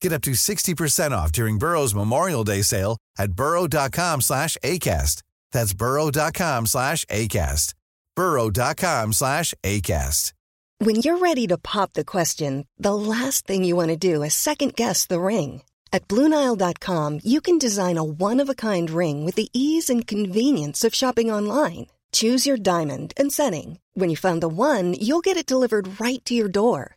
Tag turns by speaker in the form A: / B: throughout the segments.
A: Get up to 60% off during Burrow's Memorial Day sale at burrow.com slash ACAST. That's burrow.com slash ACAST. burrow.com slash ACAST.
B: When you're ready to pop the question, the last thing you want to do is second-guess the ring. At BlueNile.com, you can design a one-of-a-kind ring with the ease and convenience of shopping online. Choose your diamond and setting. When you find the one, you'll get it delivered right to your door.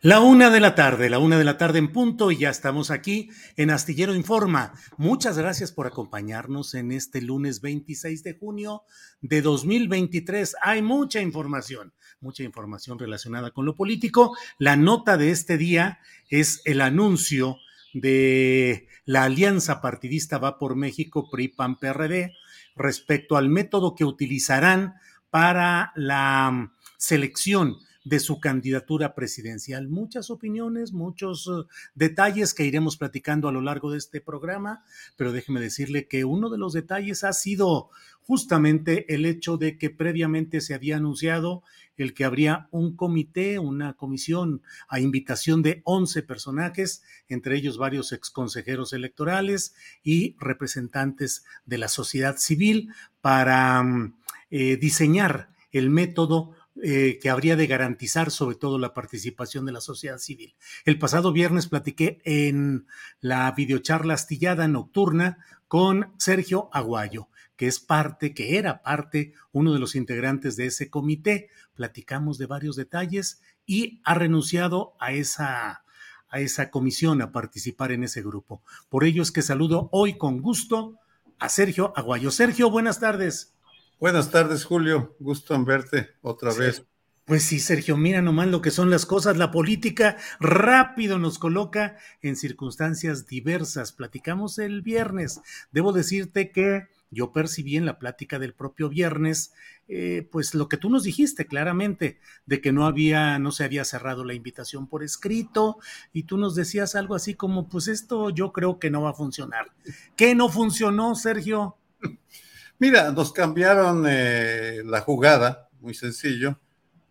C: La una de la tarde, la una de la tarde en punto y ya estamos aquí en Astillero Informa. Muchas gracias por acompañarnos en este lunes 26 de junio de 2023. Hay mucha información, mucha información relacionada con lo político. La nota de este día es el anuncio de la alianza partidista Va por México PRI-PAN-PRD respecto al método que utilizarán para la selección de su candidatura presidencial. Muchas opiniones, muchos uh, detalles que iremos platicando a lo largo de este programa, pero déjeme decirle que uno de los detalles ha sido justamente el hecho de que previamente se había anunciado el que habría un comité, una comisión a invitación de 11 personajes, entre ellos varios exconsejeros electorales y representantes de la sociedad civil, para mm, eh, diseñar el método eh, que habría de garantizar sobre todo la participación de la sociedad civil. El pasado viernes platiqué en la videocharla astillada nocturna con Sergio Aguayo, que es parte, que era parte, uno de los integrantes de ese comité. Platicamos de varios detalles y ha renunciado a esa, a esa comisión, a participar en ese grupo. Por ello es que saludo hoy con gusto a Sergio Aguayo. Sergio, buenas tardes.
D: Buenas tardes, Julio. Gusto en verte otra vez.
C: Pues sí, Sergio, mira nomás lo que son las cosas. La política rápido nos coloca en circunstancias diversas. Platicamos el viernes. Debo decirte que yo percibí en la plática del propio viernes, eh, pues lo que tú nos dijiste claramente, de que no había, no se había cerrado la invitación por escrito, y tú nos decías algo así como, pues esto yo creo que no va a funcionar. ¿Qué no funcionó, Sergio?
D: Mira, nos cambiaron eh, la jugada, muy sencillo.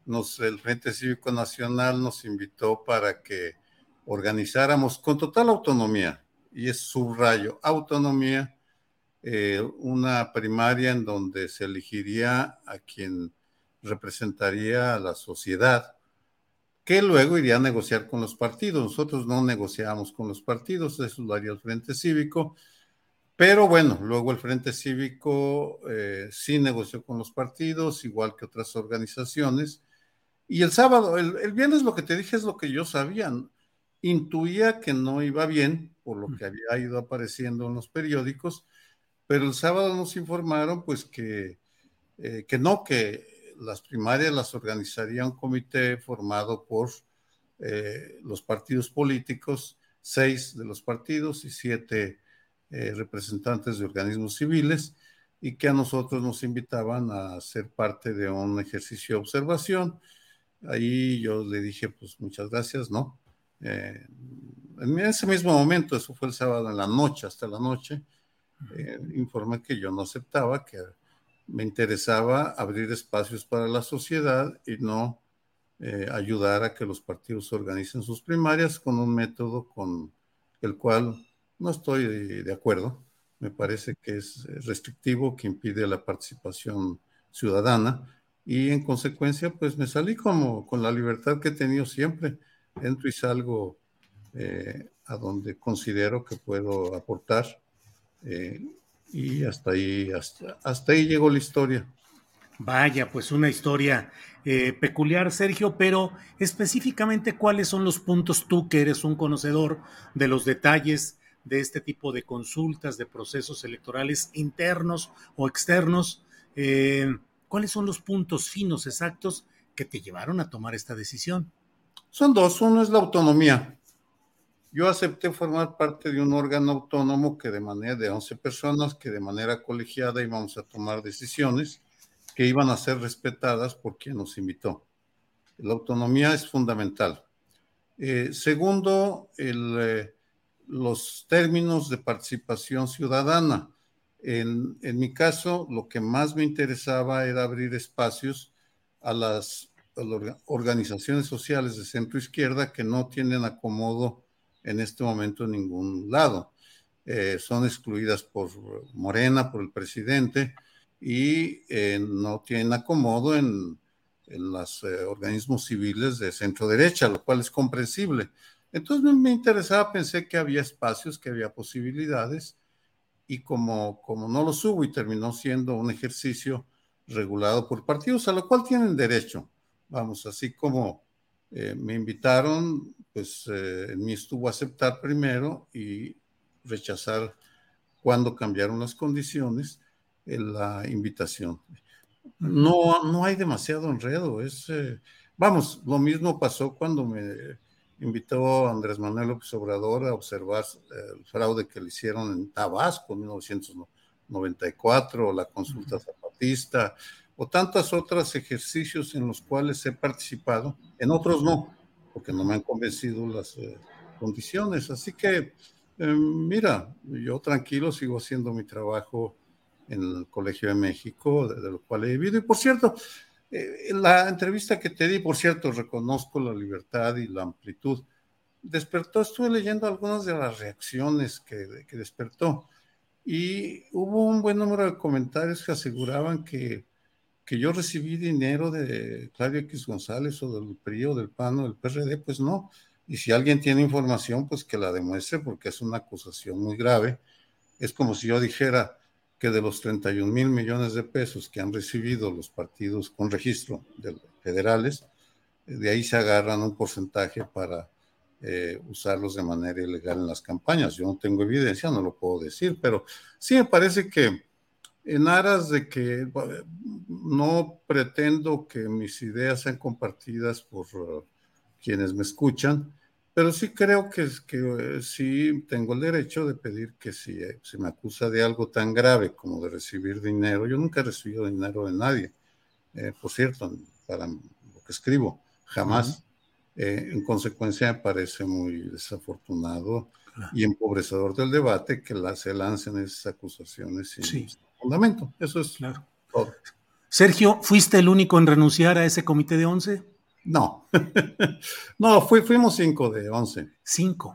D: Nos, el Frente Cívico Nacional nos invitó para que organizáramos con total autonomía, y es subrayo, autonomía, eh, una primaria en donde se elegiría a quien representaría a la sociedad, que luego iría a negociar con los partidos. Nosotros no negociamos con los partidos, eso lo haría el Frente Cívico pero bueno, luego el Frente Cívico eh, sí negoció con los partidos, igual que otras organizaciones. Y el sábado, el, viernes lo que te dije es lo que yo sabía. Intuía que no iba bien, por lo que había ido apareciendo en los periódicos, pero el sábado nos informaron pues que, eh, que no, que las primarias las organizaría un comité formado por eh, los partidos políticos, seis de los partidos y siete eh, representantes de organismos civiles y que a nosotros nos invitaban a ser parte de un ejercicio de observación. Ahí yo le dije, pues muchas gracias, ¿no? Eh, en ese mismo momento, eso fue el sábado en la noche, hasta la noche, eh, informé que yo no aceptaba, que me interesaba abrir espacios para la sociedad y no eh, ayudar a que los partidos organicen sus primarias con un método con el cual no estoy de, acuerdo. Me parece que es restrictivo, que impide la participación ciudadana y en consecuencia pues me salí como con la libertad que he tenido siempre. Entro y salgo eh, a donde considero que puedo aportar eh, y hasta ahí, hasta, ahí llegó la historia.
C: Vaya, pues una historia eh, peculiar, Sergio, pero específicamente cuáles son los puntos tú que eres un conocedor de los detalles de este tipo de consultas, de procesos electorales internos o externos. Eh, ¿Cuáles son los puntos finos exactos que te llevaron a tomar esta decisión?
D: Son dos. Uno es la autonomía. Yo acepté formar parte de un órgano autónomo que de manera de 11 personas, que de manera colegiada íbamos a tomar decisiones que iban a ser respetadas por quien nos invitó. La autonomía es fundamental. Eh, segundo, eh, los términos de participación ciudadana. En, en, mi caso, lo que más me interesaba era abrir espacios a las, organizaciones sociales de centro izquierda que no tienen acomodo en este momento en ningún lado. Eh, son excluidas por Morena, por el presidente, y eh, no tienen acomodo en, los eh, organismos civiles de centro derecha, lo cual es comprensible. Entonces me, interesaba, pensé que había espacios, que había posibilidades, y como, como no los hubo y terminó siendo un ejercicio regulado por partidos, a lo cual tienen derecho. Vamos, así como eh, me invitaron, pues en mí estuvo aceptar primero y rechazar cuando cambiaron las condiciones la invitación. No, no hay demasiado enredo. Es, eh, vamos, lo mismo pasó cuando me invitó Andrés Manuel López Obrador a observar eh, el fraude que le hicieron en Tabasco en 1994, la consulta zapatista, o tantos otros ejercicios en los cuales he participado, en otros no, porque no me han convencido las eh, condiciones. Así que, mira, yo tranquilo sigo haciendo mi trabajo en el Colegio de México, de, lo cual he vivido. Y por cierto, eh, la entrevista que te di, por cierto, reconozco la libertad y la amplitud. Despertó, estuve leyendo algunas de las reacciones que, que despertó y hubo un buen número de comentarios que aseguraban que, que yo recibí dinero de Claudio X González o del PRI o del PAN o del PRD, pues no. Y si alguien tiene información, pues que la demuestre porque es una acusación muy grave. Es como si yo dijera, que de los 31 mil millones de pesos que han recibido los partidos con registro de federales, de ahí se agarran un porcentaje para eh, usarlos de manera ilegal en las campañas. Yo no tengo evidencia, no lo puedo decir, pero sí me parece que en aras de que no pretendo que mis ideas sean compartidas por uh, quienes me escuchan, pero sí creo que, que eh, sí tengo el derecho de pedir que si eh, se me acusa de algo tan grave como de recibir dinero, yo nunca he recibido dinero de nadie, eh, por cierto, para lo que escribo, jamás. en consecuencia, me parece muy desafortunado y empobrecedor del debate que se lancen esas acusaciones sin fundamento. Eso es
C: claro. todo. Sergio, ¿fuiste el único en renunciar a ese comité de once?
D: No, no, fuimos cinco de once.
C: Cinco.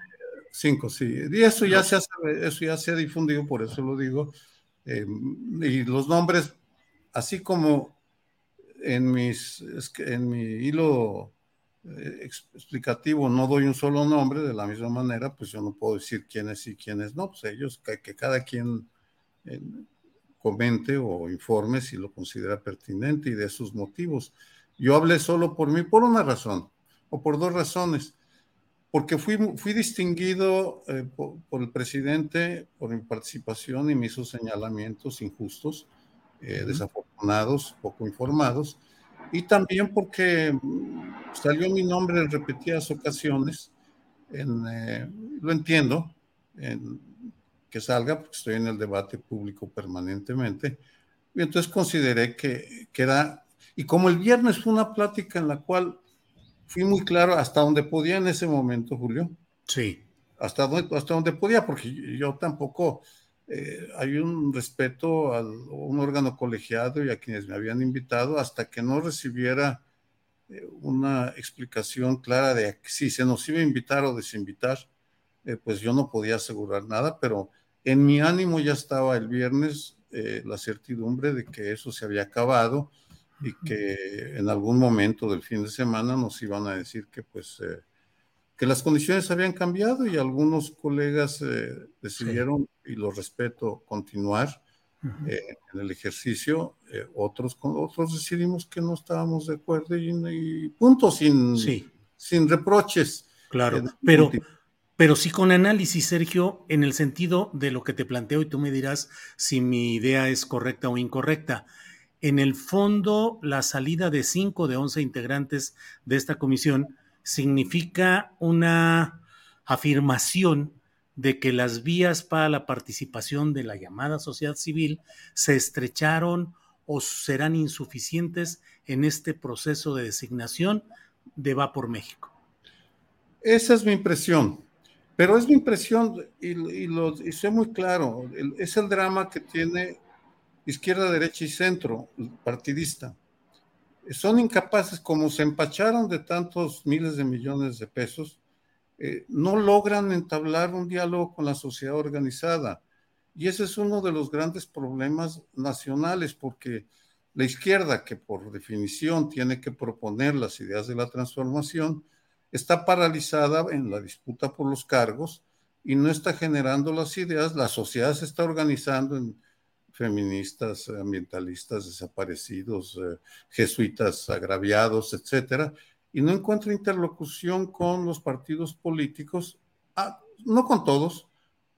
D: Cinco, sí. Y eso ya, se, eso ya se ha difundido, por eso lo digo. Eh, y los nombres, así como en, mis, en mi hilo eh, explicativo no doy un solo nombre, de la misma manera, pues yo no puedo decir quiénes y quiénes no, pues ellos, que, cada quien eh, comente o informe si lo considera pertinente y de sus motivos. Yo hablé solo por mí por una razón, o por dos razones. Porque fui, fui distinguido eh, por, el presidente por mi participación y me hizo señalamientos injustos, eh, desafortunados, poco informados, y también porque salió mi nombre en repetidas ocasiones. En, eh, lo entiendo, en, que salga, porque estoy en el debate público permanentemente. Y entonces consideré que, que era y como el viernes fue una plática en la cual fui muy claro hasta donde podía en ese momento, Julio.
C: Sí.
D: Hasta donde, hasta donde podía, porque yo tampoco, eh, hay un respeto a un órgano colegiado y a quienes me habían invitado hasta que no recibiera eh, una explicación clara de si se nos iba a invitar o desinvitar, eh, pues yo no podía asegurar nada, pero en mi ánimo ya estaba el viernes la certidumbre de que eso se había acabado y que en algún momento del fin de semana nos iban a decir que pues que las condiciones habían cambiado y algunos colegas eh, decidieron, y lo respeto, continuar eh, en el ejercicio, eh, otros, otros decidimos que no estábamos de acuerdo y, punto, sin, sin reproches.
C: Claro, pero, pero sí con análisis, Sergio, en el sentido de lo que te planteo y tú me dirás si mi idea es correcta o incorrecta. En el fondo, la salida de cinco de once integrantes de esta comisión significa una afirmación de que las vías para la participación de la llamada sociedad civil se estrecharon o serán insuficientes en este proceso de designación de Va por México.
D: Esa es mi impresión, pero es mi impresión y, lo sé muy claro, es el drama que tiene izquierda, derecha y centro, partidista son incapaces, como se empacharon de tantos miles de millones de pesos, eh, no logran entablar un diálogo con la sociedad organizada. Y ese es uno de los grandes problemas nacionales, porque la izquierda, que por definición tiene que proponer las ideas de la transformación, está paralizada en la disputa por los cargos y no está generando las ideas. La sociedad se está organizando en feministas, ambientalistas desaparecidos, eh, jesuitas agraviados, etcétera, y no encuentra interlocución con los partidos políticos, ah, no con todos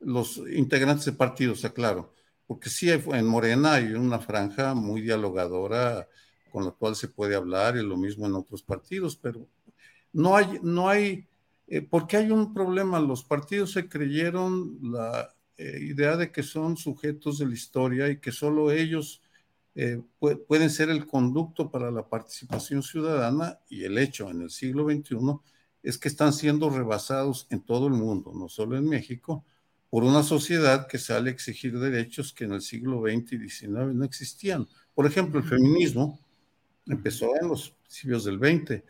D: los integrantes de partidos, aclaro, porque sí en Morena hay una franja muy dialogadora con la cual se puede hablar y lo mismo en otros partidos, pero no hay, no hay, eh, porque hay un problema, los partidos se creyeron la eh, idea de que son sujetos de la historia y que solo ellos eh, pueden ser el conducto para la participación ciudadana y el hecho en el siglo XXI es que están siendo rebasados en todo el mundo, no solo en México, por una sociedad que sale a exigir derechos que en el siglo XX y XIX no existían. Por ejemplo, el feminismo empezó en los principios del XX,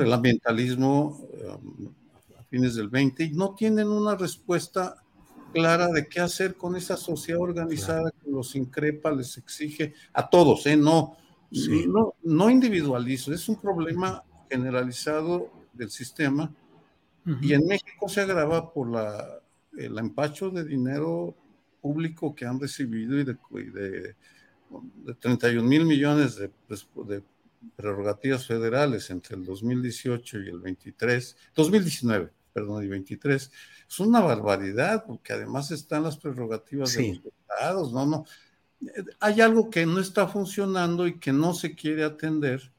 D: el ambientalismo um, a fines del XX, y no tienen una respuesta clara de qué hacer con esa sociedad organizada que los increpa, les exige a todos, ¿eh? no, no, no individualizo, es un problema generalizado del sistema y en México se agrava por la, el empacho de dinero público que han recibido y de, de, de 31 mil millones de, de prerrogativas federales entre el 2018 y el 23, 2019 perdón, y 23, es una barbaridad, porque además están las prerrogativas de los estados, ¿no? no Hay algo que no está funcionando y que no se quiere atender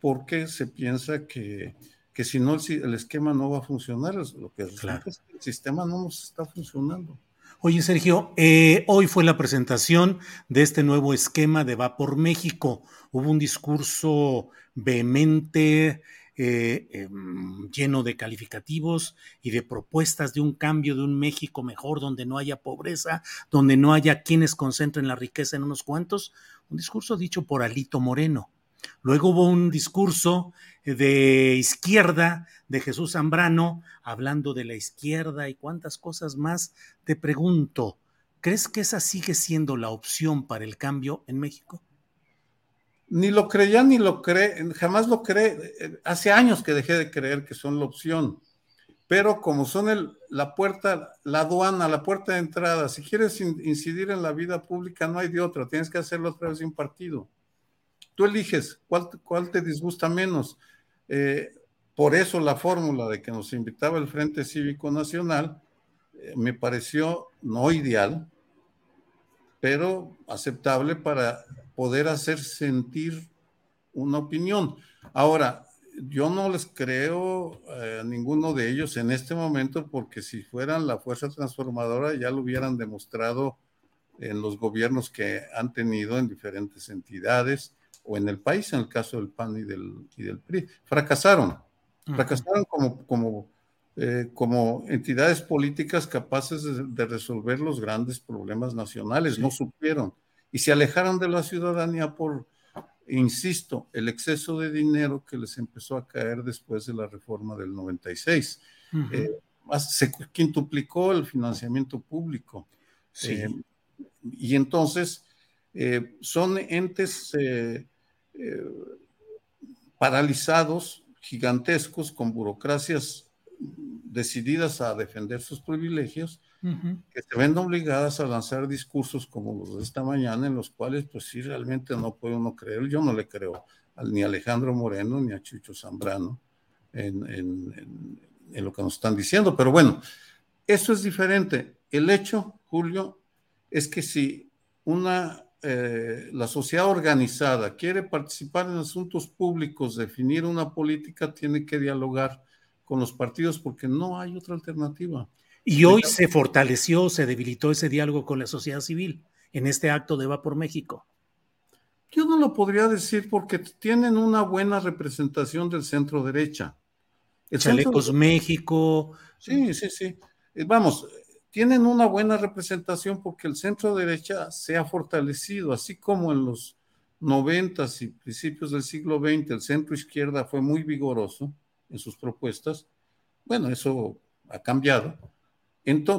D: porque se piensa que, que si no el, esquema no va a funcionar, lo que resulta es que el sistema no nos está funcionando.
C: Oye, Sergio, eh, hoy fue la presentación de este nuevo esquema de Va por México. Hubo un discurso vehemente, eh, em, lleno de calificativos y de propuestas de un cambio de un México mejor, donde no haya pobreza, donde no haya quienes concentren la riqueza en unos cuantos. Un discurso dicho por Alito Moreno. Luego hubo un discurso de izquierda de Jesús Zambrano hablando de la izquierda y cuántas cosas más. Te pregunto, ¿crees que esa sigue siendo la opción para el cambio en México?
D: Ni lo creía ni lo cree, jamás lo cree. Hace años que dejé de creer que son la opción. Pero como son el, la puerta, la aduana, la puerta de entrada, si quieres incidir en la vida pública, no hay de otra, tienes que hacerlo a través de un partido. Tú eliges cuál, cuál te disgusta menos. Eh, por eso la fórmula de que nos invitaba el Frente Cívico Nacional eh, me pareció no ideal, pero aceptable para poder hacer sentir una opinión. Ahora, yo no les creo eh, a ninguno de ellos en este momento porque si fueran la fuerza transformadora ya lo hubieran demostrado en los gobiernos que han tenido en diferentes entidades o en el país, en el caso del PAN y del, y del PRI. Fracasaron, fracasaron como, como, eh, como entidades políticas capaces de, resolver los grandes problemas nacionales, no supieron y se alejaron de la ciudadanía por insisto, el exceso de dinero que les empezó a caer después de la reforma del 96. Eh, se quintuplicó el financiamiento público. Eh, y entonces eh, son entes paralizados, gigantescos, con burocracias decididas a defender sus privilegios, que se ven obligadas a lanzar discursos como los de esta mañana, en los cuales, pues sí, realmente no puede uno creer. Yo no le creo ni a Alejandro Moreno ni a Chucho Zambrano en, lo que nos están diciendo. Pero bueno, eso es diferente. El hecho, Julio, es que si una eh, la sociedad organizada quiere participar en asuntos públicos, definir una política, tiene que dialogar con los partidos porque no hay otra alternativa.
C: Y hoy se fortaleció, se debilitó ese diálogo con la sociedad civil en este acto de Va por México.
D: Yo no lo podría decir porque tienen una buena representación del centro derecha.
C: El Chalecos México.
D: Sí, sí, sí. Eh, vamos, tienen una buena representación porque el centro derecha se ha fortalecido, así como en los noventas y principios del siglo XX el centro izquierda fue muy vigoroso en sus propuestas. Bueno, eso ha cambiado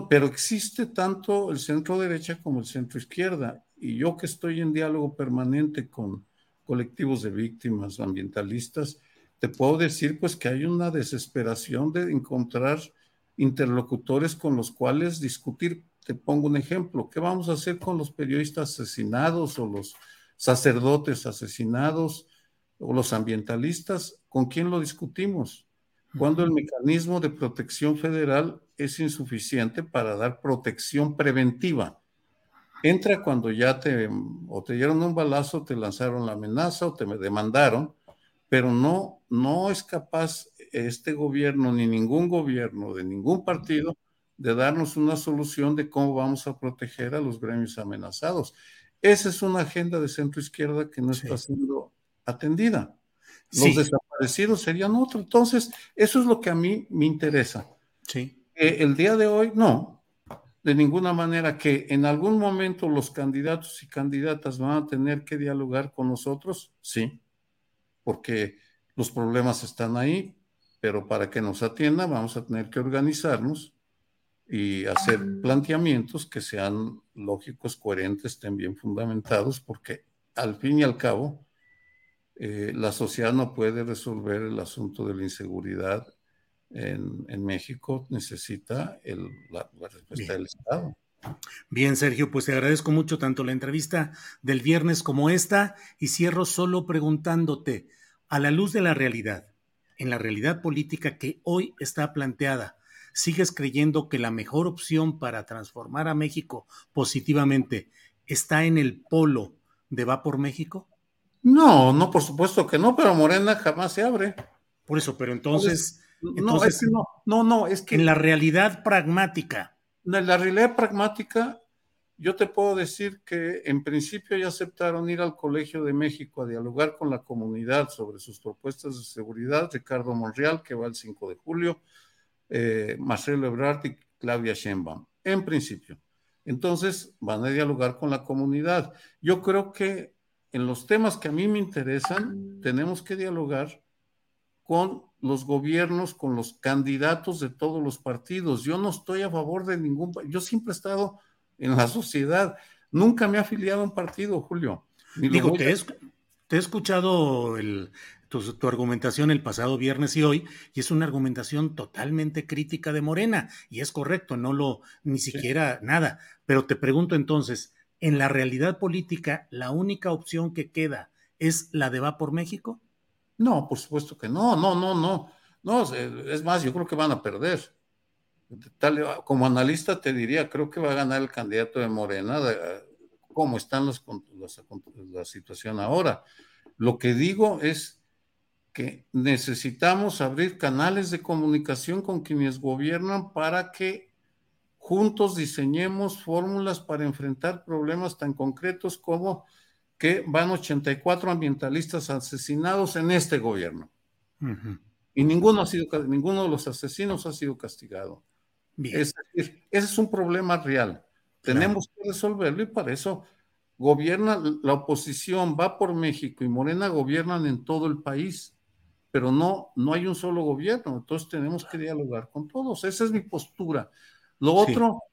D: pero existe tanto el centro derecha como el centro izquierda. Y yo que estoy en diálogo permanente con colectivos de víctimas ambientalistas, te puedo decir pues que hay una desesperación de encontrar interlocutores con los cuales discutir. Te pongo un ejemplo, ¿qué vamos a hacer con los periodistas asesinados o los sacerdotes asesinados o los ambientalistas? ¿Con quién lo discutimos? Cuando el mecanismo de protección federal es insuficiente para dar protección preventiva. Entra cuando ya te o te dieron un balazo, te lanzaron la amenaza o te demandaron, pero no, no es capaz este gobierno ni ningún gobierno de ningún partido de darnos una solución de cómo vamos a proteger a los gremios amenazados. Esa es una agenda de centro izquierda que no está siendo atendida. Los desaparecidos serían otro. Entonces, eso es lo que a mí me interesa.
C: Sí
D: el día de hoy no, de ninguna manera que en algún momento los candidatos y candidatas van a tener que dialogar con nosotros, sí, porque los problemas están ahí, pero para que nos atienda vamos a tener que organizarnos y hacer planteamientos que sean lógicos, coherentes, estén bien fundamentados, porque al fin y al cabo, eh, la sociedad no puede resolver el asunto de la inseguridad en, México necesita el, la, respuesta del Estado.
C: Bien, Sergio, pues te agradezco mucho tanto la entrevista del viernes como esta y cierro solo preguntándote, a la luz de la realidad, en la realidad política que hoy está planteada, ¿sigues creyendo que la mejor opción para transformar a México positivamente está en el polo de Va por México?
D: No, no, por supuesto que no, pero Morena jamás se abre.
C: Por eso, pero entonces
D: no, es que no, no, no, es que...
C: En la realidad pragmática.
D: En la realidad pragmática, yo te puedo decir que en principio ya aceptaron ir al Colegio de México a dialogar con la comunidad sobre sus propuestas de seguridad, Ricardo Monreal, que va el 5 de julio, eh, Marcelo Ebrard y Claudia Sheinbaum, en principio. Entonces van a dialogar con la comunidad. Yo creo que en los temas que a mí me interesan, tenemos que dialogar con los gobiernos, con los candidatos de todos los partidos. Yo no estoy a favor de ningún, yo siempre he estado en la sociedad, nunca me he afiliado a un partido, Julio.
C: Digo, te, he, escuchado tu, argumentación el pasado viernes y hoy, y es una argumentación totalmente crítica de Morena, y es correcto, no lo, ni siquiera nada. Pero te pregunto entonces, ¿en la realidad política la única opción que queda es la de Va por México?
D: No, por supuesto que no, no, no, no. No, es más, yo creo que van a perder. Como analista te diría, creo que va a ganar el candidato de Morena, de, cómo están los, la situación ahora. Lo que digo es que necesitamos abrir canales de comunicación con quienes gobiernan para que juntos diseñemos fórmulas para enfrentar problemas tan concretos como que van 84 ambientalistas asesinados en este gobierno. Y ninguno, ha sido, ninguno de los asesinos ha sido castigado. Es decir, ese es un problema real. Tenemos que resolverlo y para eso gobierna la oposición, va por México y Morena gobiernan en todo el país, pero no, no hay un solo gobierno, entonces tenemos que dialogar con todos. Esa es mi postura. Lo otro,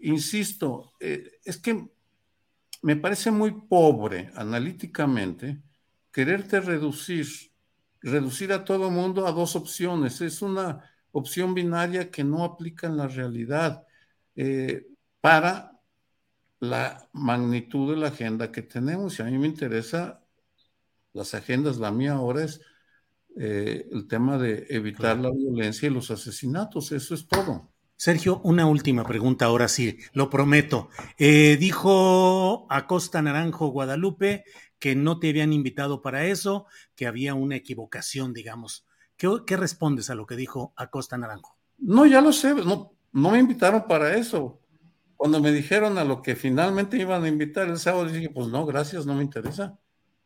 D: insisto, eh, es que me parece muy pobre analíticamente quererte reducir, reducir a todo mundo a dos opciones. Es una opción binaria que no aplica en la realidad eh, para la magnitud de la agenda que tenemos. Y a mí me interesa las agendas, la mía ahora es eh, el tema de evitar la violencia y los asesinatos. Eso es todo.
C: Sergio, una última pregunta, ahora sí, lo prometo. Eh, dijo Acosta Naranjo Guadalupe que no te habían invitado para eso, que había una equivocación, digamos. ¿Qué, respondes a lo que dijo Acosta Naranjo?
D: No, ya lo sé, no, no me invitaron para eso. Cuando me dijeron a lo que finalmente iban a invitar el sábado, dije, pues no, gracias, no me interesa.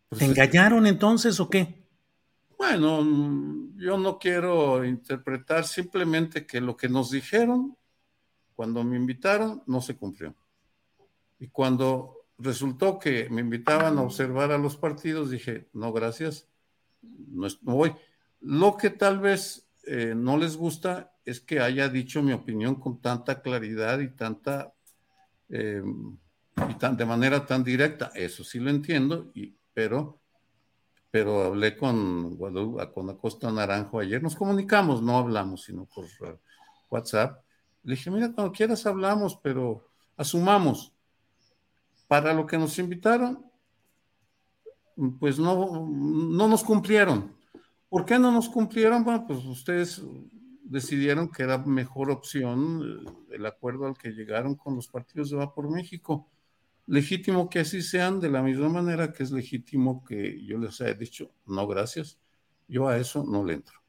C: Pues, ¿Te engañaron entonces o qué?
D: Bueno, yo no quiero interpretar simplemente que lo que nos dijeron cuando me invitaron no se cumplió. Y cuando resultó que me invitaban a observar a los partidos, dije, no, gracias, no, voy. Lo que tal vez eh, no les gusta es que haya dicho mi opinión con tanta claridad y tanta eh, y tan, de manera tan directa. Eso sí lo entiendo, y, pero pero hablé con, con Acosta Naranjo ayer, nos comunicamos, no hablamos, sino por uh, WhatsApp. Le dije, mira, cuando quieras hablamos, pero asumamos, para lo que nos invitaron, pues no, no nos cumplieron. ¿Por qué no nos cumplieron? Bueno, pues ustedes decidieron que era mejor opción eh, el acuerdo al que llegaron con los partidos de Va por México legítimo que así sean, de la misma manera que es legítimo que yo les haya dicho, no, gracias, yo a eso no le entro.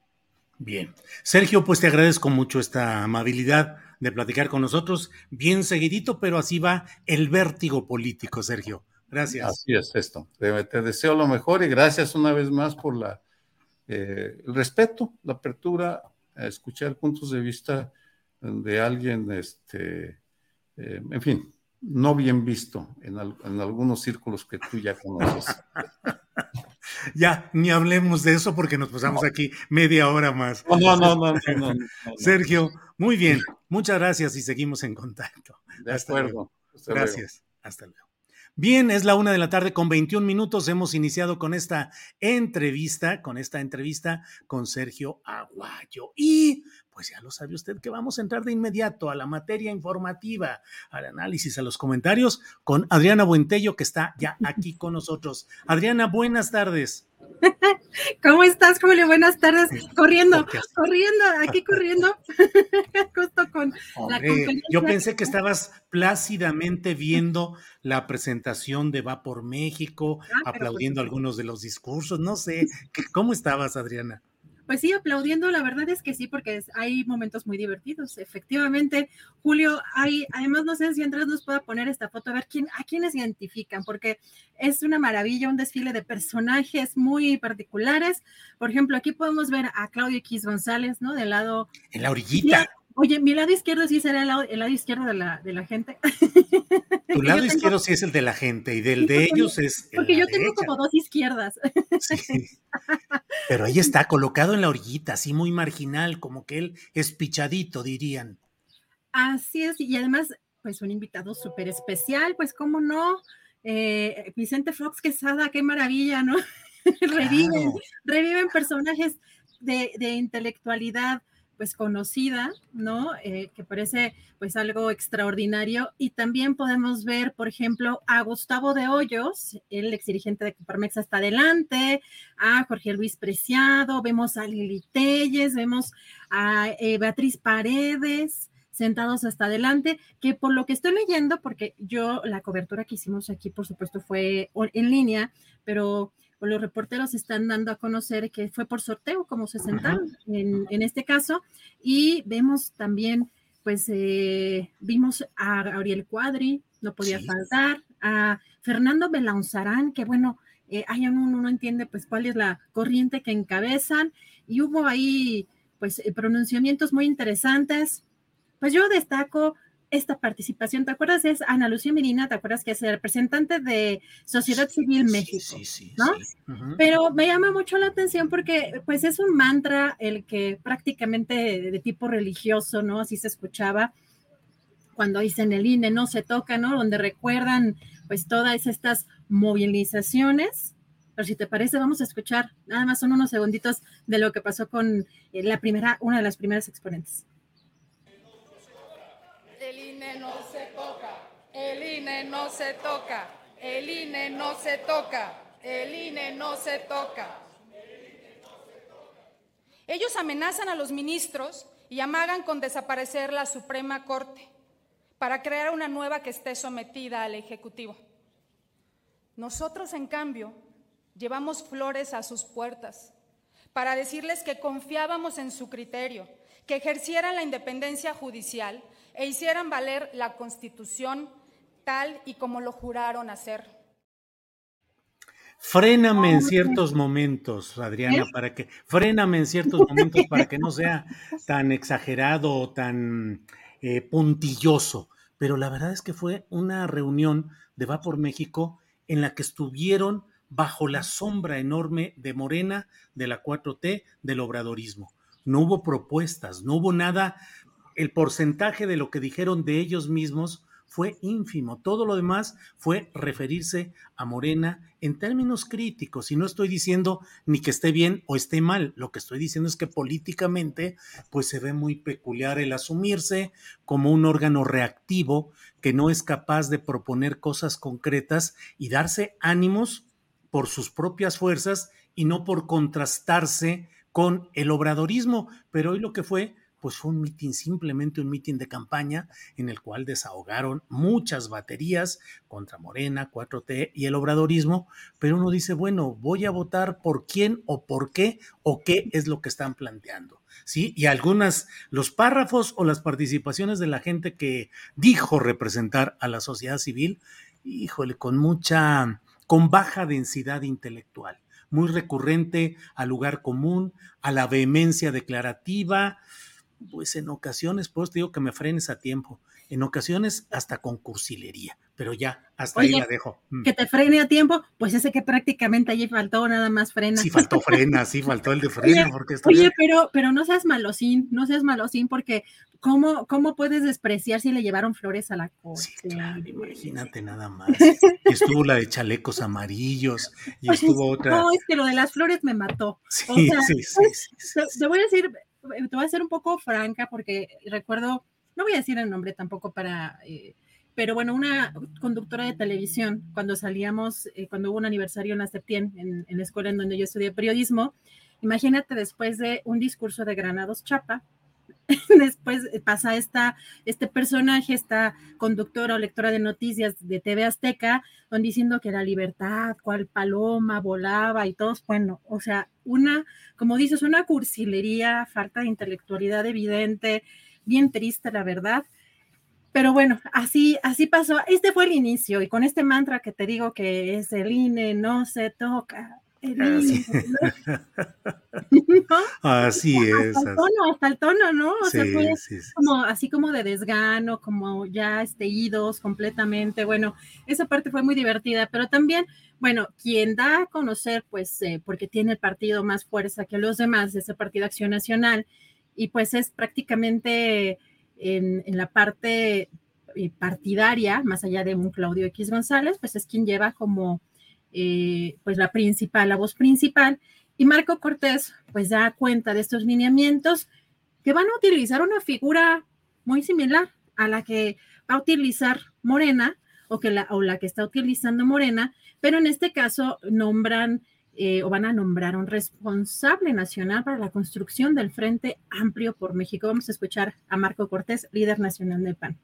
C: Bien. Sergio, pues te agradezco mucho esta amabilidad de platicar con nosotros, bien seguidito, pero así va el vértigo político, Sergio. Gracias.
D: Así es esto. Te, deseo lo mejor y gracias una vez más por la, eh, el respeto, la apertura a escuchar puntos de vista de alguien, este, eh, en fin, no bien visto en, algunos círculos que tú ya conoces.
C: ya, ni hablemos de eso porque nos pasamos aquí media hora más.
D: No, no, no, no,
C: Sergio, muy bien. Muchas gracias y seguimos en contacto.
D: De acuerdo.
C: gracias. Hasta luego. Bien, es la una de la tarde con 21 minutos. Hemos iniciado con esta entrevista, con esta entrevista con Sergio Aguayo. Y pues ya lo sabe usted que vamos a entrar de inmediato a la materia informativa, al análisis, a los comentarios con Adriana Buentello, que está ya aquí con nosotros. Adriana, buenas tardes.
E: ¿Cómo estás, Julio? Buenas tardes. Corriendo, corriendo, aquí corriendo, justo con
C: la Yo pensé que estabas plácidamente viendo la presentación de Va por México, ah, pues aplaudiendo algunos de los discursos, no sé. ¿Cómo estabas, Adriana?
E: Pues sí, aplaudiendo, la verdad es que sí, porque hay momentos muy divertidos. Efectivamente, Julio, hay, además no sé si Andrés nos pueda poner esta foto, a ver quién, a quiénes identifican, porque es una maravilla, un desfile de personajes muy particulares. Por ejemplo, aquí podemos ver a Claudio X González, ¿no? Del lado.
C: En la orillita.
E: Oye, mi lado izquierdo sí será el lado, el lado izquierdo de la, de la gente.
C: Tu lado izquierdo sí es el de la gente y del de ellos es.
E: porque yo tengo como dos izquierdas.
C: Sí. Pero ahí está, colocado en la orillita, así muy marginal, como que él es pichadito, dirían.
E: Así es, y además, pues un invitado súper especial, pues cómo no. Eh, Vicente Fox Quesada, qué maravilla, ¿no? reviven, reviven personajes de, de intelectualidad pues conocida, ¿no? Eh, que parece pues algo extraordinario. Y también podemos ver, por ejemplo, a Gustavo de Hoyos, el ex dirigente de Coparmex hasta adelante, a Jorge Luis Preciado, vemos a Lili Telles, vemos a eh, Beatriz Paredes sentados hasta adelante, que por lo que estoy leyendo, porque yo la cobertura que hicimos aquí, por supuesto, fue en línea, pero o los reporteros están dando a conocer que fue por sorteo como se sentaron en, este caso. Y vemos también, pues eh, vimos a Ariel Cuadri, no podía faltar, a Fernando Belaunzarán, que bueno, eh, hay uno no entiende pues cuál es la corriente que encabezan y hubo ahí pues eh, pronunciamientos muy interesantes. Pues yo destaco esta participación. ¿Te acuerdas? Es Ana Lucía Medina, ¿te acuerdas que es el representante de Sociedad Civil México? Sí, sí, ¿no? Pero me llama mucho la atención porque pues es un mantra el que prácticamente de, tipo religioso, ¿no? Así se escuchaba cuando dicen el INE no se toca, ¿no? Donde recuerdan pues todas estas movilizaciones. Pero si te parece, vamos a escuchar, nada más son unos segunditos de lo que pasó con eh, la primera, una de las primeras exponentes.
F: El INE no se toca, el INE no se toca, el INE no se toca, el INE no se toca. Ellos amenazan a los ministros y amagan con desaparecer la Suprema Corte para crear una nueva que esté sometida al Ejecutivo. Nosotros, en cambio, llevamos flores a sus puertas para decirles que confiábamos en su criterio, que ejercieran la independencia judicial e hicieran valer la Constitución tal y como lo juraron hacer.
C: Fréname en ciertos momentos, Adriana, ¿Eh? para que fréname en ciertos momentos para que no sea tan exagerado o tan eh, puntilloso. Pero la verdad es que fue una reunión de Va por México en la que estuvieron bajo la sombra enorme de Morena, de la 4T, del obradorismo. No hubo propuestas, no hubo nada el porcentaje de lo que dijeron de ellos mismos fue ínfimo. Todo lo demás fue referirse a Morena en términos críticos. Y no estoy diciendo ni que esté bien o esté mal. Lo que estoy diciendo es que políticamente, pues se ve muy peculiar el asumirse como un órgano reactivo que no es capaz de proponer cosas concretas y darse ánimos por sus propias fuerzas y no por contrastarse con el obradorismo. Pero hoy lo que fue pues fue un mitin, simplemente un mitin de campaña en el cual desahogaron muchas baterías contra Morena, 4T y el obradorismo, pero uno dice, bueno, voy a votar por quién o por qué o qué es lo que están planteando. ¿Sí? Y algunas, los párrafos o las participaciones de la gente que dijo representar a la sociedad civil, híjole, con mucha, con baja densidad intelectual muy recurrente al lugar común, a la vehemencia declarativa, pues en ocasiones, pues digo que me frenes a tiempo, en ocasiones hasta con cursilería, pero ya, hasta ahí la dejo.
E: Mm. Que te frene a tiempo, pues ese que prácticamente allí faltó nada más frena.
C: Sí, faltó frena, sí, faltó el de frena.
E: Oye, porque oye pero, pero no seas malosín, no seas malosín, porque ¿cómo, ¿cómo puedes despreciar si le llevaron flores a la corte?
C: Sí, claro, imagínate nada más. Y estuvo la de chalecos amarillos, y pues estuvo otra.
E: No, es que lo de las flores me mató. Sí, sí, sí, pues, sí, Te voy a decir, te voy a ser un poco franca porque recuerdo, no voy a decir el nombre tampoco para, eh, pero bueno, una conductora de televisión, cuando salíamos, eh, cuando hubo un aniversario en la en, la escuela en donde yo estudié periodismo, imagínate después de un discurso de Granados Chapa, después pasa esta, este personaje, esta conductora o lectora de noticias de TV Azteca, diciendo que la libertad, cual paloma volaba y todos, bueno, o sea, una, como dices, una cursilería, falta de intelectualidad evidente, bien triste, la verdad. Pero bueno, así, así pasó. Este fue el inicio y con este mantra que te digo que es el INE no se toca,
C: Así, es.
E: Hasta el tono, hasta el tono, ¿no? O sea, fue como, así como de desgano, como ya este, idos completamente. Bueno, esa parte fue muy divertida, pero también, bueno, quien da a conocer, pues, eh, porque tiene el partido más fuerza que los demás, ese Partido Acción Nacional, y pues es prácticamente en, en la parte eh, partidaria, más allá de un Claudio X González, pues es quien lleva como eh, pues la principal, la voz principal, y Marco Cortés pues da cuenta de estos lineamientos que van a utilizar una figura muy similar a la que va a utilizar Morena o, que la, o la que está utilizando Morena, pero en este caso nombran eh, o van a nombrar un responsable nacional para la construcción del Frente Amplio por México. Vamos a escuchar a Marco Cortés, líder nacional del PAN.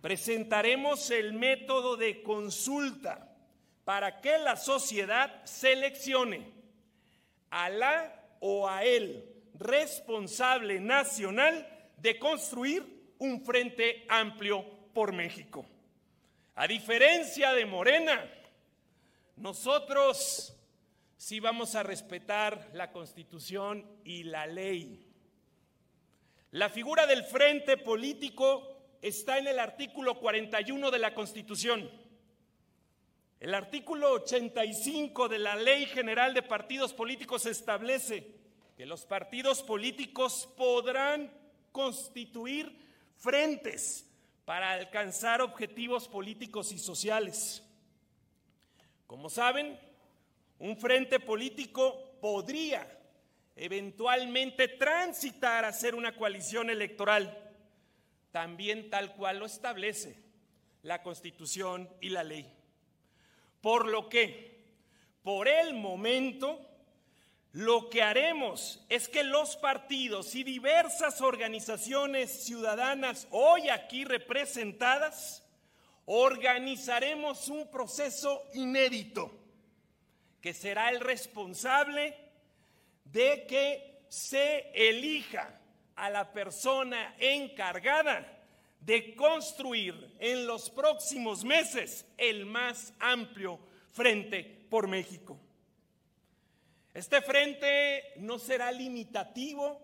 G: Presentaremos el método de consulta para que la sociedad seleccione a la o a el responsable nacional de construir un frente amplio por México. A diferencia de Morena, nosotros sí vamos a respetar la constitución y la ley. La figura del frente político está en el artículo 41 de la Constitución. El artículo 85 de la Ley General de Partidos Políticos establece que los partidos políticos podrán constituir frentes para alcanzar objetivos políticos y sociales. Como saben, un frente político podría eventualmente transitar a ser una coalición electoral, también tal cual lo establece la Constitución y la ley. Por lo que, por el momento, lo que haremos es que los partidos y diversas organizaciones ciudadanas hoy aquí representadas organizaremos un proceso inédito que será el responsable de que se elija a la persona encargada de construir en los próximos meses el más amplio frente por México. Este frente no será limitativo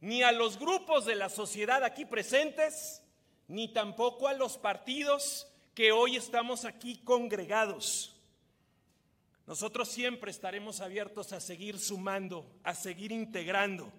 G: ni a los grupos de la sociedad aquí presentes, ni tampoco a los partidos que hoy estamos aquí congregados. Nosotros siempre estaremos abiertos a seguir sumando, a seguir integrando.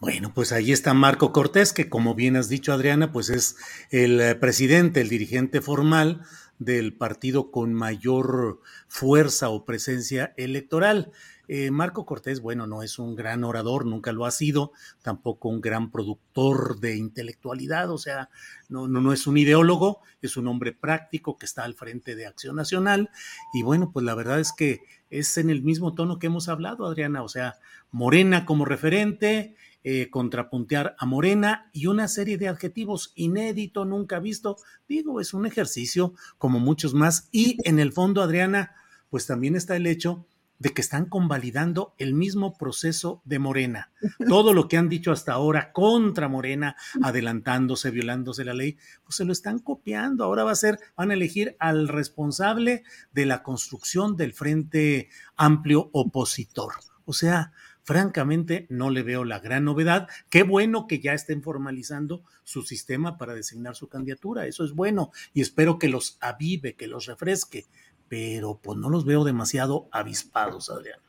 C: Bueno, pues ahí está Marco Cortés, que como bien has dicho Adriana, pues es el eh, presidente, el dirigente formal del partido con mayor fuerza o presencia electoral. Eh, Marco Cortés, bueno, no es un gran orador, nunca lo ha sido, tampoco un gran productor de intelectualidad, o sea, no, no, no es un ideólogo, es un hombre práctico que está al frente de Acción Nacional. Y bueno, pues la verdad es que es en el mismo tono que hemos hablado, Adriana, o sea, Morena como referente, eh, contrapuntear a Morena y una serie de adjetivos inédito, nunca visto. Digo, es un ejercicio como muchos más. Y en el fondo, Adriana, pues también está el hecho de que están convalidando el mismo proceso de Morena. Todo lo que han dicho hasta ahora contra Morena, adelantándose, violándose la ley, pues se lo están copiando. Ahora va a ser, van a elegir al responsable de la construcción del Frente Amplio Opositor. O sea, francamente no le veo la gran novedad. Qué bueno que ya estén formalizando su sistema para designar su candidatura. Eso es bueno y espero que los avive, que los refresque pero pues no los veo demasiado avispados, Adriana.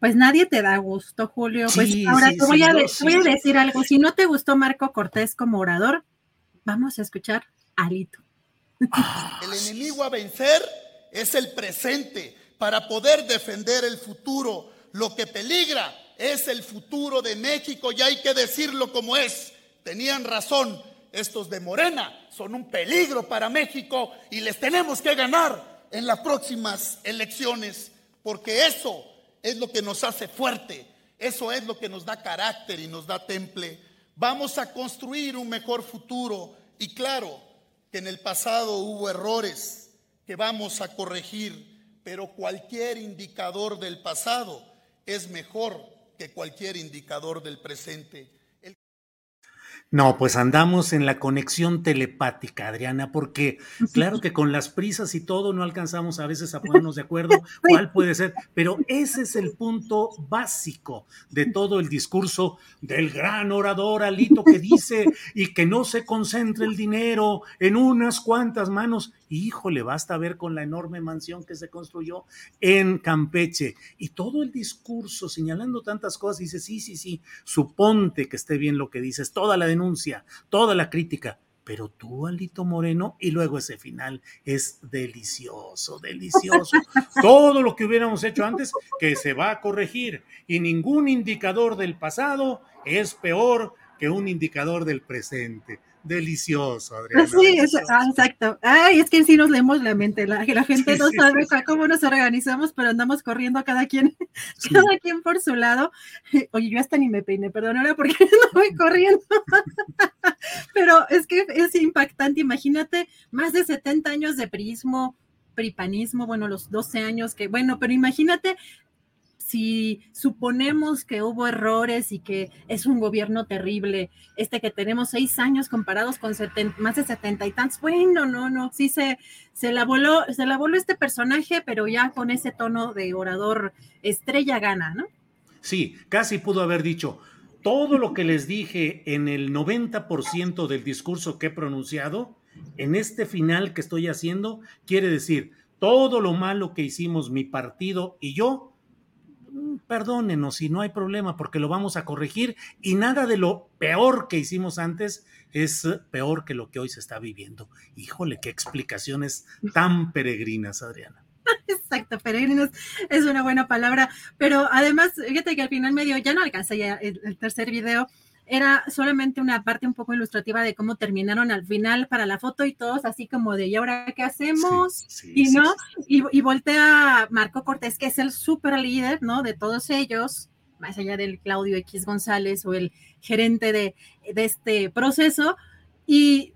E: Pues nadie te da gusto, Julio. Pues ahora te, voy, a, decir algo. Si no te gustó Marco Cortés como orador, vamos a escuchar a Alito.
H: El enemigo a vencer es el presente para poder defender el futuro. Lo que peligra es el futuro de México y hay que decirlo como es. Tenían razón, estos de Morena son un peligro para México y les tenemos que ganar en las próximas elecciones, porque eso es lo que nos hace fuerte, eso es lo que nos da carácter y nos da temple. Vamos a construir un mejor futuro y claro que en el pasado hubo errores que vamos a corregir, pero cualquier indicador del pasado es mejor que cualquier indicador del presente.
C: No, pues andamos en la conexión telepática, Adriana, porque claro que con las prisas y todo no alcanzamos a veces a ponernos de acuerdo cuál puede ser, pero ese es el punto básico de todo el discurso del gran orador Alito que dice y que no se concentre el dinero en unas cuantas manos híjole, basta ver con la enorme mansión que se construyó en Campeche y todo el discurso señalando tantas cosas, dice, sí, sí, sí, suponte que esté bien lo que dices, toda la denuncia, toda la crítica, pero tú, Alito Moreno, y luego ese final es delicioso, delicioso. Todo lo que hubiéramos hecho antes, que se va a corregir, y ningún indicador del pasado es peor que un indicador del presente delicioso, Adriana.
E: Sí, ah, exacto. Ay, es que sí nos leemos la mente, la, la gente no sabe cómo nos organizamos, pero andamos corriendo cada quien, cada quien por su lado. Oye, yo hasta ni me peiné, perdón, ahora porque no voy corriendo. pero es que es impactante, imagínate, más de 70 años de prismo, pripanismo, bueno, los 12 años que, bueno, pero imagínate si suponemos que hubo errores y que es un gobierno terrible, este que tenemos seis años comparados con más de setenta y tantos, bueno, no, no, sí se, se la voló, se la voló este personaje, pero ya con ese tono de orador estrella gana, ¿no?
C: Sí, casi pudo haber dicho, todo lo que les dije en el 90% del discurso que he pronunciado, en este final que estoy haciendo, quiere decir, todo lo malo que hicimos mi partido y yo, perdónenos si no hay problema porque lo vamos a corregir y nada de lo peor que hicimos antes es peor que lo que hoy se está viviendo. Híjole, qué explicaciones tan peregrinas, Adriana.
E: Exacto, peregrinos es una buena palabra, pero además, fíjate que al final medio ya no alcancé ya el, tercer video, era solamente una parte un poco ilustrativa de cómo terminaron al final para la foto y todos así como de, ¿y ahora qué hacemos? y no, y, y, voltea Marco Cortés, que es el super líder, ¿no? De todos ellos, más allá del Claudio X González o el gerente de, de este proceso, y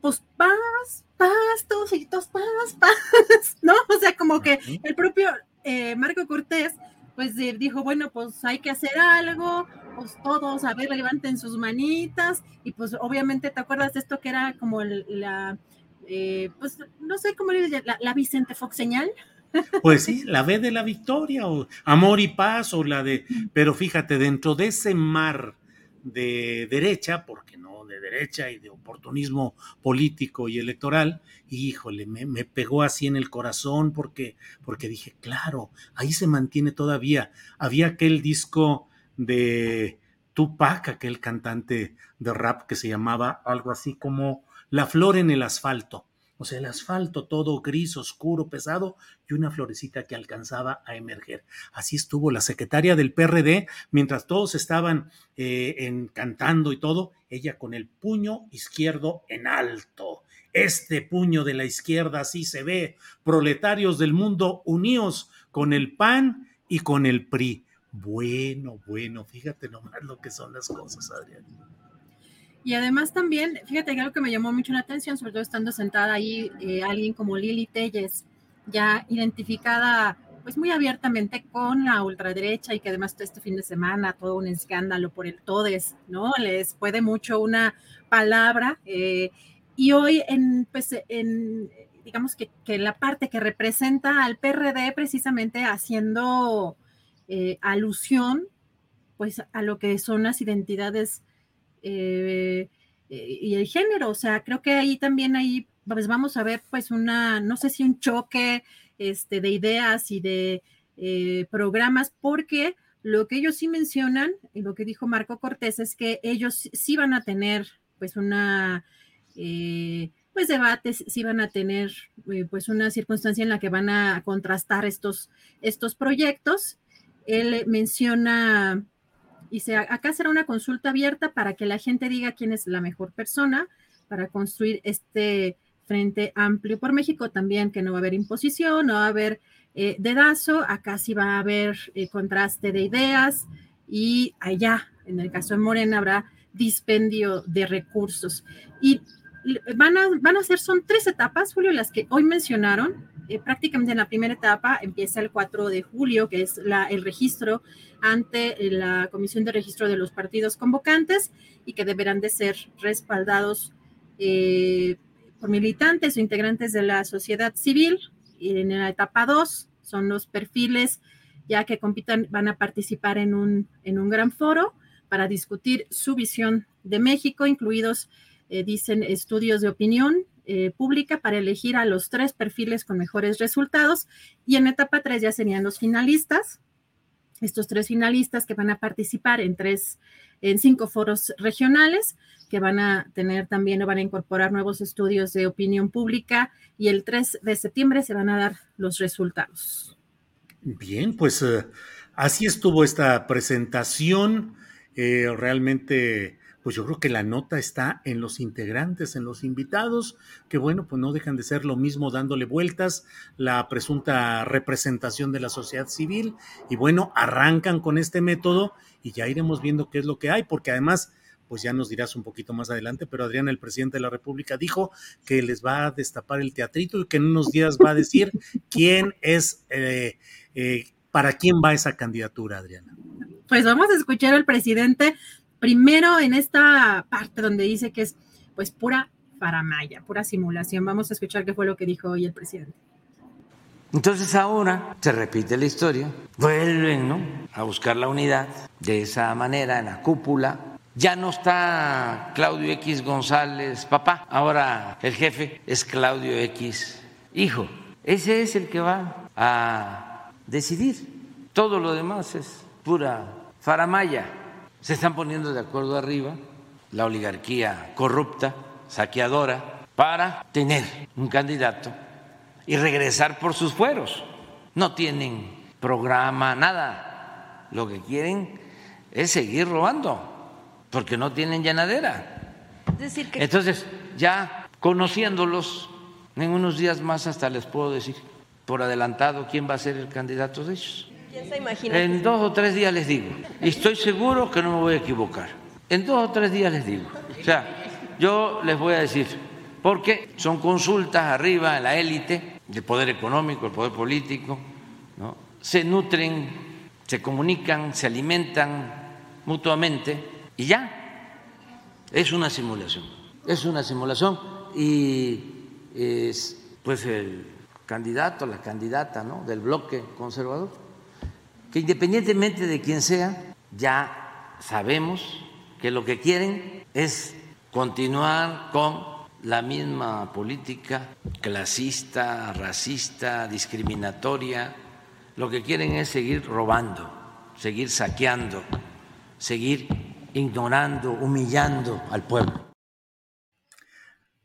E: pues paz, paz, todos todos paz, paz, ¿no? O sea, como que el propio eh, Marco Cortés, pues dijo, bueno, pues hay que hacer algo, pues todos, a ver, levanten sus manitas, y pues obviamente, ¿te acuerdas de esto que era como la, eh, pues no sé cómo le la, la Vicente Fox señal?
C: Pues sí, la B de la victoria, o amor y paz, o la de, pero fíjate, dentro de ese mar de derecha, porque no de derecha y de oportunismo político y electoral, híjole, me, me, pegó así en el corazón porque, porque dije, claro, ahí se mantiene todavía. Había aquel disco de Tupac, aquel cantante de rap que se llamaba algo así como La flor en el asfalto o sea, el asfalto todo gris, oscuro, pesado y una florecita que alcanzaba a emerger. Así estuvo la secretaria del PRD, mientras todos estaban eh, cantando y todo, ella con el puño izquierdo en alto. Este puño de la izquierda así se ve, proletarios del mundo unidos con el PAN y con el PRI. Bueno, bueno, fíjate nomás lo que son las cosas, Adrián.
E: Y además también, fíjate que algo que me llamó mucho la atención, sobre todo estando sentada ahí eh, alguien como Lili Telles, ya identificada pues muy abiertamente con la ultraderecha y que además este fin de semana todo un escándalo por el TODES, ¿no? Les puede mucho una palabra. Eh, y hoy en, pues, en digamos que, que, la parte que representa al PRD precisamente haciendo eh, alusión pues a lo que son las identidades eh, eh, y el género. O sea, creo que ahí también ahí pues vamos a ver pues una, no sé si un choque este, de ideas y de eh, programas, porque lo que ellos sí mencionan, y lo que dijo Marco Cortés, es que ellos sí van a tener pues una... pues debates, sí van a tener pues una circunstancia en la que van a contrastar estos, estos proyectos. Él menciona y se, acá será una consulta abierta para que la gente diga quién es la mejor persona para construir este frente amplio por México. También que no va a haber imposición, no va a haber eh, dedazo, acá sí va a haber eh, contraste de ideas y allá, en el caso de Morena, habrá dispendio de recursos. Y van a, van a ser, son tres etapas, Julio, las que hoy mencionaron. Eh, prácticamente en la primera etapa empieza el 4 de julio, que es el registro ante la Comisión de Registro de los Partidos Convocantes y que deberán de ser respaldados eh, por militantes o integrantes de la sociedad civil. Y en la etapa 2 son los perfiles ya que compitan, van a participar en un, en un gran foro para discutir su visión de México, incluidos, eh, dicen, estudios de opinión, eh, pública para elegir a los tres perfiles con mejores resultados y en etapa 3 ya serían los finalistas, estos tres finalistas que van a participar en tres, en cinco foros regionales que van a tener también o van a incorporar nuevos estudios de opinión pública y el 3 de septiembre se van a dar los resultados.
C: Bien, pues uh, así estuvo esta presentación. Eh, realmente pues yo creo que la nota está en los integrantes, en los invitados, que bueno, pues no dejan de ser lo mismo dándole vueltas, la presunta representación de la sociedad civil, y bueno, arrancan con este método y ya iremos viendo qué es lo que hay, porque además, pues ya nos dirás un poquito más adelante, pero Adrián, el presidente de la República, dijo que les va a destapar el teatrito y que en unos días va a decir quién es, eh, eh, para quién va esa candidatura, Adriana.
E: Pues vamos a escuchar al presidente Primero en esta parte donde dice que es pues pura faramaya, pura simulación. Vamos a escuchar qué fue lo que dijo hoy el presidente.
I: Entonces ahora se repite la historia, vuelven ¿no? a buscar la unidad de esa manera en la cúpula. Ya no está Claudio X González, papá, ahora el jefe es Claudio X, hijo. Ese es el que va a decidir. Todo lo demás es pura faramaya. Se están poniendo de acuerdo arriba la oligarquía corrupta, saqueadora, para tener un candidato y regresar por sus fueros. No tienen programa, nada. Lo que quieren es seguir robando, porque no tienen llenadera. Entonces, ya conociéndolos, en unos días más hasta les puedo decir por adelantado quién va a ser el candidato de ellos. En dos o tres días les digo. Y estoy seguro que no me voy a equivocar. En dos o tres días les digo. O sea, yo les voy a decir, porque son consultas arriba en la élite, el poder económico, el poder político, ¿no? se nutren, se comunican, se alimentan mutuamente y ya. Es una simulación. Es una simulación y es pues el candidato, la candidata ¿no? del bloque conservador que independientemente de quién sea, ya sabemos que lo que quieren es continuar con la misma política clasista, racista, discriminatoria. Lo que quieren es seguir robando, seguir saqueando, seguir ignorando, humillando al pueblo.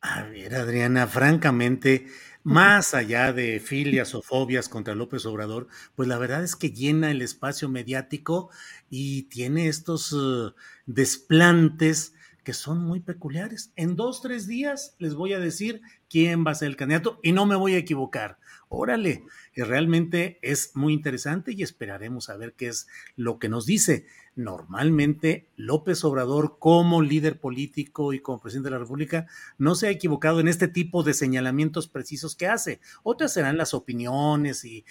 C: A ver, Adriana, francamente, más allá de filias o fobias contra López Obrador, pues la verdad es que llena el espacio mediático y tiene estos uh, desplantes que son muy peculiares. En dos, tres días les voy a decir quién va a ser el candidato y no me voy a equivocar. Órale, realmente es muy interesante y esperaremos a ver qué es lo que nos dice normalmente López Obrador como líder político y como presidente de la República no se ha equivocado en este tipo de señalamientos precisos que hace. Otras serán las opiniones y,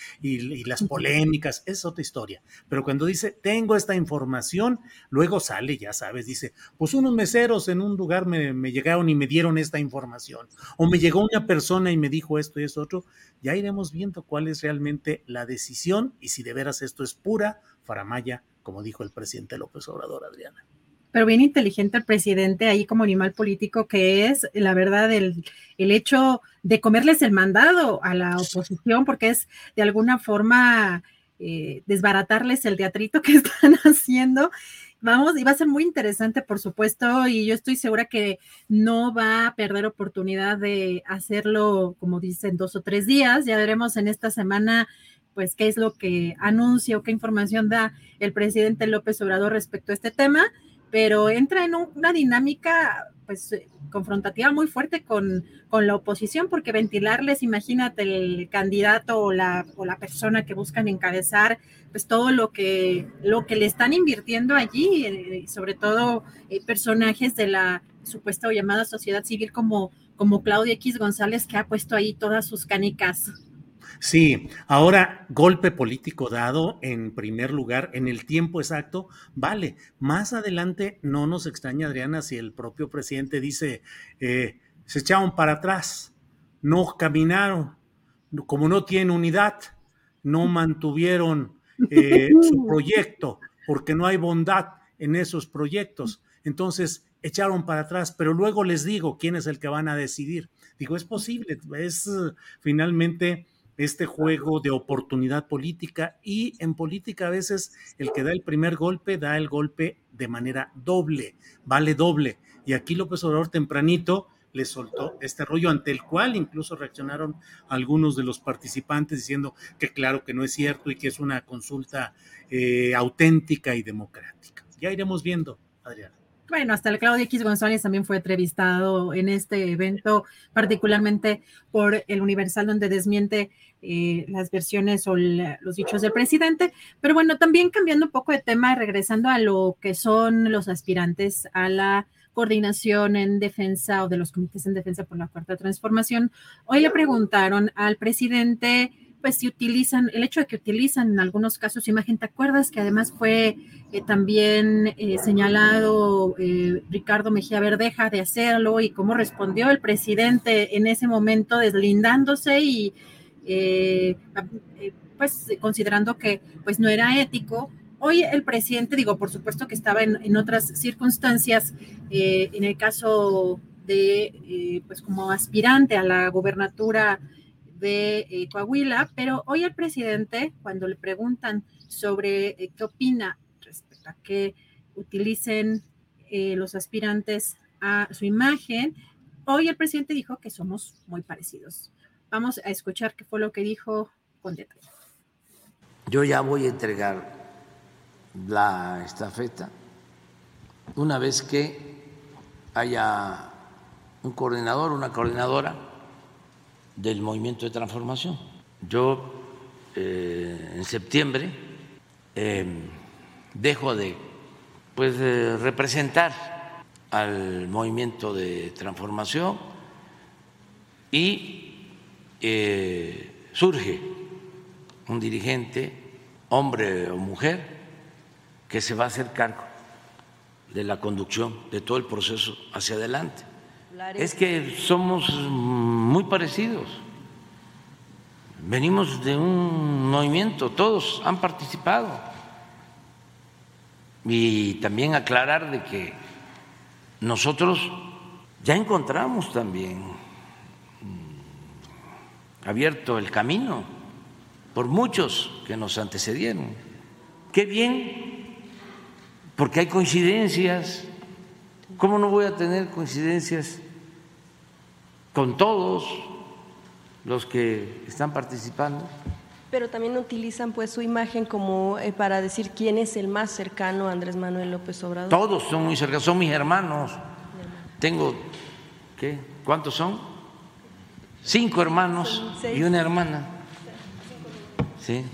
C: las polémicas, es otra historia. Pero cuando dice, tengo esta información, luego sale, ya sabes, dice, pues unos meseros en un lugar me, me llegaron y me dieron esta información. O me llegó una persona y me dijo esto y eso otro. Ya iremos viendo cuál es realmente la decisión y si de veras esto es pura faramaya como dijo el presidente López Obrador, Adriana.
E: Pero bien inteligente el presidente ahí como animal político que es, la verdad, el, el hecho de comerles el mandado a la oposición, porque es de alguna forma eh, desbaratarles el teatrito que están haciendo. Vamos, y va a ser muy interesante, por supuesto, y yo estoy segura que no va a perder oportunidad de hacerlo, como dicen, dos o tres días. Ya veremos en esta semana pues qué es lo que anuncia o qué información da el presidente López Obrador respecto a este tema, pero entra en una dinámica pues confrontativa muy fuerte con, con, la oposición, porque ventilarles, imagínate, el candidato o la, o la persona que buscan encabezar, pues todo lo que, lo que le están invirtiendo allí, eh, sobre todo eh, personajes de la supuesta o llamada sociedad civil como, como Claudia X González, que ha puesto ahí todas sus canicas.
C: Sí, ahora golpe político dado en primer lugar en el tiempo exacto, vale. Más adelante no nos extraña, Adriana, si el propio presidente dice, eh, se echaron para atrás, no caminaron, como no tienen unidad, no mantuvieron eh, su proyecto, porque no hay bondad en esos proyectos. Entonces, echaron para atrás, pero luego les digo quién es el que van a decidir. Digo, es posible, es finalmente este juego de oportunidad política y en política a veces el que da el primer golpe da el golpe de manera doble, vale doble. Y aquí López Obrador tempranito le soltó este rollo ante el cual incluso reaccionaron algunos de los participantes diciendo que claro que no es cierto y que es una consulta eh, auténtica y democrática. Ya iremos viendo, Adriana.
E: Bueno, hasta el Claudio X González también fue entrevistado en este evento, particularmente por el Universal, donde desmiente eh, las versiones o los dichos del presidente. Pero bueno, también cambiando un poco de tema y regresando a lo que son los aspirantes a la coordinación en defensa o de los comités en defensa por la cuarta transformación, hoy le preguntaron al presidente pues si utilizan, el hecho de que utilizan en algunos casos imagen, ¿te acuerdas que además fue eh, también eh, señalado eh, Ricardo Mejía Verdeja de hacerlo y cómo respondió el presidente en ese momento deslindándose y, pues considerando que pues no era ético. Hoy el presidente, digo, por supuesto que estaba en, otras circunstancias, en el caso de, pues como aspirante a la gobernatura de Coahuila, pero hoy el presidente, cuando le preguntan sobre qué opina respecto a que utilicen los aspirantes a su imagen, Hoy el presidente dijo que somos muy parecidos. Vamos a escuchar qué fue lo que dijo con detalle.
I: Yo ya voy a entregar la estafeta una vez que haya un coordinador, una coordinadora del movimiento de transformación. Yo eh, en septiembre em, dejo de pues, representar al movimiento de transformación y eh, surge un dirigente, hombre o mujer, que se va a hacer cargo de la conducción de todo el proceso hacia adelante. Es que somos muy parecidos. Venimos de un movimiento, todos han participado. Y también aclarar de que nosotros ya encontramos también mm, abierto el camino por muchos que nos antecedieron. Qué bien, porque hay coincidencias. ¿Cómo no voy a tener coincidencias con todos los que están participando?
J: Pero también utilizan pues su imagen como eh, para decir quién es el más cercano a Andrés Manuel López Obrador.
I: Todos son muy cercanos, son mis hermanos. Tengo, ¿qué? ¿Cuántos son? Cinco hermanos y una hermana. Sí.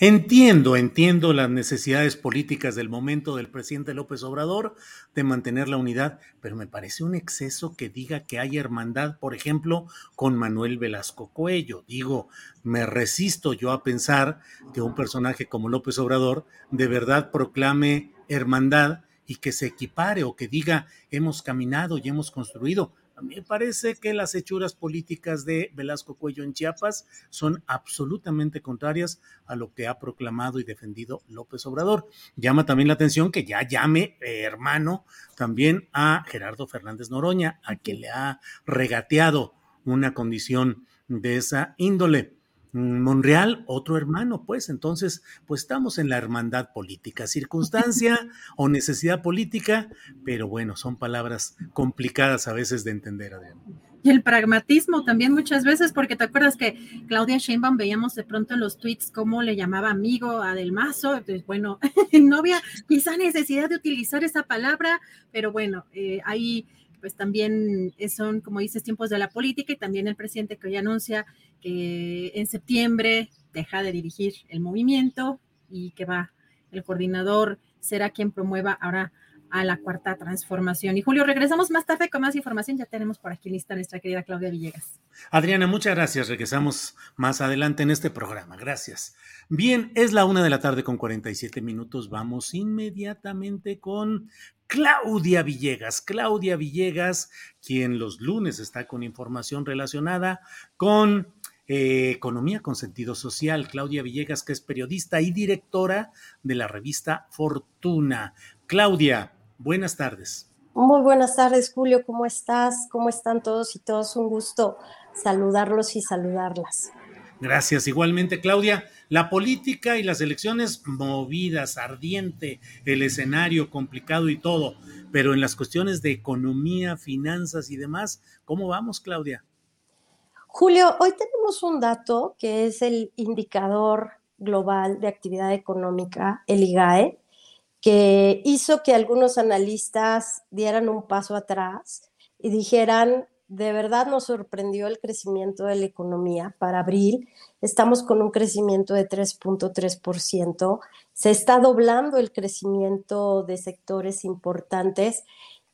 C: Entiendo, entiendo las necesidades políticas del momento del presidente López Obrador de mantener la unidad, pero me parece un exceso que diga que hay hermandad, por ejemplo, con Manuel Velasco Coello. Digo, me resisto yo a pensar que un personaje como López Obrador de verdad proclame hermandad y que se equipare o que diga hemos caminado y hemos construido. A mí me parece que las hechuras políticas de Velasco Cuello en Chiapas son absolutamente contrarias a lo que ha proclamado y defendido López Obrador. Llama también la atención que ya llame eh, hermano también a Gerardo Fernández Noroña, a quien le ha regateado una condición de esa índole. Monreal, otro hermano, pues. Entonces, pues estamos en la hermandad política, circunstancia o necesidad política, pero bueno, son palabras complicadas a veces de entender, Adrián.
E: Y el pragmatismo también muchas veces, porque te acuerdas que Claudia Sheinbaum veíamos de pronto en los tweets cómo le llamaba amigo a Del Mazo, entonces bueno, no había quizá necesidad de utilizar esa palabra, pero bueno, eh, ahí pues también son, como dices, tiempos de la política y también el presidente que hoy anuncia que en septiembre deja de dirigir el movimiento y que va, el coordinador será quien promueva ahora a la cuarta transformación. Y Julio, regresamos más tarde con más información. Ya tenemos por aquí lista nuestra querida Claudia Villegas.
C: Adriana, muchas gracias. Regresamos más adelante en este programa. Gracias. Bien, es la una de la tarde con 47 minutos. Vamos inmediatamente con Claudia Villegas. Claudia Villegas, quien los lunes está con información relacionada con eh, Economía con Sentido Social. Claudia Villegas, que es periodista y directora de la revista Fortuna. Claudia, buenas tardes.
K: Muy buenas tardes, Julio. ¿Cómo estás? ¿Cómo están todos y todos? Un gusto saludarlos y saludarlas.
C: Gracias. Igualmente, Claudia, la política y las elecciones movidas, ardiente, el escenario complicado y todo, pero en las cuestiones de economía, finanzas y demás, ¿cómo vamos, Claudia?
K: Julio, hoy tenemos un dato que es el indicador global de actividad económica, el IGAE, que hizo que algunos analistas dieran un paso atrás y dijeran, de verdad nos sorprendió el crecimiento de la economía para abril. Estamos con un crecimiento de 3.3%. Se está doblando el crecimiento de sectores importantes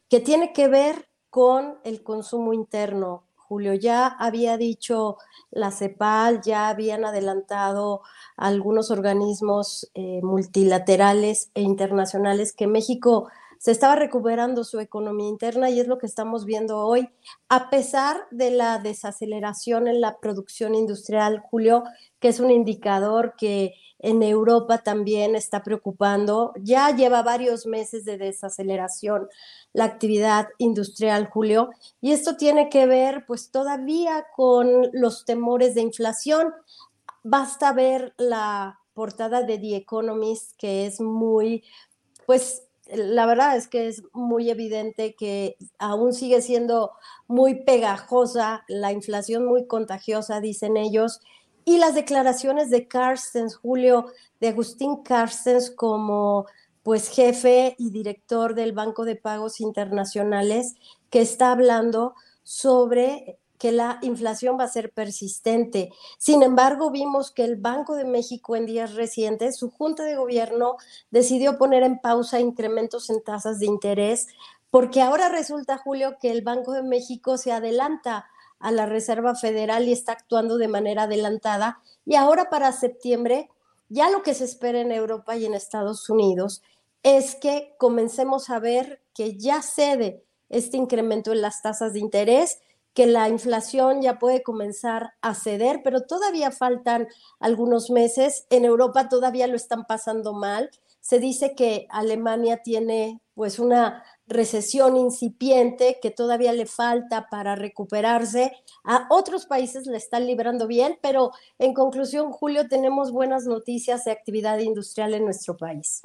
K: que tiene que ver con el consumo interno. Julio ya había dicho la CEPAL, ya habían adelantado algunos organismos eh, multilaterales e internacionales que México se estaba recuperando su economía interna y es lo que estamos viendo hoy, a pesar de la desaceleración en la producción industrial, Julio, que es un indicador que en Europa también está preocupando. Ya lleva varios meses de desaceleración la actividad industrial, Julio, y esto tiene que ver pues todavía con los temores de inflación. Basta ver la portada de The Economist, que es muy, pues la verdad es que es muy evidente que aún sigue siendo muy pegajosa, la inflación muy contagiosa, dicen ellos, y las declaraciones de Carstens, Julio, de Agustín Carstens como pues jefe y director del Banco de Pagos Internacionales, que está hablando sobre que la inflación va a ser persistente. Sin embargo, vimos que el Banco de México en días recientes, su Junta de Gobierno decidió poner en pausa incrementos en tasas de interés, porque ahora resulta, Julio, que el Banco de México se adelanta a la Reserva Federal y está actuando de manera adelantada. Y ahora para septiembre, ya lo que se espera en Europa y en Estados Unidos es que comencemos a ver que ya cede este incremento en las tasas de interés que la inflación ya puede comenzar a ceder, pero todavía faltan algunos meses. En Europa todavía lo están pasando mal. Se dice que Alemania tiene pues una recesión incipiente que todavía le falta para recuperarse. A otros países le están librando bien, pero en conclusión, Julio, tenemos buenas noticias de actividad industrial en nuestro país.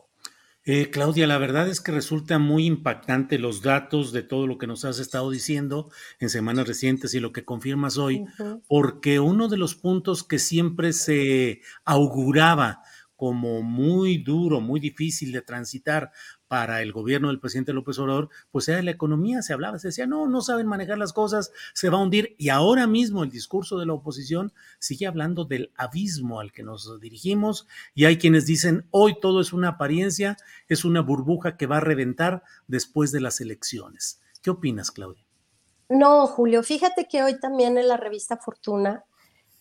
C: Eh, Claudia, la verdad es que resulta muy impactante los datos de todo lo que nos has estado diciendo en semanas recientes y lo que confirmas hoy, porque uno de los puntos que siempre se auguraba como muy duro, muy difícil de transitar para el gobierno del presidente López Obrador, pues era la economía, se hablaba, se decía, no, no saben manejar las cosas, se va a hundir. Y ahora mismo el discurso de la oposición sigue hablando del abismo al que nos dirigimos y hay quienes dicen, hoy todo es una apariencia, es una burbuja que va a reventar después de las elecciones. ¿Qué opinas, Claudia?
K: No, Julio, fíjate que hoy también en la revista Fortuna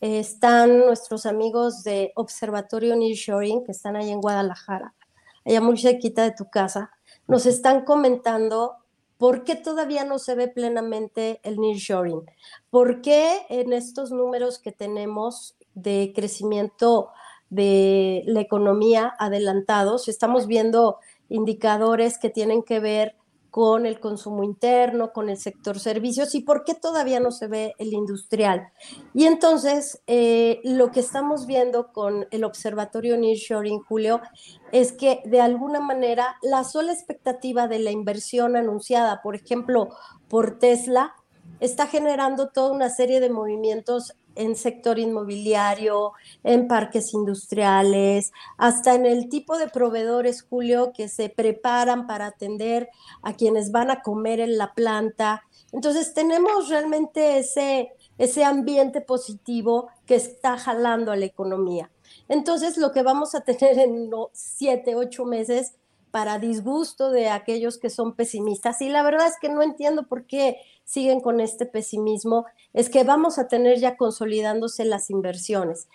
K: eh, están nuestros amigos de Observatorio Nearshoring, que están ahí en Guadalajara, allá muy cerquita de tu casa, nos están comentando por qué todavía no se ve plenamente el nearshoring, por qué en estos números que tenemos de crecimiento de la economía adelantados, estamos viendo indicadores que tienen que ver con el consumo interno, con el sector servicios y por qué todavía no se ve el industrial. Y entonces, eh, lo que estamos viendo con el Observatorio Nearshoring, Julio, es que de alguna manera la sola expectativa de la inversión anunciada, por ejemplo, por Tesla, está generando toda una serie de movimientos en sector inmobiliario, en parques industriales, hasta en el tipo de proveedores, Julio, que se preparan para atender a quienes van a comer en la planta. Entonces tenemos realmente ese, ese ambiente positivo que está jalando a la economía. Entonces lo que vamos a tener en siete, ocho meses para disgusto de aquellos que son pesimistas, y la verdad es que no entiendo por qué siguen con este pesimismo, es que vamos a tener ya consolidándose las inversiones.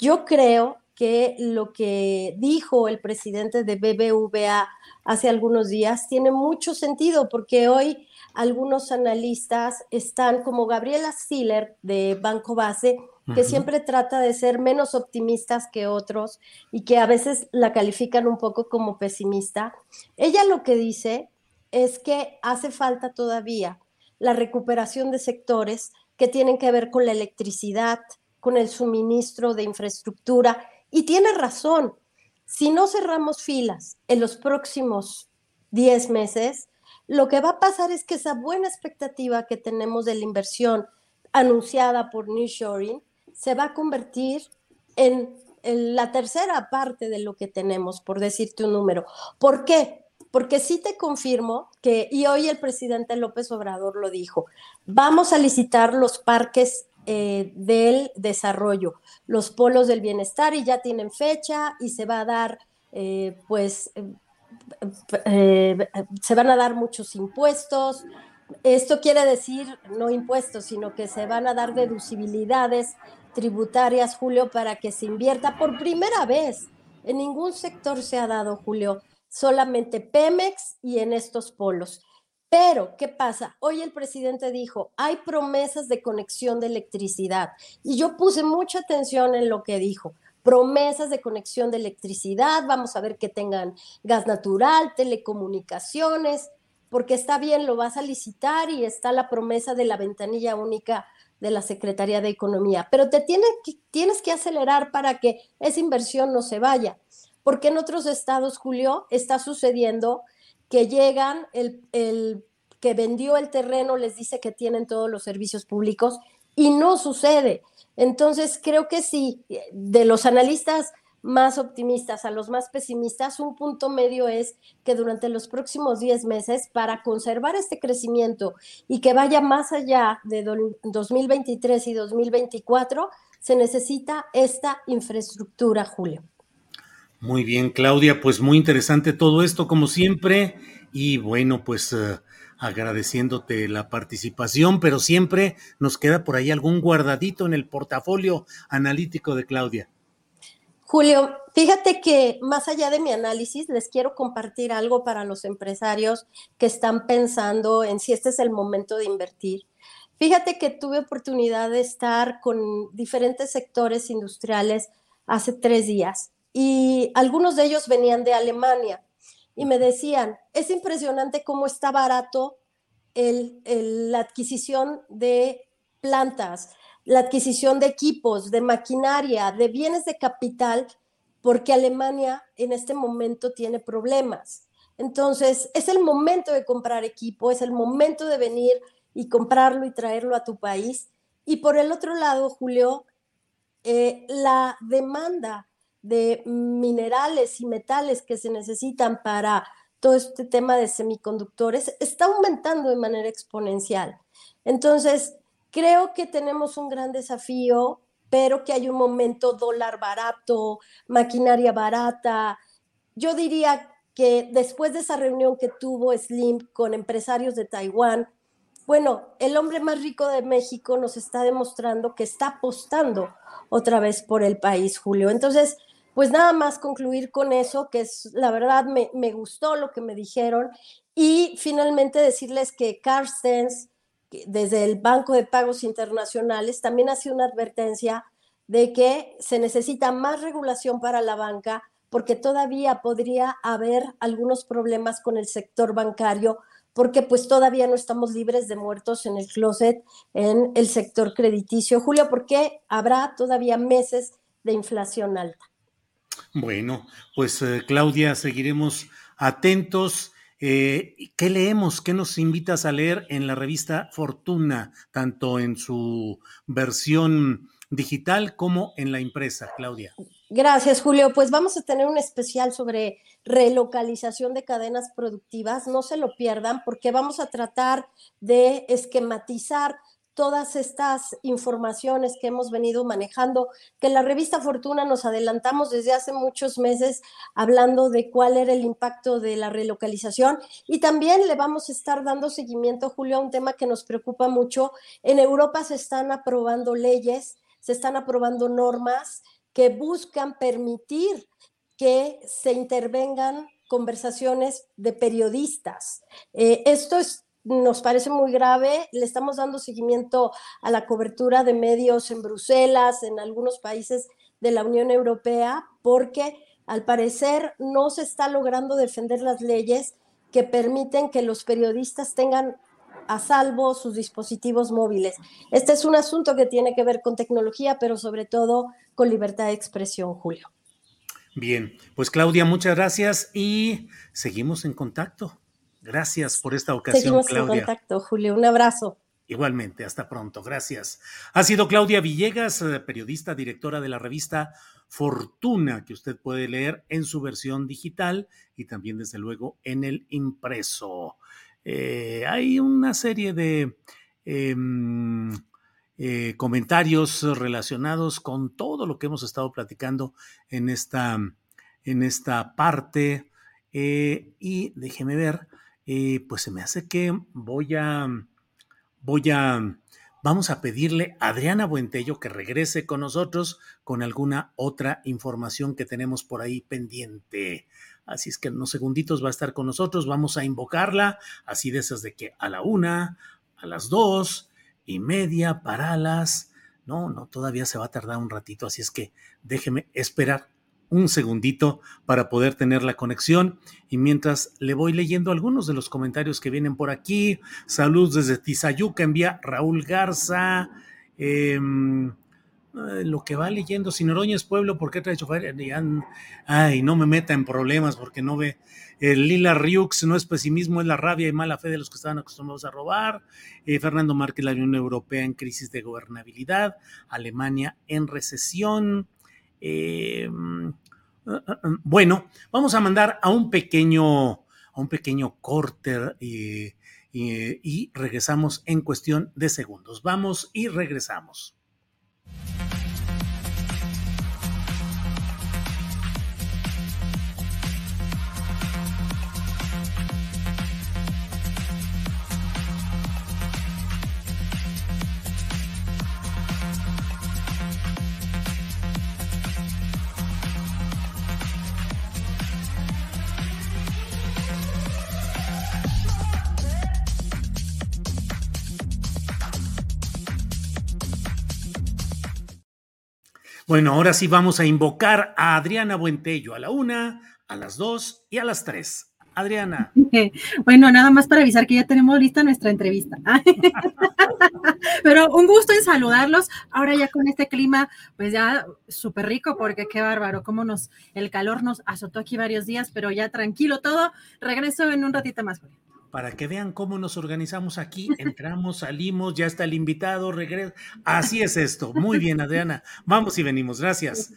K: Yo creo que lo que dijo el presidente de BBVA hace algunos días tiene mucho sentido porque hoy algunos analistas están como Gabriela Siller de Banco Base, que siempre trata de ser menos optimistas que otros y que a veces la califican un poco como pesimista. Ella lo que dice es que hace falta todavía la recuperación de sectores que tienen que ver con la electricidad, con el suministro de infraestructura. Y tiene razón, si no cerramos filas en los próximos 10 meses, lo que va a pasar es que esa buena expectativa que tenemos de la inversión anunciada por Nearshoring se va a convertir en, en la tercera parte de lo que tenemos, por decirte un número. ¿Por qué? Porque sí te confirmo que, y hoy el presidente López Obrador lo dijo, vamos a licitar los parques eh, del desarrollo, los polos del bienestar y ya tienen fecha y se va a dar, eh, pues, eh, se van a dar muchos impuestos. Esto quiere decir no impuestos, sino que se van a dar deducibilidades tributarias, Julio, para que se invierta por primera vez. En ningún sector se ha dado, Julio, solamente Pemex y en estos polos. Pero, ¿qué pasa? Hoy el presidente dijo, hay promesas de conexión de electricidad. Y yo puse mucha atención en lo que dijo. Promesas de conexión de electricidad, vamos a ver que tengan gas natural, telecomunicaciones, porque está bien, lo vas a licitar y está la promesa de la ventanilla única de la Secretaría de Economía. Pero te tiene, tienes que acelerar para que esa inversión no se vaya. Porque en otros estados, Julio, está sucediendo que llegan, el, el que vendió el terreno les dice que tienen todos los servicios públicos y no sucede. Entonces, creo que sí, de los analistas más optimistas a los más pesimistas, un punto medio es que durante los próximos 10 meses, para conservar este crecimiento y que vaya más allá de 2023 y 2024, se necesita esta infraestructura, Julio.
C: Muy bien, Claudia, pues muy interesante todo esto, como siempre. Y bueno, pues uh, agradeciéndote la participación, pero siempre nos queda por ahí algún guardadito en el portafolio analítico de Claudia.
K: Julio, fíjate que más allá de mi análisis, les quiero compartir algo para los empresarios que están pensando en si este es el momento de invertir. Fíjate que tuve oportunidad de estar con diferentes sectores industriales hace tres días y algunos de ellos venían de Alemania y me decían, es impresionante cómo está barato el, la adquisición de plantas, la adquisición de equipos, de maquinaria, de bienes de capital, porque Alemania en este momento tiene problemas. Entonces, es el momento de comprar equipo, es el momento de venir y comprarlo y traerlo a tu país. Y por el otro lado, Julio, eh, la demanda de minerales y metales que se necesitan para todo este tema de semiconductores está aumentando de manera exponencial. Entonces, creo que tenemos un gran desafío, pero que hay un momento dólar barato, maquinaria barata. Yo diría que después de esa reunión que tuvo Slim con empresarios de Taiwán, bueno, el hombre más rico de México nos está demostrando que está apostando otra vez por el país, Julio. Entonces, pues nada más concluir con eso, que es la verdad me, gustó lo que me dijeron y finalmente decirles que Carstens, desde el Banco de Pagos Internacionales, también hace una advertencia de que se necesita más regulación para la banca porque todavía podría haber algunos problemas con el sector bancario porque pues todavía no estamos libres de muertos en el closet en el sector crediticio. Julio, porque habrá todavía meses de inflación alta.
C: Bueno, pues eh, Claudia, seguiremos atentos. Eh, ¿Qué leemos? ¿Qué nos invitas a leer en la revista Fortuna, tanto en su versión digital como en la impresa, Claudia?
K: Gracias, Julio. Pues vamos a tener un especial sobre relocalización de cadenas productivas. No se lo pierdan porque vamos a tratar de esquematizar todas estas informaciones que hemos venido manejando, que la revista Fortuna nos adelantamos desde hace muchos meses hablando de cuál era el impacto de la relocalización y también le vamos a estar dando seguimiento, Julio, a un tema que nos preocupa mucho. En Europa se están aprobando leyes, se están aprobando normas que buscan permitir que se intervengan conversaciones de periodistas. Eh, esto es nos parece muy grave. Le estamos dando seguimiento a la cobertura de medios en Bruselas, en algunos países de la Unión Europea, porque al parecer no se está logrando defender las leyes que permiten que los periodistas tengan a salvo sus dispositivos móviles. Este es un asunto que tiene que ver con tecnología, pero sobre todo con libertad de expresión, Julio.
C: Bien, pues Claudia, muchas gracias y seguimos en contacto. Gracias por esta ocasión,
K: Seguimos Claudia. en contacto, Julio. Un abrazo.
C: Igualmente, hasta pronto. Gracias. Ha sido Claudia Villegas, eh, periodista, directora de la revista Fortuna, que usted puede leer en su versión digital y también, desde luego, en el impreso. Eh, hay una serie de em, eh, comentarios relacionados con todo lo que hemos estado platicando en esta, en esta parte. y déjeme ver. Eh, pues se me hace que voy a, voy a, vamos a pedirle a Adriana Buentello que regrese con nosotros con alguna otra información que tenemos por ahí pendiente. Así es que en unos segunditos va a estar con nosotros, vamos a invocarla, así de esas de que a la una, a las dos y media, para las... No, no, todavía se va a tardar un ratito, así es que déjeme esperar un segundito para poder tener la conexión y mientras le voy leyendo algunos de los comentarios que vienen por aquí. Saludos desde Tizayuca, envía Raúl Garza. Em, lo que va leyendo, si Noroña es pueblo, ¿por qué trae chofer? Ay, no me meta en problemas porque no ve. El Lila Riux no es pesimismo, es la rabia y mala fe de los que estaban acostumbrados a robar. Eh, Fernando Márquez, la Unión Europea en crisis de gobernabilidad. Alemania en recesión. Eh, bueno, vamos a mandar a un pequeño, a un pequeño corte y, y regresamos en cuestión de segundos. Vamos y regresamos. Bueno, ahora sí vamos a invocar a Adriana Buentello a la una, a las dos y a las tres. Adriana.
E: Bueno, nada más para avisar que ya tenemos lista nuestra entrevista. Pero un gusto en saludarlos. Ahora ya con este clima, pues ya súper rico, porque qué bárbaro, cómo nos, el calor nos azotó aquí varios días, pero ya tranquilo todo. Regreso en un ratito más
C: para que vean cómo nos organizamos aquí. Entramos, salimos, ya está el invitado, regresa. Así es esto. Muy bien, Adriana. Vamos y venimos. Gracias.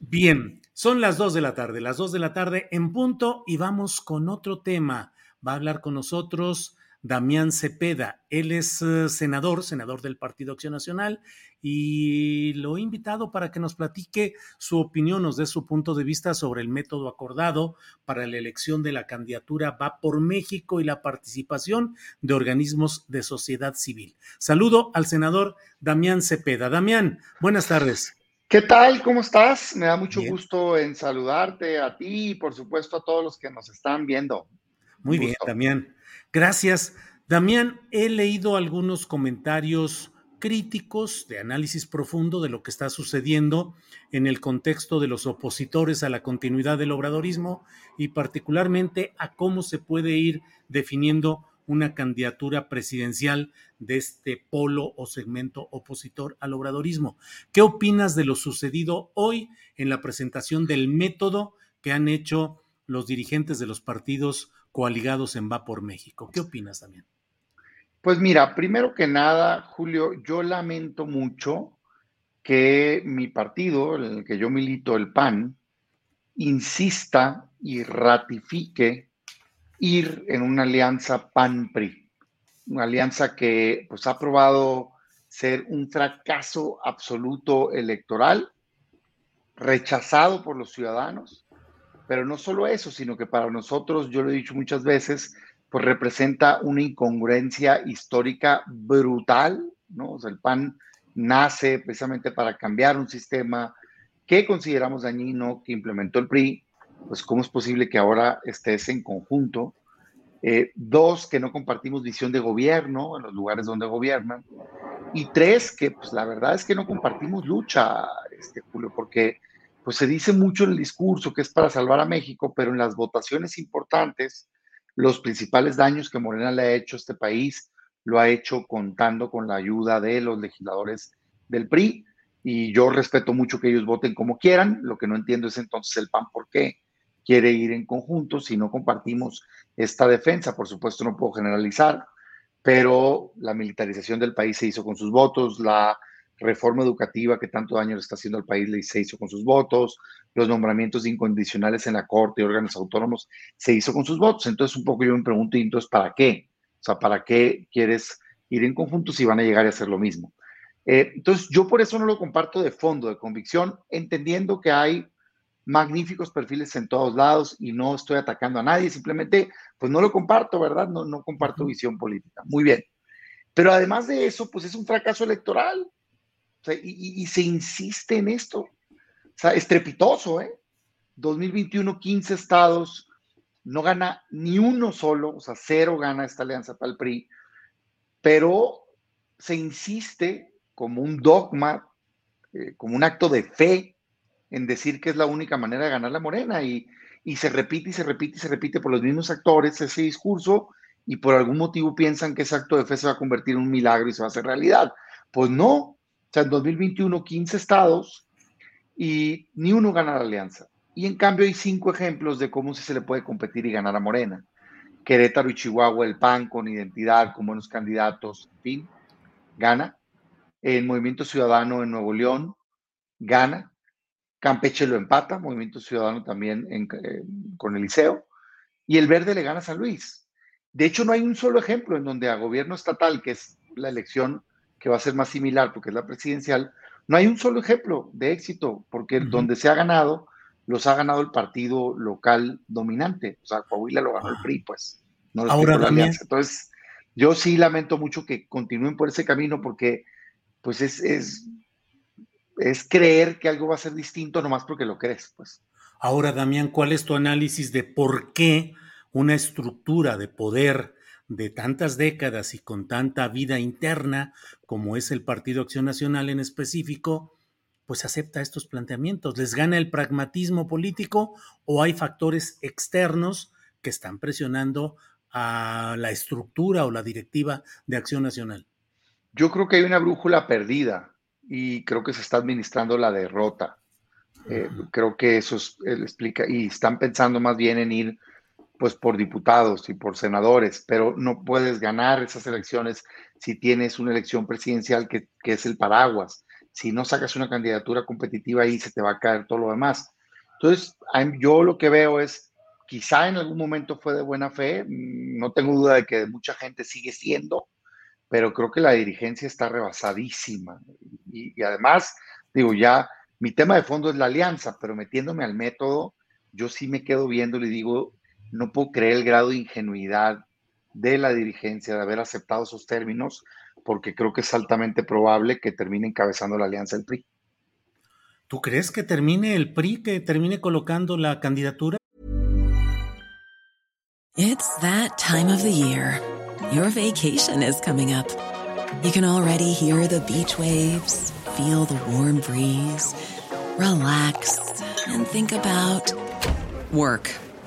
C: Bien, son las dos de la tarde, las dos de la tarde en punto y vamos con otro tema. Va a hablar con nosotros Damián Cepeda. Él es eh, senador, senador del Partido Acción Nacional, y lo he invitado para que nos platique su opinión, nos dé su punto de vista sobre el método acordado para la elección de la candidatura Va por México y la participación de organismos de sociedad civil. Saludo al senador Damián Cepeda. Damián, buenas tardes.
L: ¿Qué tal? ¿Cómo estás? Me da mucho gusto en saludarte a ti y por supuesto a todos los que nos están viendo.
C: Muy bien, Damián. Gracias. Damián, he leído algunos comentarios críticos de análisis profundo de lo que está sucediendo en el contexto de los opositores a la continuidad del obradorismo y particularmente a cómo se puede ir definiendo una candidatura presidencial de este polo o segmento opositor al obradorismo. ¿Qué opinas de lo sucedido hoy en la presentación del método que han hecho los dirigentes de los partidos coaligados en Va por México. ¿Qué opinas también?
L: Pues mira, primero que nada, Julio, yo lamento mucho que mi partido, en el que yo milito, el PAN, insista y ratifique ir en una alianza PAN-PRI, una alianza que pues ha probado ser un fracaso absoluto electoral, rechazado por los ciudadanos, pero no solo eso, sino que para nosotros, yo lo he dicho muchas veces, pues representa una incongruencia histórica brutal, ¿no? O sea, el PAN nace precisamente para cambiar un sistema que consideramos dañino, que implementó el PRI, pues cómo es posible que ahora estés en conjunto. Eh, dos, que no compartimos visión de gobierno en los lugares donde gobiernan. Y tres, que pues la verdad es que no compartimos lucha, este, Julio, porque pues se dice mucho en el discurso que es para salvar a México, pero en las votaciones importantes, los principales daños que Morena le ha hecho a este país lo ha hecho contando con la ayuda de los legisladores del PRI. Y yo respeto mucho que ellos voten como quieran. Lo que no entiendo es entonces el PAN por qué quiere ir en conjunto si no compartimos esta defensa. Por supuesto, no puedo generalizar, pero la militarización del país se hizo con sus votos, la reforma educativa que tanto daño le está haciendo al país le se hizo con sus votos, los nombramientos incondicionales en la Corte y órganos autónomos se hizo con sus votos. Entonces, un poco yo me pregunto, ¿y entonces para qué? O sea, ¿para qué quieres ir en conjunto si van a llegar a hacer lo mismo? Eh, entonces, yo por eso no lo comparto de fondo, de convicción, entendiendo que hay magníficos perfiles en todos lados y no estoy atacando a nadie, simplemente, pues no lo comparto, ¿verdad? No, no comparto visión política. Muy bien. Pero además de eso, pues es un fracaso electoral. Y, se insiste en esto. O sea, estrepitoso, ¿eh? 2021, 15 estados, no gana ni uno solo, o sea, cero gana esta alianza para el PRI, pero se insiste como un dogma, eh, como un acto de fe en decir que es la única manera de ganar la morena y, y se repite y se repite y se repite por los mismos actores ese discurso y por algún motivo piensan que ese acto de fe se va a convertir en un milagro y se va a hacer realidad. Pues no, o sea, en 2021 15 estados y ni uno gana la alianza. Y en cambio hay cinco ejemplos de cómo se le puede competir y ganar a Morena. Querétaro y Chihuahua, el PAN con identidad, con buenos candidatos, en fin, gana. El Movimiento Ciudadano en Nuevo León, gana. Campeche lo empata, Movimiento Ciudadano también con el Liceo. Y el Verde le gana a San Luis. De hecho, no hay un solo ejemplo en donde a gobierno estatal, que es la elección que va a ser más similar porque es la presidencial, no hay un solo ejemplo de éxito, porque donde se ha ganado, los ha ganado el partido local dominante. O sea, Coahuila lo ganó el PRI, pues. No Ahora también. Entonces, yo sí lamento mucho que continúen por ese camino porque, pues, es, es, es creer que algo va a ser distinto nomás porque lo crees, pues.
C: Ahora, Damián, ¿cuál es tu análisis de por qué una estructura de poder de tantas décadas y con tanta vida interna como es el Partido Acción Nacional en específico, pues acepta estos planteamientos. ¿Les gana el pragmatismo político o hay factores externos que están presionando a la estructura o la directiva de Acción Nacional?
L: Yo creo que hay una brújula perdida y creo que se está administrando la derrota. Eh, creo que eso explica, y están pensando más bien en ir pues por diputados y por senadores, pero no puedes ganar esas elecciones si tienes una elección presidencial que, es el paraguas. Si no sacas una candidatura competitiva ahí se te va a caer todo lo demás. Entonces, yo lo que veo es, quizá en algún momento fue de buena fe, no tengo duda de que mucha gente sigue siendo, pero creo que la dirigencia está rebasadísima. Y, y además, digo, ya mi tema de fondo es la alianza, pero metiéndome al método, yo sí me quedo viendo y digo, no puedo creer el grado de ingenuidad de la dirigencia de haber aceptado esos términos, porque creo que es altamente probable que termine encabezando la alianza del PRI.
C: ¿Tú crees que termine el PRI, que termine colocando la candidatura?
M: It's that time of the year. Your vacation is coming up. You can already hear the beach waves, feel the warm breeze, relax and think about work.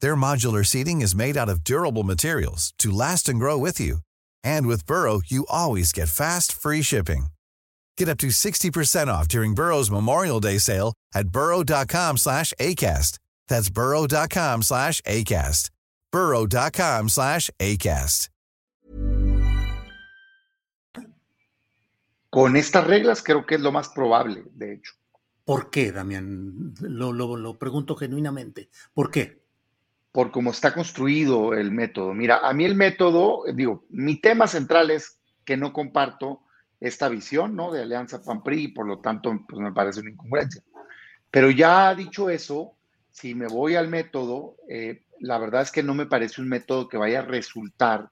A: Their modular seating is made out of durable materials to last and grow with you. And with Burrow, you always get fast, free shipping. Get up to 60% off during Burrow's Memorial Day sale at burrow.com slash ACAST. That's burrow.com slash ACAST. burrow.com slash ACAST.
L: Con estas reglas creo que es lo más probable, de hecho.
C: ¿Por qué, Damián? Lo, lo, lo pregunto genuinamente. ¿Por qué?
L: Por cómo está construido el método. Mira, a mí el método, digo, mi tema central es que no comparto esta visión, ¿no? De Alianza PAN-PRI y por lo tanto, pues me parece una incongruencia. Pero ya dicho eso, si me voy al método, eh, la verdad es que no me parece un método que vaya a resultar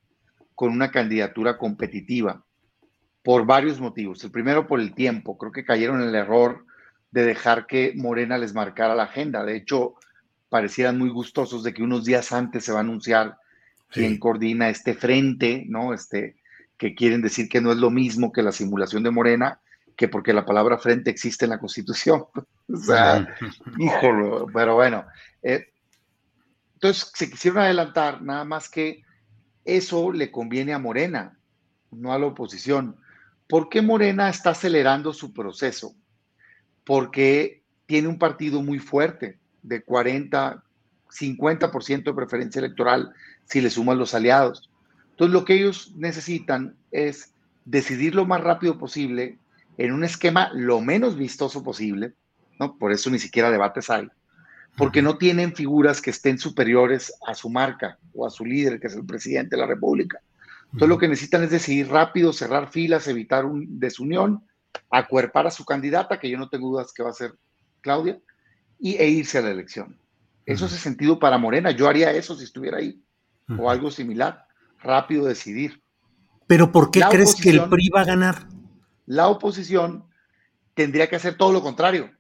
L: con una candidatura competitiva por varios motivos. El primero, por el tiempo. Creo que cayeron en el error de dejar que Morena les marcara la agenda. De hecho, parecieran muy gustosos de que unos días antes se va a anunciar quién coordina este frente, ¿no? Este, que quieren decir que no es lo mismo que la simulación de Morena, que porque la palabra frente existe en la Constitución. o sea, híjolo, pero bueno. Eh, entonces, se quisieron adelantar, nada más que eso le conviene a Morena, no a la oposición. ¿Por qué Morena está acelerando su proceso? Porque tiene un partido muy fuerte de 40, 50% de preferencia electoral si le suman los aliados. Entonces, lo que ellos necesitan es decidir lo más rápido posible en un esquema lo menos vistoso posible, ¿no? Por eso ni siquiera debates hay, porque no tienen figuras que estén superiores a su marca o a su líder, que es el presidente de la República. Entonces lo que necesitan es decidir rápido, cerrar filas, evitar un desunión, acuerpar a su candidata, que yo no tengo dudas que va a ser Claudia, y, e irse a la elección. Eso hace sentido para Morena. Yo haría eso si estuviera ahí, o algo similar. Rápido decidir.
C: Pero ¿por qué crees que el PRI va a ganar?
L: La oposición tendría que hacer todo lo contrario,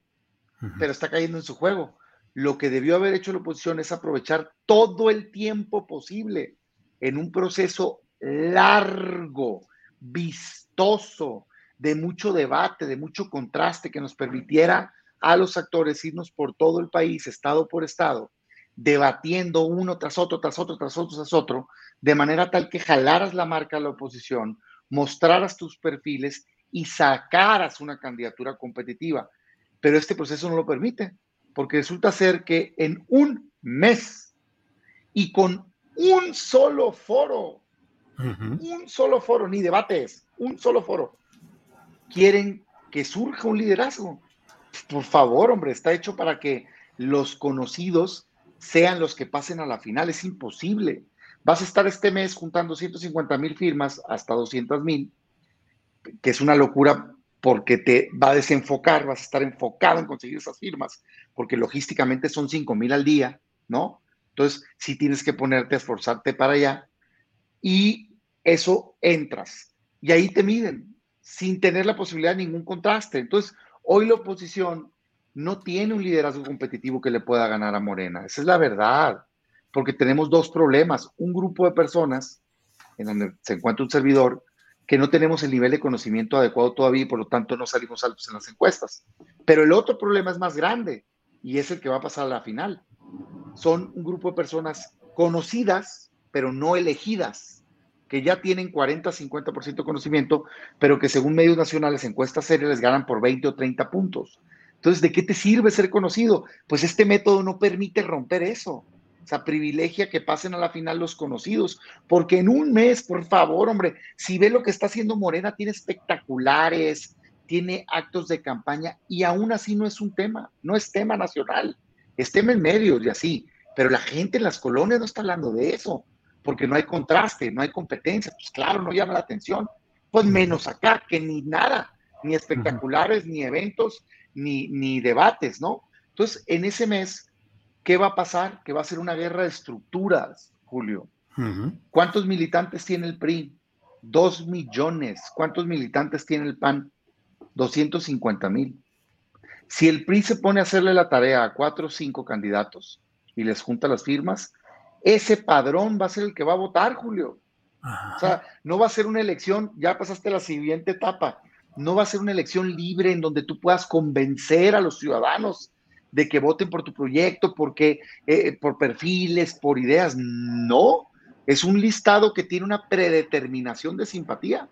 L: pero está cayendo en su juego. Lo que debió haber hecho la oposición es aprovechar todo el tiempo posible en un proceso largo, vistoso, de mucho debate, de mucho contraste que nos permitiera a los actores irnos por todo el país, estado por estado, debatiendo uno tras otro, tras otro, tras otro, tras otro, de manera tal que jalaras la marca a la oposición, mostraras tus perfiles y sacaras una candidatura competitiva. Pero este proceso no lo permite, porque resulta ser que en un mes y con un solo foro, un solo foro, ni debates, un solo foro, quieren que surja un liderazgo. Por favor, hombre, está hecho para que los conocidos sean los que pasen a la final. Es imposible. Vas a estar este mes juntando 150 mil firmas hasta 200 mil, que es una locura porque te va a desenfocar, vas a estar enfocado en conseguir esas firmas, porque logísticamente son 5 mil al día, ¿no? Entonces, sí tienes que ponerte a esforzarte para allá y eso entras. Y ahí te miden, sin tener la posibilidad de ningún contraste. Entonces, hoy la oposición no tiene un liderazgo competitivo que le pueda ganar a Morena. Esa es la verdad, porque tenemos dos problemas. Un grupo de personas, en donde se encuentra un servidor, que no tenemos el nivel de conocimiento adecuado todavía y por lo tanto no salimos altos en las encuestas. Pero el otro problema es más grande y es el que va a pasar a la final. Son un grupo de personas conocidas, pero no elegidas, que ya tienen 40, 50% de conocimiento, pero que según medios nacionales, encuestas serias, les ganan por 20 o 30 puntos. Entonces, ¿de qué te sirve ser conocido? Pues este método no permite romper eso. O sea, privilegia que pasen a la final los conocidos, porque en un mes, por favor, hombre, si ve lo que está haciendo Morena, tiene espectaculares, tiene actos de campaña y aún así no es un tema, no es tema nacional, es tema en medios y así, pero la gente en las colonias no está hablando de eso, porque no hay contraste, no hay competencia, pues claro, no llama la atención, pues menos acá, que ni nada, ni espectaculares, ni eventos, ni, ni debates, ¿no? Entonces, en ese mes, ¿qué va a pasar? Que va a ser una guerra de estructuras, Julio. ¿Cuántos militantes tiene el PRI? Dos millones. ¿Cuántos militantes tiene el PAN? 250 mil. Si el PRI se pone a hacerle la tarea a cuatro o cinco candidatos y les junta las firmas, ese padrón va a ser el que va a votar, Julio. O sea, no va a ser una elección, ya pasaste la siguiente etapa, no va a ser una elección libre en donde tú puedas convencer a los ciudadanos de que voten por tu proyecto, porque eh, por perfiles, por ideas. No, es un listado que tiene una predeterminación de simpatía,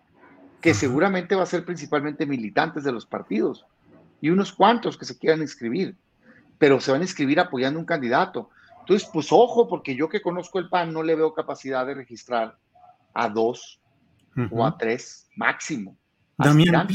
L: que seguramente va a ser principalmente militantes de los partidos y unos cuantos que se quieran inscribir, pero se van a inscribir apoyando un candidato. Entonces, pues ojo, porque yo que conozco el PAN no le veo capacidad de registrar a dos o a tres máximo.
C: Damián,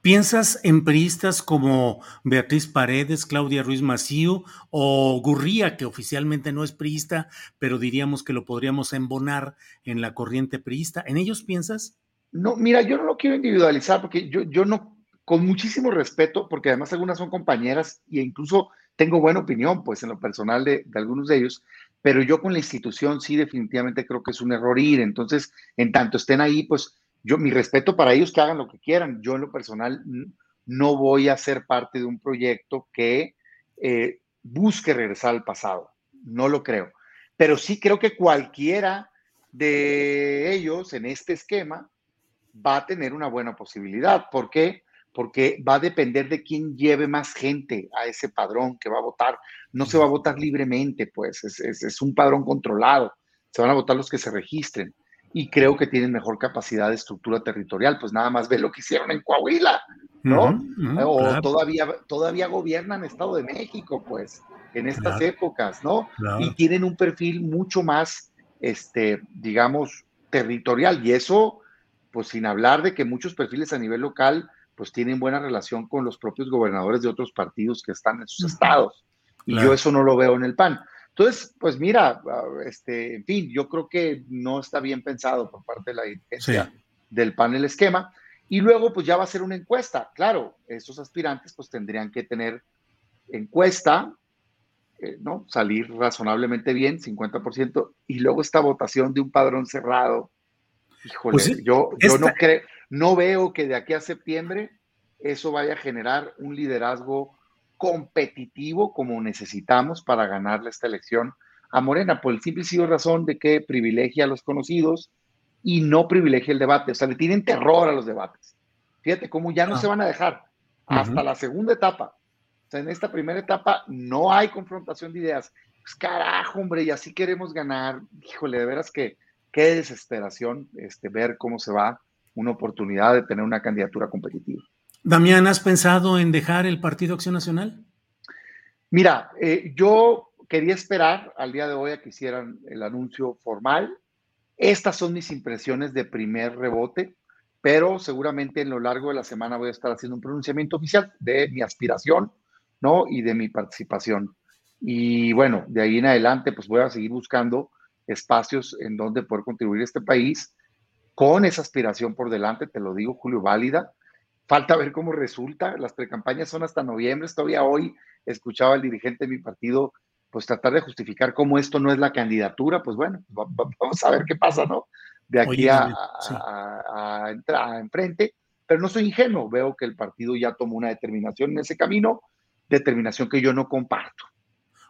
C: ¿piensas en priistas como Beatriz Paredes, Claudia Ruiz Macío o Gurría, que oficialmente no es priista, pero diríamos que lo podríamos embonar en la corriente priista? ¿En ellos piensas?
L: No, mira, yo no lo quiero individualizar porque yo, yo no, con muchísimo respeto, porque además algunas son compañeras e incluso tengo buena opinión, pues en lo personal de, algunos de ellos, pero yo con la institución sí definitivamente creo que es un error ir. Entonces, en tanto estén ahí, pues yo mi respeto para ellos que hagan lo que quieran. Yo en lo personal no voy a ser parte de un proyecto que eh, busque regresar al pasado. No lo creo. Pero sí creo que cualquiera de ellos en este esquema va a tener una buena posibilidad. ¿Por qué? Porque va a depender de quién lleve más gente a ese padrón que va a votar. No se va a votar libremente, pues es, es un padrón controlado. Se van a votar los que se registren y creo que tienen mejor capacidad de estructura territorial, pues nada más ve lo que hicieron en Coahuila, ¿no? o todavía, todavía gobiernan Estado de México, pues, en estas épocas, ¿no? Y tienen un perfil mucho más, este, digamos, territorial, y eso, pues sin hablar de que muchos perfiles a nivel local, pues tienen buena relación con los propios gobernadores de otros partidos que están en sus estados. Y yo eso no lo veo en el PAN. Entonces, pues mira, este, en fin, yo creo que no está bien pensado por parte de la dirigencia del PAN el esquema. Y luego, pues ya va a ser una encuesta. Claro, estos aspirantes pues tendrían que tener encuesta, eh, ¿no? Salir razonablemente bien, 50%, y luego esta votación de un padrón cerrado. Híjole, pues yo, yo no creo, no veo que de aquí a septiembre eso vaya a generar un liderazgo competitivo como necesitamos para ganarle esta elección a Morena, por el simple y razón de que privilegia a los conocidos y no privilegia el debate. O sea, le tienen terror a los debates. Fíjate cómo ya no ah. se van a dejar hasta la segunda etapa. O sea, en esta primera etapa no hay confrontación de ideas. Pues carajo, hombre, y así queremos ganar. Híjole, de veras que qué desesperación este, ver cómo se va una oportunidad de tener una candidatura competitiva.
C: Damián, ¿has pensado en dejar el Partido Acción Nacional?
L: Mira, eh, yo quería esperar al día de hoy a que hicieran el anuncio formal. Estas son mis impresiones de primer rebote, pero seguramente en lo largo de la semana voy a estar haciendo un pronunciamiento oficial de mi aspiración, ¿no? Y de mi participación. Y bueno, de ahí en adelante, pues voy a seguir buscando espacios en donde poder contribuir a este país con esa aspiración por delante, te lo digo, Julio, válida, Falta ver cómo resulta. Las precampañas son hasta noviembre. Todavía hoy escuchaba al dirigente de mi partido pues tratar de justificar cómo esto no es la candidatura. Pues bueno, vamos a ver qué pasa, ¿no? De aquí a, entrar a, enfrente. Pero no soy ingenuo. Veo que el partido ya tomó una determinación en ese camino, determinación que yo no comparto.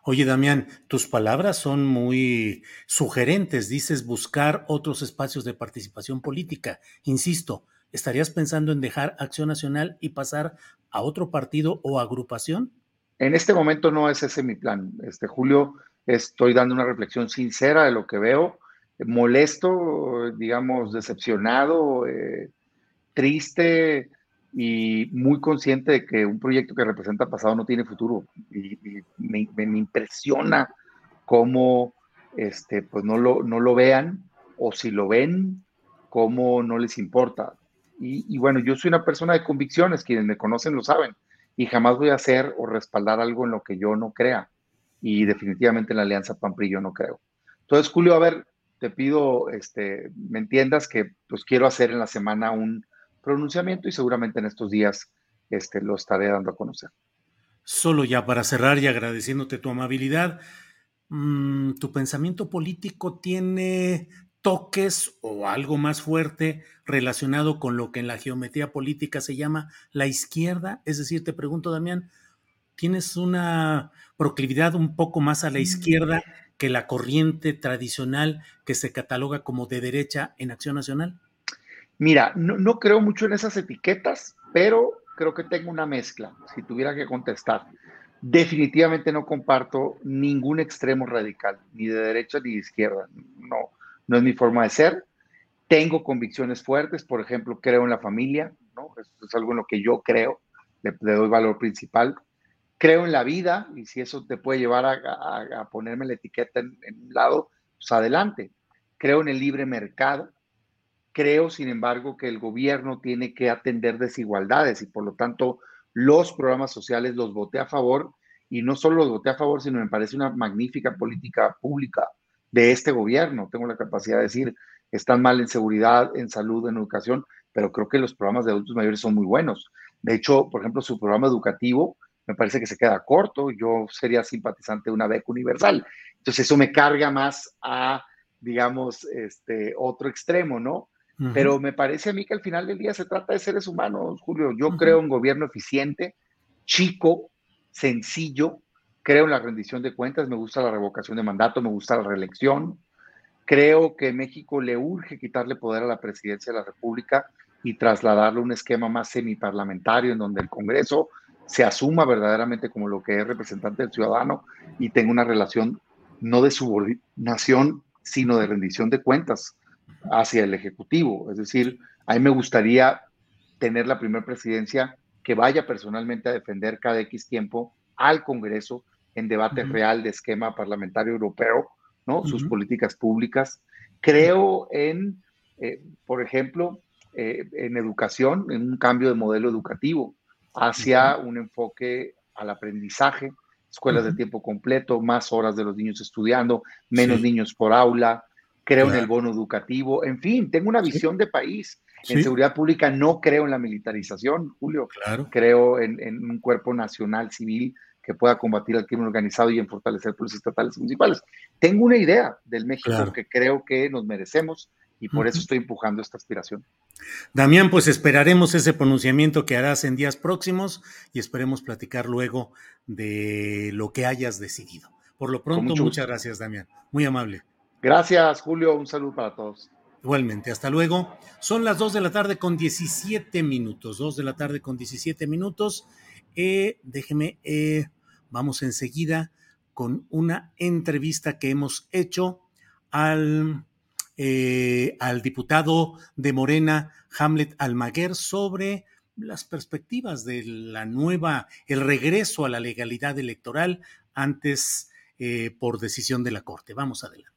C: Oye, Damián, tus palabras son muy sugerentes. Dices buscar otros espacios de participación política. Insisto, ¿estarías pensando en dejar Acción Nacional y pasar a otro partido o agrupación?
L: En este momento no es ese mi plan. Este Julio, estoy dando una reflexión sincera de lo que veo, molesto, digamos, decepcionado, eh, triste y muy consciente de que un proyecto que representa pasado no tiene futuro. Y, me, impresiona cómo este, pues no lo, no lo vean o si lo ven, cómo no les importa. Y, bueno, yo soy una persona de convicciones, quienes me conocen lo saben, y jamás voy a hacer o respaldar algo en lo que yo no crea. Y definitivamente en la alianza PAN-PRI yo no creo. Entonces, Julio, a ver, te pido, este, me entiendas que pues quiero hacer en la semana un pronunciamiento y seguramente en estos días este, lo estaré dando a conocer.
C: Solo ya para cerrar y agradeciéndote tu amabilidad, mm, ¿tu pensamiento político tiene toques o algo más fuerte relacionado con lo que en la geometría política se llama la izquierda? Es decir, te pregunto, Damián, ¿tienes una proclividad un poco más a la mm. izquierda que la corriente tradicional que se cataloga como de derecha en Acción Nacional?
L: Mira, no, creo mucho en esas etiquetas, pero creo que tengo una mezcla, si tuviera que contestar. Definitivamente no comparto ningún extremo radical, ni de derecha ni de izquierda. No, no es mi forma de ser. Tengo convicciones fuertes, por ejemplo, creo en la familia, ¿no? es algo en lo que yo creo, le, doy valor principal. Creo en la vida y si eso te puede llevar a, ponerme la etiqueta en, un lado, pues adelante. Creo en el libre mercado. Creo, sin embargo, que el gobierno tiene que atender desigualdades y por lo tanto los programas sociales los voté a favor y no solo los voté a favor, sino me parece una magnífica política pública de este gobierno. Tengo la capacidad de decir, están mal en seguridad, en salud, en educación, pero creo que los programas de adultos mayores son muy buenos. De hecho, por ejemplo, su programa educativo me parece que se queda corto. Yo sería simpatizante de una beca universal. Entonces, eso me carga más a, digamos, este otro extremo, ¿no? Pero me parece a mí que al final del día se trata de seres humanos, Julio. Yo creo en gobierno eficiente, chico, sencillo, Creo en la rendición de cuentas, me gusta la revocación de mandato, me gusta la reelección. Creo que México le urge quitarle poder a la presidencia de la República y trasladarle un esquema más semiparlamentario en donde el Congreso se asuma verdaderamente como lo que es representante del ciudadano y tenga una relación no de subordinación, sino de rendición de cuentas hacia el Ejecutivo. Es decir, a mí me gustaría tener la primera presidencia que vaya personalmente a defender cada X tiempo al Congreso en debate real de esquema parlamentario europeo, ¿no? Sus políticas públicas. Creo en, eh, por ejemplo, eh, en educación, en un cambio de modelo educativo hacia un enfoque al aprendizaje, escuelas de tiempo completo, más horas de los niños estudiando, menos niños por aula, creo en el bono educativo, en fin, tengo una visión de país. En seguridad pública no creo en la militarización, Julio.
C: Claro.
L: Creo en, en, un cuerpo nacional civil que pueda combatir el crimen organizado y en fortalecer policías estatales y municipales. Tengo una idea del México que creo que nos merecemos y por eso estoy empujando esta aspiración.
C: Damián, pues esperaremos ese pronunciamiento que harás en días próximos y esperemos platicar luego de lo que hayas decidido. Por lo pronto, muchas gracias, Damián. Muy amable.
L: Gracias, Julio. Un saludo para todos.
C: Igualmente, hasta luego. Son las 2 de la tarde con 17 minutos. 2 de la tarde con 17 minutos. Eh, déjeme, eh, vamos enseguida con una entrevista que hemos hecho al, eh, al diputado de Morena, Hamlet Almaguer, sobre las perspectivas de la nueva, el regreso a la legalidad electoral antes por decisión de la Corte. Vamos adelante.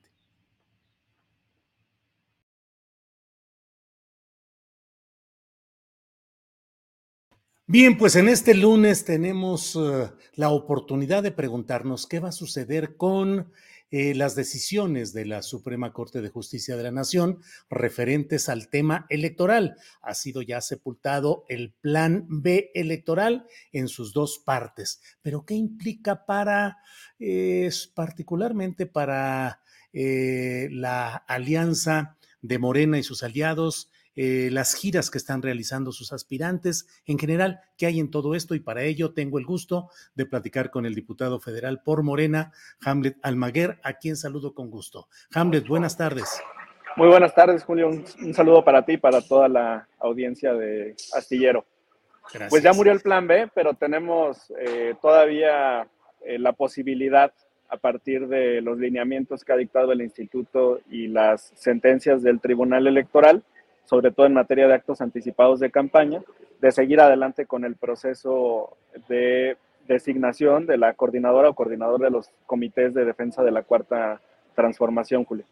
C: Bien, pues en este lunes tenemos uh, la oportunidad de preguntarnos qué va a suceder con eh, las decisiones de la Suprema Corte de Justicia de la Nación referentes al tema electoral. Ha sido ya sepultado el Plan B electoral en sus dos partes. Pero ¿qué implica para, eh, particularmente para eh, la alianza de Morena y sus aliados? Eh, las giras que están realizando sus aspirantes, en general, qué hay en todo esto y para ello tengo el gusto de platicar con el diputado federal por Morena, Hamlet Almaguer, a quien saludo con gusto. Hamlet, buenas tardes.
N: Muy buenas tardes, Julio. Un, saludo para ti y para toda la audiencia de Astillero. Pues ya murió el plan B, pero tenemos eh, todavía eh, la posibilidad a partir de los lineamientos que ha dictado el instituto y las sentencias del Tribunal Electoral sobre todo en materia de actos anticipados de campaña, de seguir adelante con el proceso de designación de la coordinadora o coordinador de los comités de defensa de la cuarta transformación, Julio.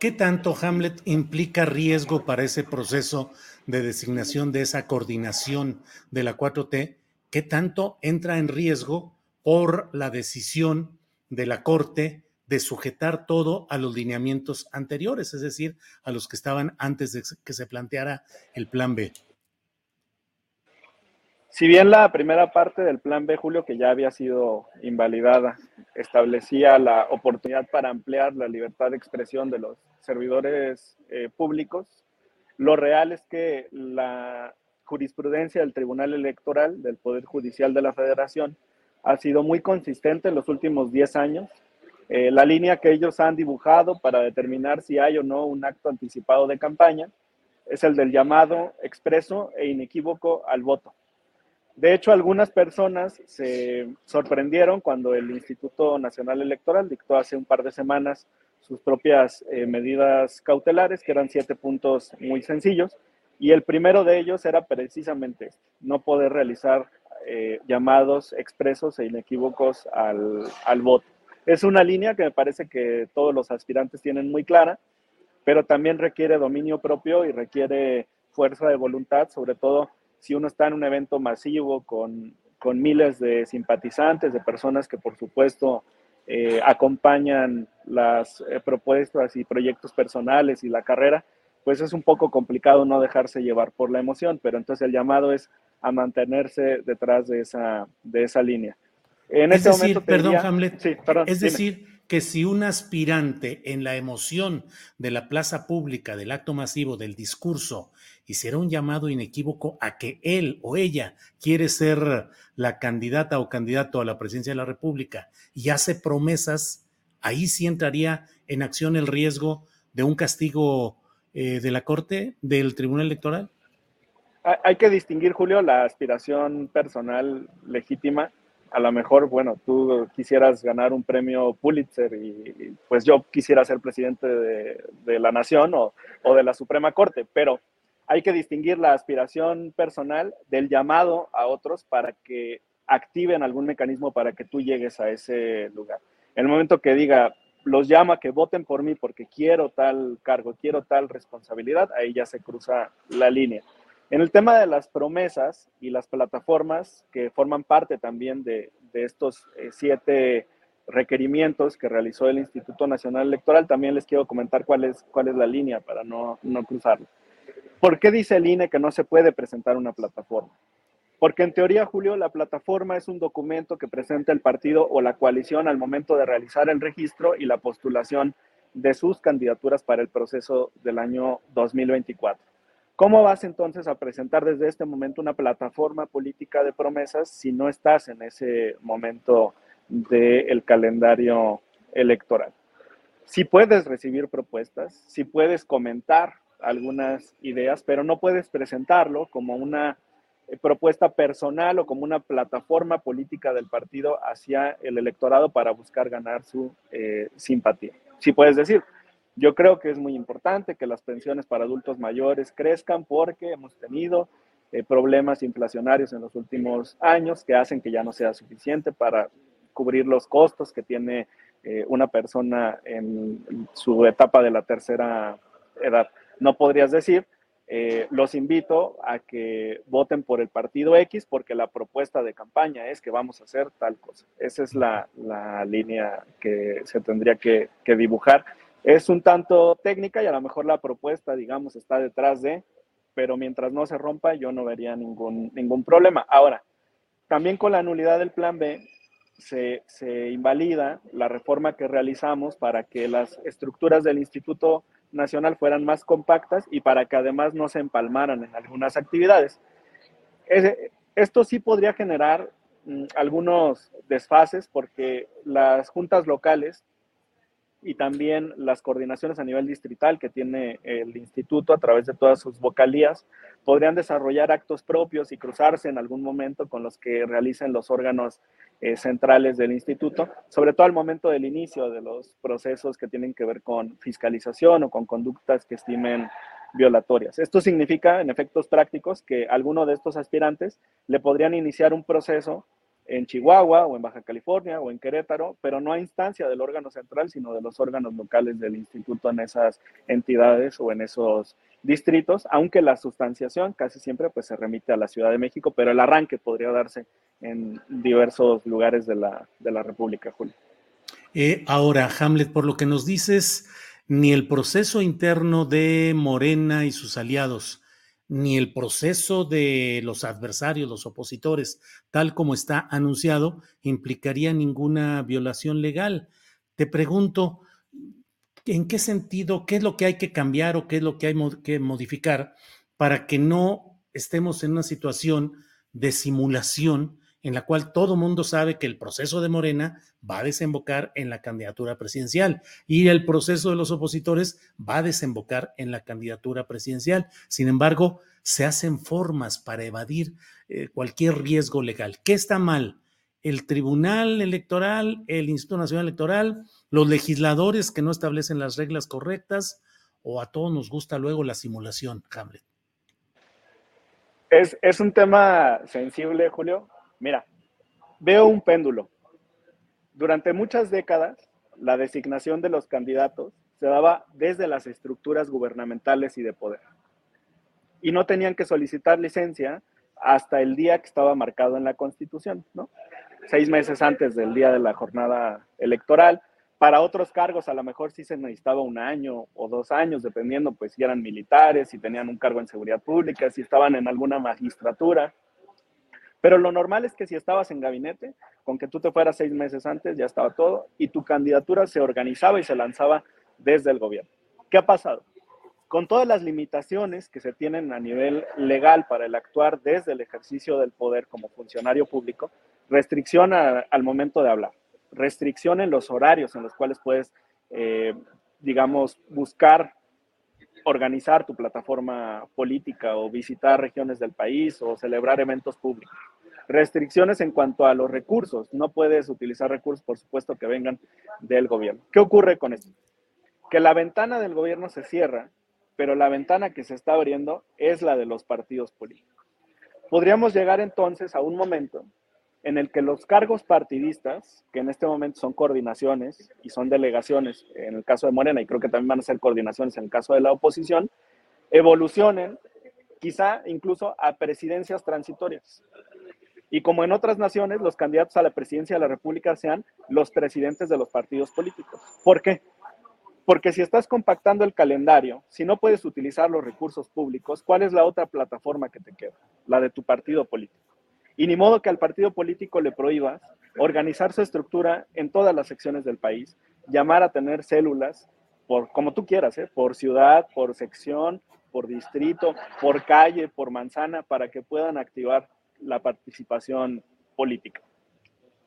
C: ¿Qué tanto, Hamlet, implica riesgo para ese proceso de designación de esa coordinación de la 4T? ¿Qué tanto entra en riesgo por la decisión de la Corte de sujetar todo a los lineamientos anteriores, es decir, a los que estaban antes de que se planteara el plan B.
N: Si bien la primera parte del plan B, Julio, que ya había sido invalidada, establecía la oportunidad para ampliar la libertad de expresión de los servidores eh, públicos, lo real es que la jurisprudencia del Tribunal Electoral, del Poder Judicial de la Federación, ha sido muy consistente en los últimos 10 años eh, la línea que ellos han dibujado para determinar si hay o no un acto anticipado de campaña es el del llamado expreso e inequívoco al voto. De hecho, algunas personas se sorprendieron cuando el Instituto Nacional Electoral dictó hace un par de semanas sus propias eh, medidas cautelares, que eran siete puntos muy sencillos, y el primero de ellos era precisamente este, no poder realizar eh, llamados expresos e inequívocos al, al voto. Es una línea que me parece que todos los aspirantes tienen muy clara, pero también requiere dominio propio y requiere fuerza de voluntad, sobre todo si uno está en un evento masivo con, miles de simpatizantes, de personas que por supuesto eh, acompañan las eh, propuestas y proyectos personales y la carrera, pues es un poco complicado no dejarse llevar por la emoción, pero entonces el llamado es a mantenerse detrás de esa, de esa línea.
C: En es este decir, perdón, Hamlet, es decir, que si un aspirante en la emoción de la plaza pública, del acto masivo, del discurso, hiciera un llamado inequívoco a que él o ella quiere ser la candidata o candidato a la presidencia de la República y hace promesas, ahí sí entraría en acción el riesgo de un castigo eh, de la Corte, del Tribunal Electoral.
N: Hay que distinguir, Julio, la aspiración personal legítima a lo mejor, bueno, tú quisieras ganar un premio Pulitzer y, pues yo quisiera ser presidente de, la nación o, de la Suprema Corte, pero hay que distinguir la aspiración personal del llamado a otros para que activen algún mecanismo para que tú llegues a ese lugar. En el momento que diga, los llamo a que voten por mí porque quiero tal cargo, quiero tal responsabilidad, ahí ya se cruza la línea. En el tema de las promesas y las plataformas que forman parte también de, estos eh, siete requerimientos que realizó el Instituto Nacional Electoral, también les quiero comentar cuál es, cuál es la línea para no, no cruzarlo. ¿Por qué dice el INE que no se puede presentar una plataforma? Porque en teoría, Julio, la plataforma es un documento que presenta el partido o la coalición al momento de realizar el registro y la postulación de sus candidaturas para el proceso del año 2024. ¿Cómo vas entonces a presentar desde este momento una plataforma política de promesas si no estás en ese momento del calendario electoral? Si puedes recibir propuestas, si puedes comentar algunas ideas, pero no puedes presentarlo como una eh, propuesta personal o como una plataforma política del partido hacia el electorado para buscar ganar su eh, simpatía. Si puedes decir, yo creo que es muy importante que las pensiones para adultos mayores crezcan porque hemos tenido eh, problemas inflacionarios en los últimos años que hacen que ya no sea suficiente para cubrir los costos que tiene eh, una persona en su etapa de la tercera edad. No podrías decir, eh, los invito a que voten por el partido X porque la propuesta de campaña es que vamos a hacer tal cosa. Esa es la, línea que se tendría que dibujar es un tanto técnica y a lo mejor la propuesta, digamos, está detrás de, pero mientras no se rompa, yo no vería ningún, ningún problema. Ahora, también con la nulidad del plan B, se, se, invalida la reforma que realizamos para que las estructuras del Instituto Nacional fueran más compactas y para que además no se empalmaran en algunas actividades. esto sí podría generar mm, algunos desfases porque las juntas locales y también las coordinaciones a nivel distrital que tiene el instituto a través de todas sus vocalías podrían desarrollar actos propios y cruzarse en algún momento con los que realicen los órganos eh, centrales del instituto, sobre todo al momento del inicio de los procesos que tienen que ver con fiscalización o con conductas que estimen violatorias. Esto significa, en efectos prácticos, que alguno de estos aspirantes le podrían iniciar un proceso en Chihuahua o en Baja California o en Querétaro, pero no a instancia del órgano central, sino de los órganos locales del instituto en esas entidades o en esos distritos, aunque la sustanciación casi siempre pues se remite a la Ciudad de México, pero el arranque podría darse en diversos lugares de la, de la República, Julio.
C: Eh, ahora, Hamlet, por lo que nos dices, ni el proceso interno de Morena y sus aliados, ni el proceso de los adversarios, los opositores, tal como está anunciado, implicaría ninguna violación legal. Te pregunto, ¿en qué sentido, qué es lo que hay que cambiar o qué es lo que hay que modificar para que no estemos en una situación de simulación en la cual todo mundo sabe que el proceso de Morena va a desembocar en la candidatura presidencial y el proceso de los opositores va a desembocar en la candidatura presidencial. Sin embargo, se hacen formas para evadir eh, cualquier riesgo legal. ¿Qué está mal? ¿El Tribunal Electoral, el Instituto Nacional Electoral, los legisladores que no establecen las reglas correctas o a todos nos gusta luego la simulación, Hamlet?
N: Es, es un tema sensible, Julio, Mira, veo un péndulo. Durante muchas décadas, la designación de los candidatos se daba desde las estructuras gubernamentales y de poder. Y no tenían que solicitar licencia hasta el día que estaba marcado en la Constitución, ¿no? Seis meses antes del día de la jornada electoral. Para otros cargos a lo mejor sí se necesitaba un año o dos años, dependiendo pues si eran militares, si tenían un cargo en seguridad pública, si estaban en alguna magistratura. Pero lo normal es que si estabas en gabinete, con que tú te fueras seis meses antes, ya estaba todo, y tu candidatura se organizaba y se lanzaba desde el gobierno. ¿Qué ha pasado? Con todas las limitaciones que se tienen a nivel legal para el actuar desde el ejercicio del poder como funcionario público, restricción al momento de hablar, restricción en los horarios en los cuales puedes, eh, digamos, buscar organizar tu plataforma política o visitar regiones del país o celebrar eventos públicos. Restricciones en cuanto a los recursos. No puedes utilizar recursos, por supuesto, que vengan del gobierno. ¿Qué ocurre con esto? Que la ventana del gobierno se cierra, pero la ventana que se está abriendo es la de los partidos políticos. Podríamos llegar entonces a un momento en el que los cargos partidistas, que en este momento son coordinaciones y son delegaciones, en el caso de Morena, y creo que también van a ser coordinaciones en el caso de la oposición, evolucionen quizá incluso a presidencias transitorias. Y como en otras naciones, los candidatos a la presidencia de la República sean los presidentes de los partidos políticos. ¿Por qué? Porque si estás compactando el calendario, si no puedes utilizar los recursos públicos, ¿cuál es la otra plataforma que te queda? La de tu partido político. Y ni modo que al partido político le prohíbas organizar su estructura en todas las secciones del país, llamar a tener células, por como tú quieras, ¿eh? por ciudad, por sección, por distrito, por calle, por manzana, para que puedan activar la participación política.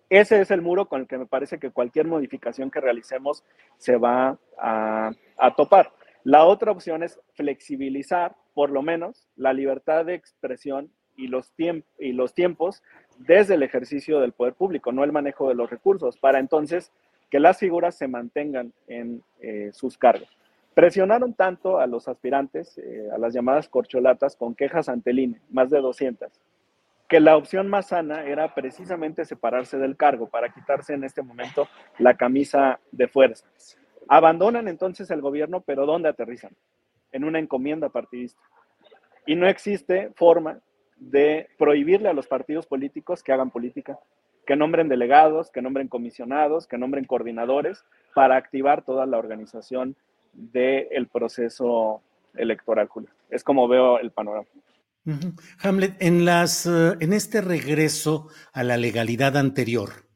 N: Ese es el muro con el que me parece que cualquier modificación que realicemos se va a, topar. La otra opción es flexibilizar, por lo menos, la libertad de expresión y los, y los tiempos desde el ejercicio del poder público, no el manejo de los recursos, para entonces que las figuras se mantengan en eh, sus cargos. Presionaron tanto a los aspirantes, eh, a las llamadas corcholatas, con quejas ante el INE, más de 200, que la opción más sana era precisamente separarse del cargo para quitarse en este momento la camisa de fuerza. Abandonan entonces el gobierno, pero ¿dónde aterrizan? En una encomienda partidista. Y no existe forma de prohibirle a los partidos políticos que hagan política, que nombren delegados, que nombren comisionados, que nombren coordinadores para activar toda la organización del proceso electoral, Julio. Es como veo el panorama.
C: Hamlet, eh, en este regreso a la legalidad anterior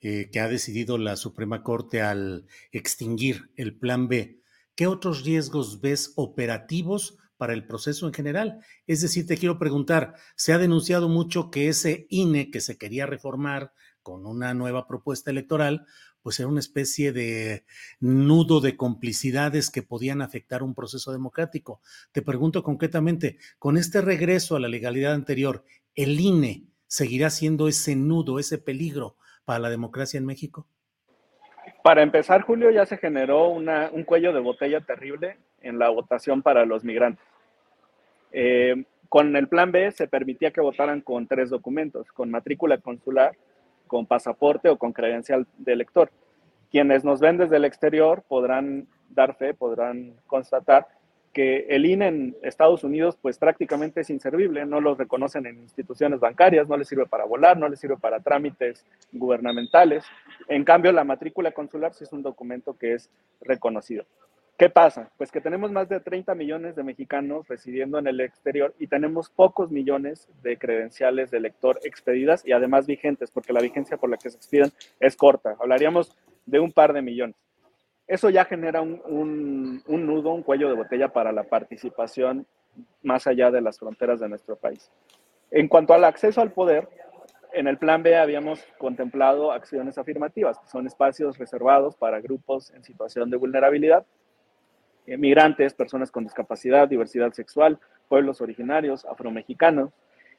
C: eh, que ha decidido la Suprema Corte al extinguir el Plan B, ¿qué otros riesgos ves operativos para el proceso en general? Es decir, te quiero preguntar, se ha denunciado mucho que ese INE que se quería reformar con una nueva propuesta electoral, pues era una especie de nudo de complicidades que podían afectar un proceso democrático. Te pregunto concretamente, con este regreso a la legalidad anterior, ¿el INE seguirá siendo ese nudo, ese peligro para la democracia en México?
N: Para empezar, Julio, ya se generó un cuello de botella terrible en la votación para los migrantes. Eh, con el plan B se permitía que votaran con tres documentos, con matrícula consular, con pasaporte o con credencial de elector. Quienes nos ven desde el exterior podrán dar fe, podrán constatar que el INE en Estados Unidos pues prácticamente es inservible, no los reconocen en instituciones bancarias, no les sirve para volar, no les sirve para trámites gubernamentales. En cambio, la matrícula consular sí es un documento que es reconocido. ¿Qué pasa? Pues que tenemos más de 30 millones de mexicanos residiendo en el exterior y tenemos pocos millones de credenciales de elector expedidas y además vigentes, porque la vigencia por la que se expiden es corta. Hablaríamos de un par de millones. Eso ya genera un, un nudo, un cuello de botella para la participación más allá de las fronteras de nuestro país. En cuanto al acceso al poder, en el plan B habíamos contemplado acciones afirmativas, que son espacios reservados para grupos en situación de vulnerabilidad migrantes, personas con discapacidad, diversidad sexual, pueblos originarios, afromexicanos,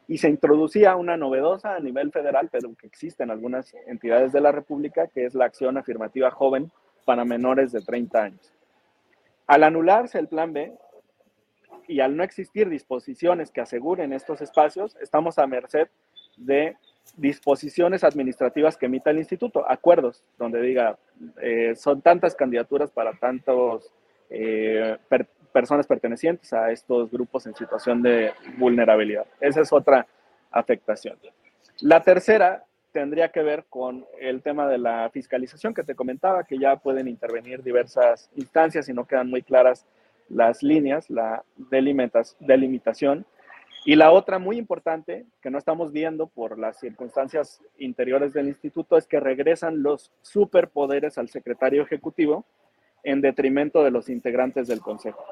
N: y se introducía una novedosa a nivel federal, pero que existe en algunas entidades de la República, que es la acción afirmativa joven para menores de 30 años. Al anularse el plan B y al no existir disposiciones que aseguren estos espacios, estamos a merced de disposiciones administrativas que emita el instituto, acuerdos donde diga, eh, son tantas candidaturas para tantos eh, personas pertenecientes a estos grupos en situación de vulnerabilidad. Esa es otra afectación. La tercera tendría que ver con el tema de la fiscalización que te comentaba, que ya pueden intervenir diversas instancias y no quedan muy claras las líneas, la delimitación. Y la otra muy importante que no estamos viendo por las circunstancias interiores del instituto es que regresan los superpoderes al secretario ejecutivo en detrimento de los integrantes del Consejo.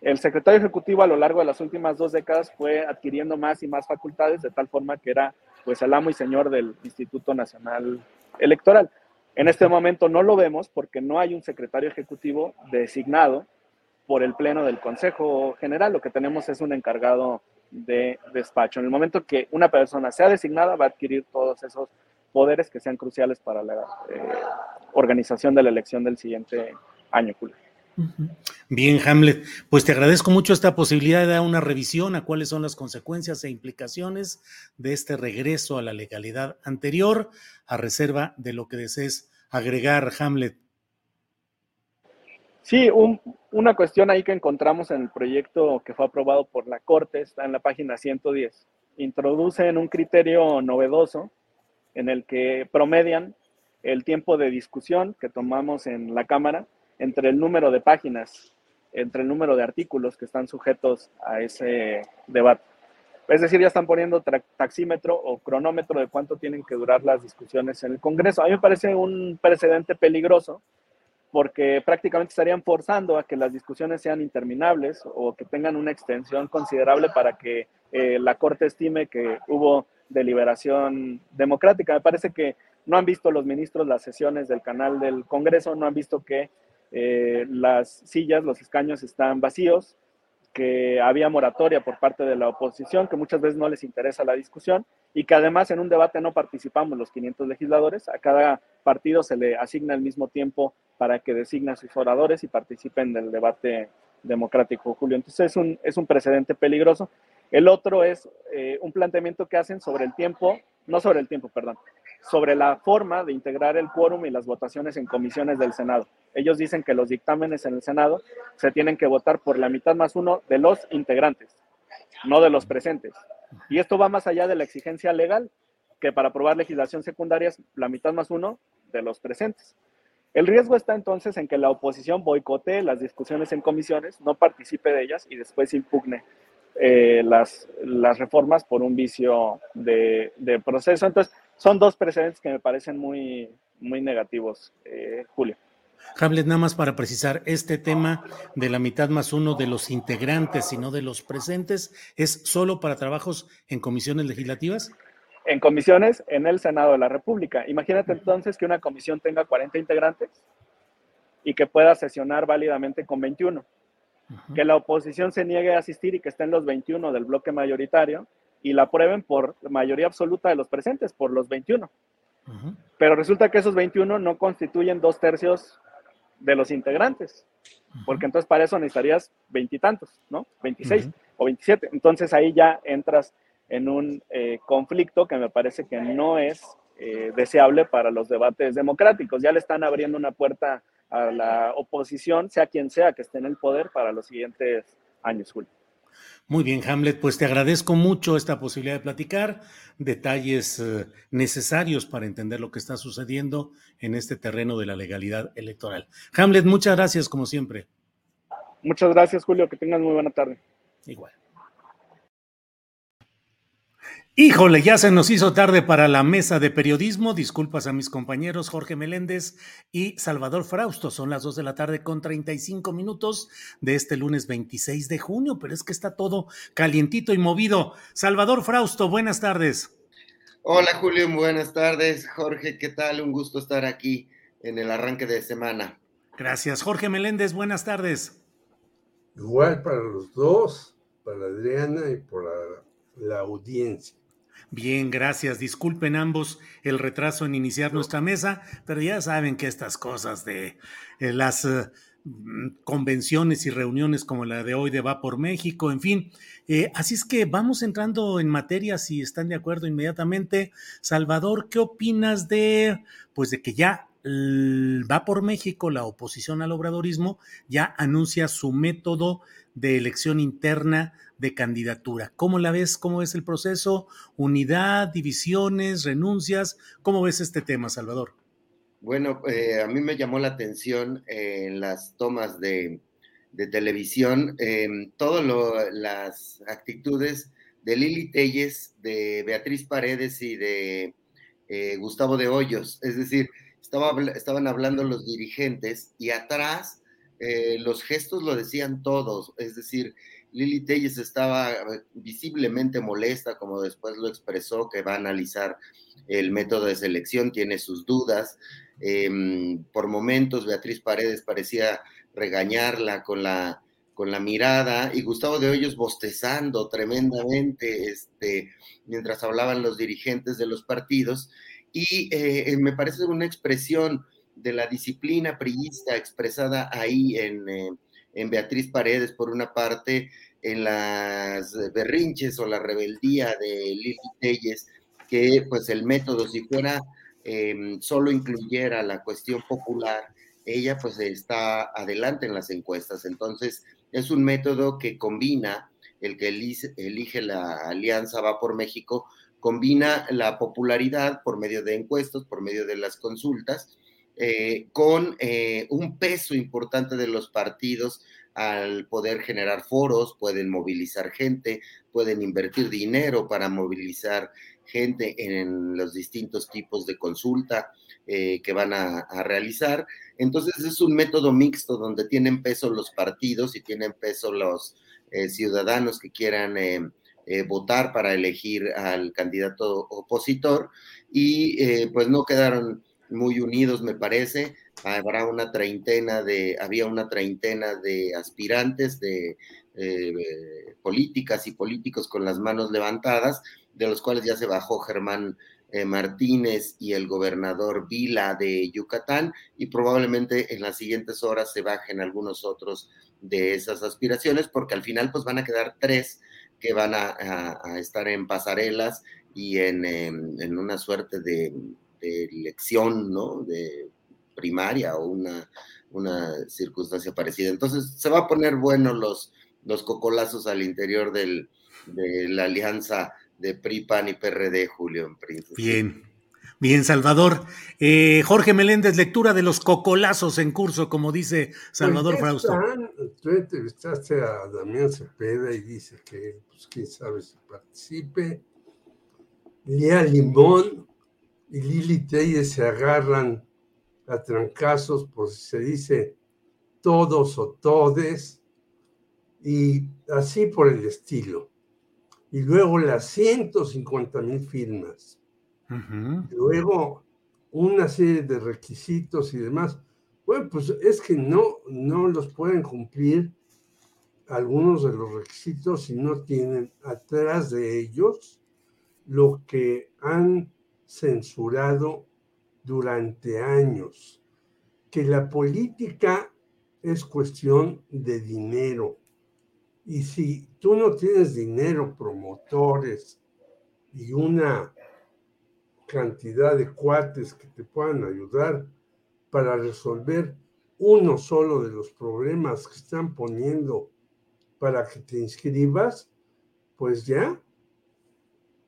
N: El secretario ejecutivo a lo largo de las últimas dos décadas fue adquiriendo más y más facultades de tal forma que era pues el amo y señor del Instituto Nacional Electoral. En este momento no lo vemos porque no hay un secretario ejecutivo designado por el Pleno del Consejo General. Lo que tenemos es un encargado de despacho. En el momento que una persona sea designada, va a adquirir todos esos poderes que sean cruciales para la eh, organización de la elección del siguiente año, Julio.
C: Bien, Hamlet, pues te agradezco mucho esta posibilidad de dar una revisión a cuáles son las consecuencias e implicaciones de este regreso a la legalidad anterior, a reserva de lo que desees agregar, Hamlet.
N: Sí, una cuestión ahí que encontramos en el proyecto que fue aprobado por la Corte, está en la página 110. Introducen un criterio novedoso en el que promedian el tiempo de discusión que tomamos en la Cámara entre el número de páginas, entre el número de artículos que están sujetos a ese debate. Es decir, ya están poniendo taxímetro o cronómetro de cuánto tienen que durar las discusiones en el Congreso. A mí me parece un precedente peligroso porque prácticamente estarían forzando a que las discusiones sean interminables o que tengan una extensión considerable para que eh, la Corte estime que hubo deliberación democrática. Me parece que no han visto los ministros las sesiones del canal del Congreso, no han visto que eh, las sillas, los escaños están vacíos, que había moratoria por parte de la oposición, que muchas veces no les interesa la discusión y que además en un debate no participamos los 500 legisladores, a cada partido se le asigna el mismo tiempo para que designe a sus oradores y participen del debate democrático, Julio. Entonces es un, es un precedente peligroso. El otro es eh, un planteamiento que hacen sobre el tiempo, no sobre el tiempo, perdón, sobre la forma de integrar el quórum y las votaciones en comisiones del Senado. Ellos dicen que los dictámenes en el Senado se tienen que votar por la mitad más uno de los integrantes, no de los presentes. Y esto va más allá de la exigencia legal, que para aprobar legislación secundaria es la mitad más uno de los presentes. El riesgo está entonces en que la oposición boicotee las discusiones en comisiones, no participe de ellas y después impugne eh, las, las reformas por un vicio de, de proceso. Entonces, son dos precedentes que me parecen muy, muy negativos, eh, Julio.
C: Hamlet, nada más para precisar, este tema de la mitad más uno de los integrantes y no de los presentes, ¿es solo para trabajos en comisiones legislativas?
N: En comisiones en el Senado de la República. Imagínate entonces que una comisión tenga 40 integrantes y que pueda sesionar válidamente con 21. Que la oposición se niegue a asistir y que estén los 21 del bloque mayoritario y la aprueben por mayoría absoluta de los presentes, por los 21. Pero resulta que esos 21 no constituyen dos tercios de los integrantes, porque entonces para eso necesitarías veintitantos, ¿no? 26 o 27. Entonces ahí ya entras en un eh, conflicto que me parece que no es eh, deseable para los debates democráticos. Ya le están abriendo una puerta a la oposición, sea quien sea que esté en el poder, para los siguientes años, Julio.
C: Muy bien, Hamlet, pues te agradezco mucho esta posibilidad de platicar, detalles eh, necesarios para entender lo que está sucediendo en este terreno de la legalidad electoral. Hamlet, muchas gracias como siempre.
N: Muchas gracias, Julio, que tengas muy buena tarde.
C: Igual. Híjole, ya se nos hizo tarde para la mesa de periodismo. Disculpas a mis compañeros Jorge Meléndez y Salvador Frausto. Son las 2 de la tarde con 35 minutos de este lunes 26 de junio, pero es que está todo calientito y movido. Salvador Frausto, buenas tardes.
O: Hola Julio, buenas tardes. Jorge, ¿qué tal? Un gusto estar aquí en el arranque de semana.
C: Gracias. Jorge Meléndez, buenas tardes.
P: Igual para los dos, para Adriana y por la, la audiencia.
C: Bien, gracias. Disculpen ambos el retraso en iniciar nuestra mesa, pero ya saben que estas cosas de eh, las eh, mm, convenciones y reuniones como la de hoy de Va por México, en fin. Eh, así es que vamos entrando en materia, si están de acuerdo inmediatamente. Salvador, ¿qué opinas de, pues de que ya va por México, la oposición al obradorismo ya anuncia su método de elección interna de candidatura. ¿Cómo la ves? ¿Cómo ves el proceso? ¿Unidad, divisiones, renuncias? ¿Cómo ves este tema, Salvador?
O: Bueno, eh, a mí me llamó la atención eh, en las tomas de, televisión eh, todas las actitudes de Lili Telles, de Beatriz Paredes y de Gustavo de Hoyos. Es decir, estaba, estaban hablando los dirigentes y atrás los gestos lo decían todos. Es decir, Lili Telles estaba visiblemente molesta, como después lo expresó, que va a analizar el método de selección, tiene sus dudas. Em, por momentos Beatriz Paredes parecía regañarla con la, con la mirada y Gustavo de Hoyos bostezando tremendamente este, mientras hablaban los dirigentes de los partidos. Y eh, me parece una expresión de la disciplina priista expresada ahí en, eh, en Beatriz Paredes, por una parte, en las berrinches o la rebeldía de Lili Telles, que pues el método, si fuera em, solo incluyera la cuestión popular, ella pues está adelante en las encuestas. Entonces, es un método que combina, el que elige, la alianza Va por México, combina la popularidad por medio de encuestas, por medio de las consultas, eh, con eh, un peso importante de los partidos al poder generar foros, pueden movilizar gente, pueden invertir dinero para movilizar gente en los distintos tipos de consulta eh, que van a, realizar. Entonces es un método mixto donde tienen peso los partidos y tienen peso los ciudadanos que quieran votar para elegir al candidato opositor y pues no quedaron muy unidos, me parece. Habrá una treintena de, había una treintena de aspirantes de políticas y políticos con las manos levantadas de los cuales ya se bajó Germán eh, Martínez y el gobernador Vila de Yucatán, y probablemente en las siguientes horas se bajen algunos otros de esas aspiraciones, porque al final pues van a quedar tres que van a, estar en pasarelas y en, em, una suerte de, elección, ¿no? De primaria o una, una circunstancia parecida. Entonces se va a poner bueno los, los cocolazos al interior del, de la alianza de PRI, PAN y PRD, Julio, en principio.
C: Bien. Bien, Salvador. Eh, Jorge Meléndez, lectura de los cocolazos en curso, como dice Salvador pues Frausto.
P: Tú entrevistaste a Damián Cepeda y dice que, pues, quién sabe si participe. Lía Limón y Lili Telles se agarran a trancazos, por si se dice todos o todes, y así por el estilo. Y luego las 150 mil firmas, luego una serie de requisitos y demás. Bueno, pues es que no, no los pueden cumplir algunos de los requisitos si no tienen atrás de ellos lo que han censurado durante años, que la política es cuestión de dinero. Y si tú no tienes dinero, promotores y una cantidad de cuates que te puedan ayudar para resolver uno solo de los problemas que están poniendo para que te inscribas, pues ya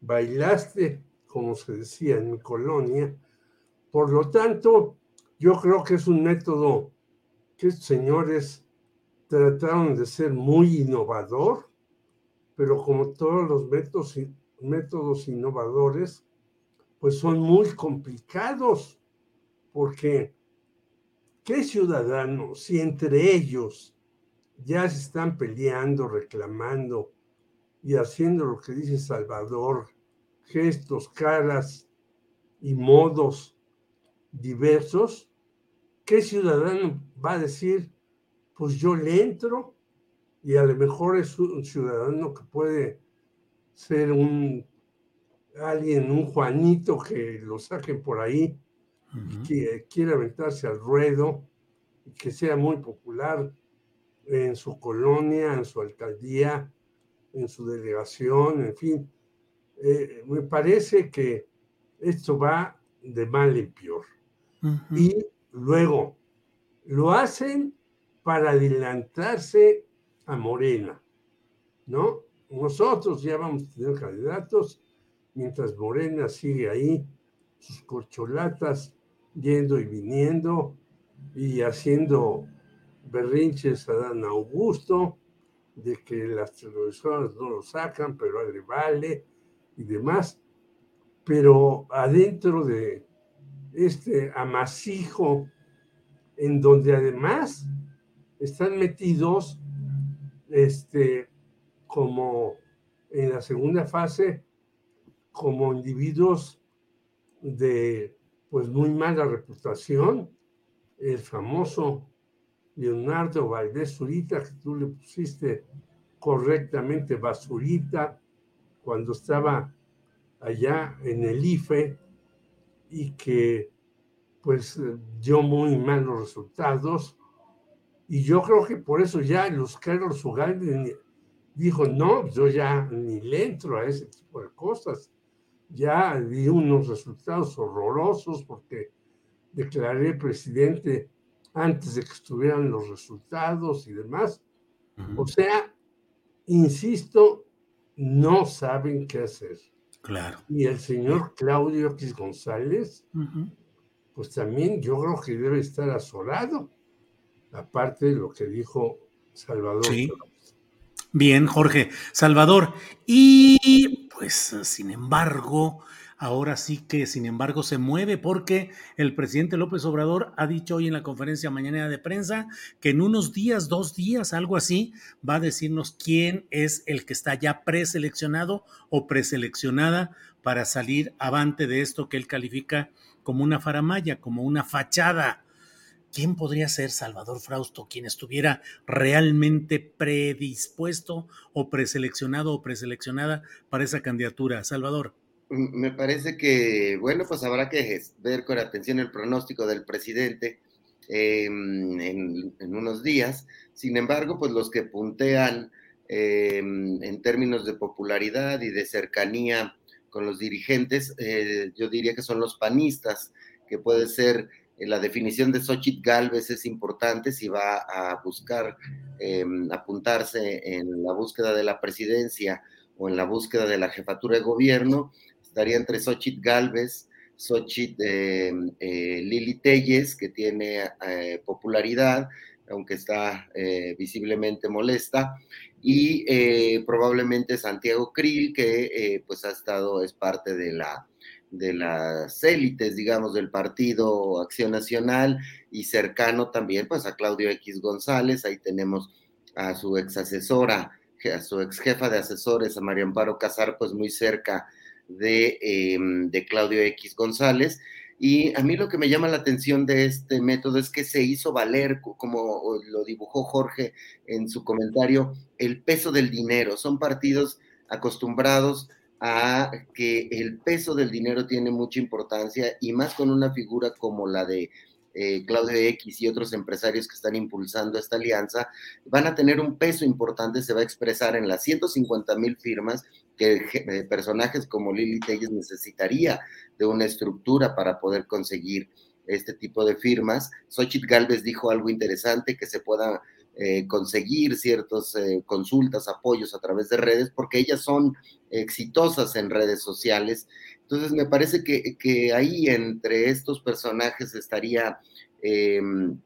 P: bailaste, como se decía en mi colonia. Por lo tanto, yo creo que es un método que estos señores trataron de ser muy innovador, pero como todos los métodos, métodos innovadores, pues son muy complicados, porque ¿qué ciudadanos, si entre ellos ya se están peleando, reclamando y haciendo lo que dice Salvador, gestos, caras y modos diversos, ¿qué ciudadano va a decir, pues yo le entro y a lo mejor es un ciudadano que puede ser un alguien, un Juanito que lo saquen por ahí que quiera aventarse al ruedo y que sea muy popular en su colonia, en su alcaldía, en su delegación, en fin. Eh, me parece que esto va de mal en peor. Y luego lo hacen para adelantarse a Morena, ¿no? Nosotros ya vamos a tener candidatos, mientras Morena sigue ahí, sus corcholatas yendo y viniendo y haciendo berrinches a Dan Augusto, de que las televisoras no lo sacan, pero le vale y demás. Pero adentro de este amasijo, en donde además están metidos este, como en la segunda fase, como individuos de pues muy mala reputación, el famoso Leonardo Valdés Zurita, que tú le pusiste correctamente basurita cuando estaba allá en el IFE y que pues eh, dio muy malos resultados. Y yo creo que por eso ya los Carlos Ugalde dijo, no, yo ya ni le entro a ese tipo de cosas. Ya di unos resultados horrorosos porque declaré presidente antes de que estuvieran los resultados y demás. O sea, insisto, no saben qué hacer.
C: Claro.
P: Y el señor Claudio X González, pues también yo creo que debe estar azorado, aparte de lo que dijo Salvador.
C: Sí. Bien, Jorge. Salvador. Y pues, sin embargo, ahora sí que, sin embargo, se mueve porque el presidente López Obrador ha dicho hoy en la conferencia mañana de prensa que en unos días, dos días, algo así, va a decirnos quién es el que está ya preseleccionado o preseleccionada para salir avante de esto que él califica como una faramaya, como una fachada. ¿Quién podría ser Salvador Frausto quien estuviera realmente predispuesto o preseleccionado o preseleccionada para esa candidatura? Salvador.
O: Me parece que, bueno, pues habrá que ver con atención el pronóstico del presidente em, en, unos días. Sin embargo, pues los que puntean em, en términos de popularidad y de cercanía con los dirigentes, eh, yo diría que son los panistas, que puede ser eh, la definición de Xochitl Galvez es importante si va a buscar em, apuntarse en la búsqueda de la presidencia o en la búsqueda de la jefatura de gobierno estaría entre Xochitl Galvez, Xochitl eh, eh, Lili Telles, que tiene eh, popularidad, aunque está visiblemente molesta, y probablemente Santiago Krill, que pues ha estado, es parte de la de las élites, digamos, del partido Acción Nacional y cercano también, pues, a Claudio X González, ahí tenemos a su ex asesora, a su ex jefa de asesores, a María Amparo Casar, pues muy cerca Em, de, Claudio X González. Y a mí lo que me llama la atención de este método es que se hizo valer, como lo dibujó Jorge en su comentario, el peso del dinero. Son partidos acostumbrados a que el peso del dinero tiene mucha importancia y más con una figura como la de eh, Claudio X y otros empresarios que están impulsando esta alianza, van a tener un peso importante, se va a expresar en las 150 mil firmas que eh, personajes como Lili Telles necesitaría de una estructura para poder conseguir este tipo de firmas. Xochitl Galvez dijo algo interesante, que se pueda eh, conseguir ciertas consultas, apoyos a través de redes, porque ellas son exitosas en redes sociales entonces me parece que, ahí entre estos personajes estaría em,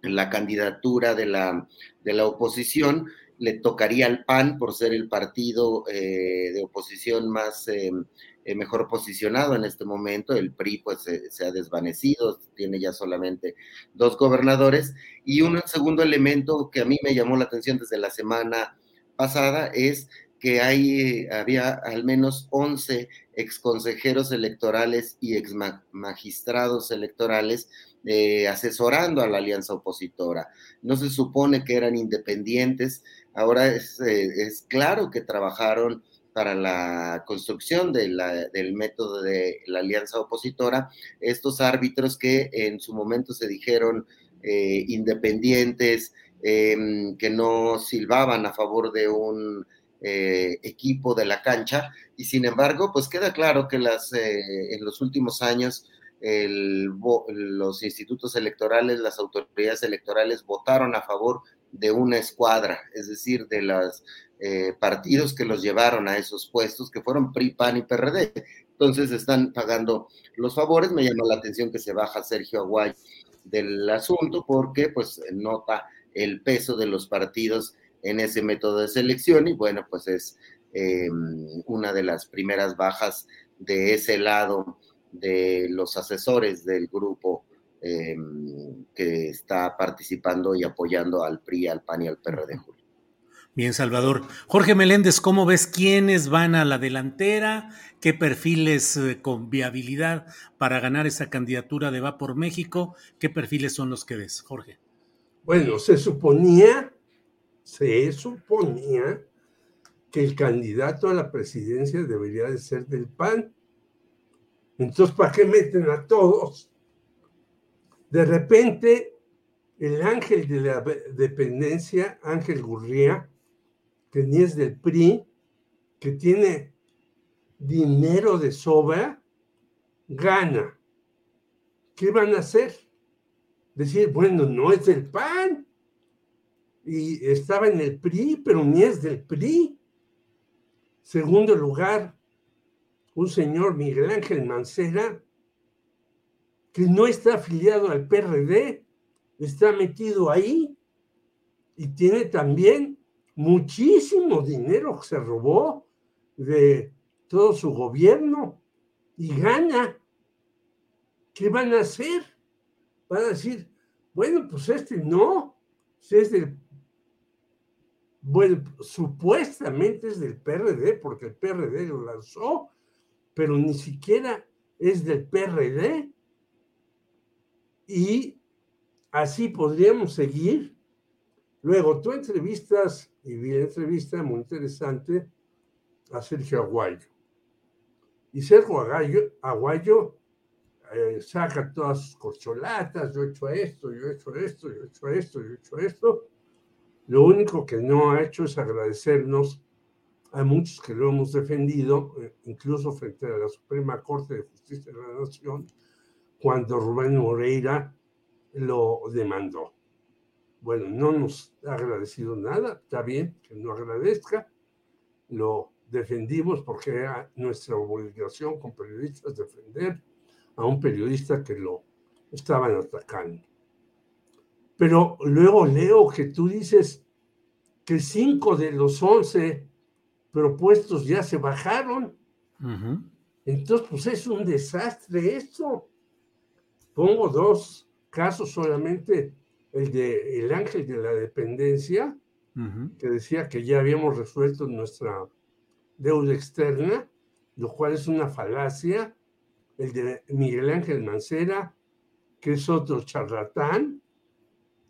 O: la candidatura de la, de la oposición, le tocaría al PAN por ser el partido eh, de oposición más em, eh, mejor posicionado en este momento. El PRI pues se ha desvanecido, tiene ya solamente dos gobernadores. Y un segundo elemento que a mí me llamó la atención desde la semana pasada es que hay, había al menos 11 exconsejeros electorales y ex magistrados electorales eh, asesorando a la alianza opositora. No se supone que eran independientes, ahora es, eh, claro que trabajaron para la construcción del método de la alianza opositora, estos árbitros que en su momento se dijeron eh, independientes, em, que no silbaban a favor de un eh, equipo de la cancha y sin embargo pues queda claro que las, eh, en los últimos años los institutos electorales, las autoridades electorales votaron a favor de una escuadra, es decir, de los eh, partidos que los llevaron a esos puestos, que fueron PRI, PAN y PRD. Entonces están pagando los favores. Me llama la atención que se baja Sergio Aguay del asunto porque pues nota el peso de los partidos en ese método de selección y bueno, pues es eh, una de las primeras bajas de ese lado de los asesores del grupo eh, que está participando y apoyando al PRI, al PAN y al PRD.
C: Bien, Salvador. Jorge Meléndez, ¿cómo ves quiénes van a la delantera? ¿Qué perfiles eh, con viabilidad para ganar esa candidatura de Va por México? ¿Qué perfiles son los que ves, Jorge?
P: Bueno, se suponía se suponía que el candidato a la presidencia debería de ser del PAN. Entonces, ¿para qué meten a todos De repente, el ángel de la dependencia, Ángel Gurría, que ni es del PRI, que tiene dinero de sobra, gana. ¿Qué van a hacer? Decir, bueno, no es del PAN. Y estaba en el PRI, pero ni es del PRI. Segundo lugar, un señor Miguel Ángel Mancera, que no está afiliado al PRD, está metido ahí y tiene también muchísimo dinero que se robó de todo su gobierno y gana. ¿Qué van a hacer? Van a decir, bueno, pues este no, es del, bueno, supuestamente es del PRD, porque el PRD lo lanzó, pero ni siquiera es del PRD. Y así podríamos seguir. Luego, tú entrevistas, y vi la entrevista muy interesante a Sergio Aguayo. Y Sergio Aguayo, Aguayo eh, saca todas sus corcholatas, yo he hecho esto, yo he hecho esto, yo he hecho esto, yo he hecho esto. Lo único que no ha hecho es agradecernos a muchos que lo hemos defendido, eh, incluso frente a la Suprema Corte de Justicia de la Nación, cuando Rubén Moreira lo demandó. Bueno, no nos ha agradecido nada, está bien que no agradezca, lo defendimos porque era nuestra obligación como periodistas defender a un periodista que lo estaban atacando. Pero luego leo que tú dices que cinco de los once propuestos ya se bajaron. Entonces, pues es un desastre esto. Pongo dos casos solamente, el de el ángel de la dependencia, que decía que ya habíamos resuelto nuestra deuda externa, lo cual es una falacia, el de Miguel Ángel Mancera, que es otro charlatán,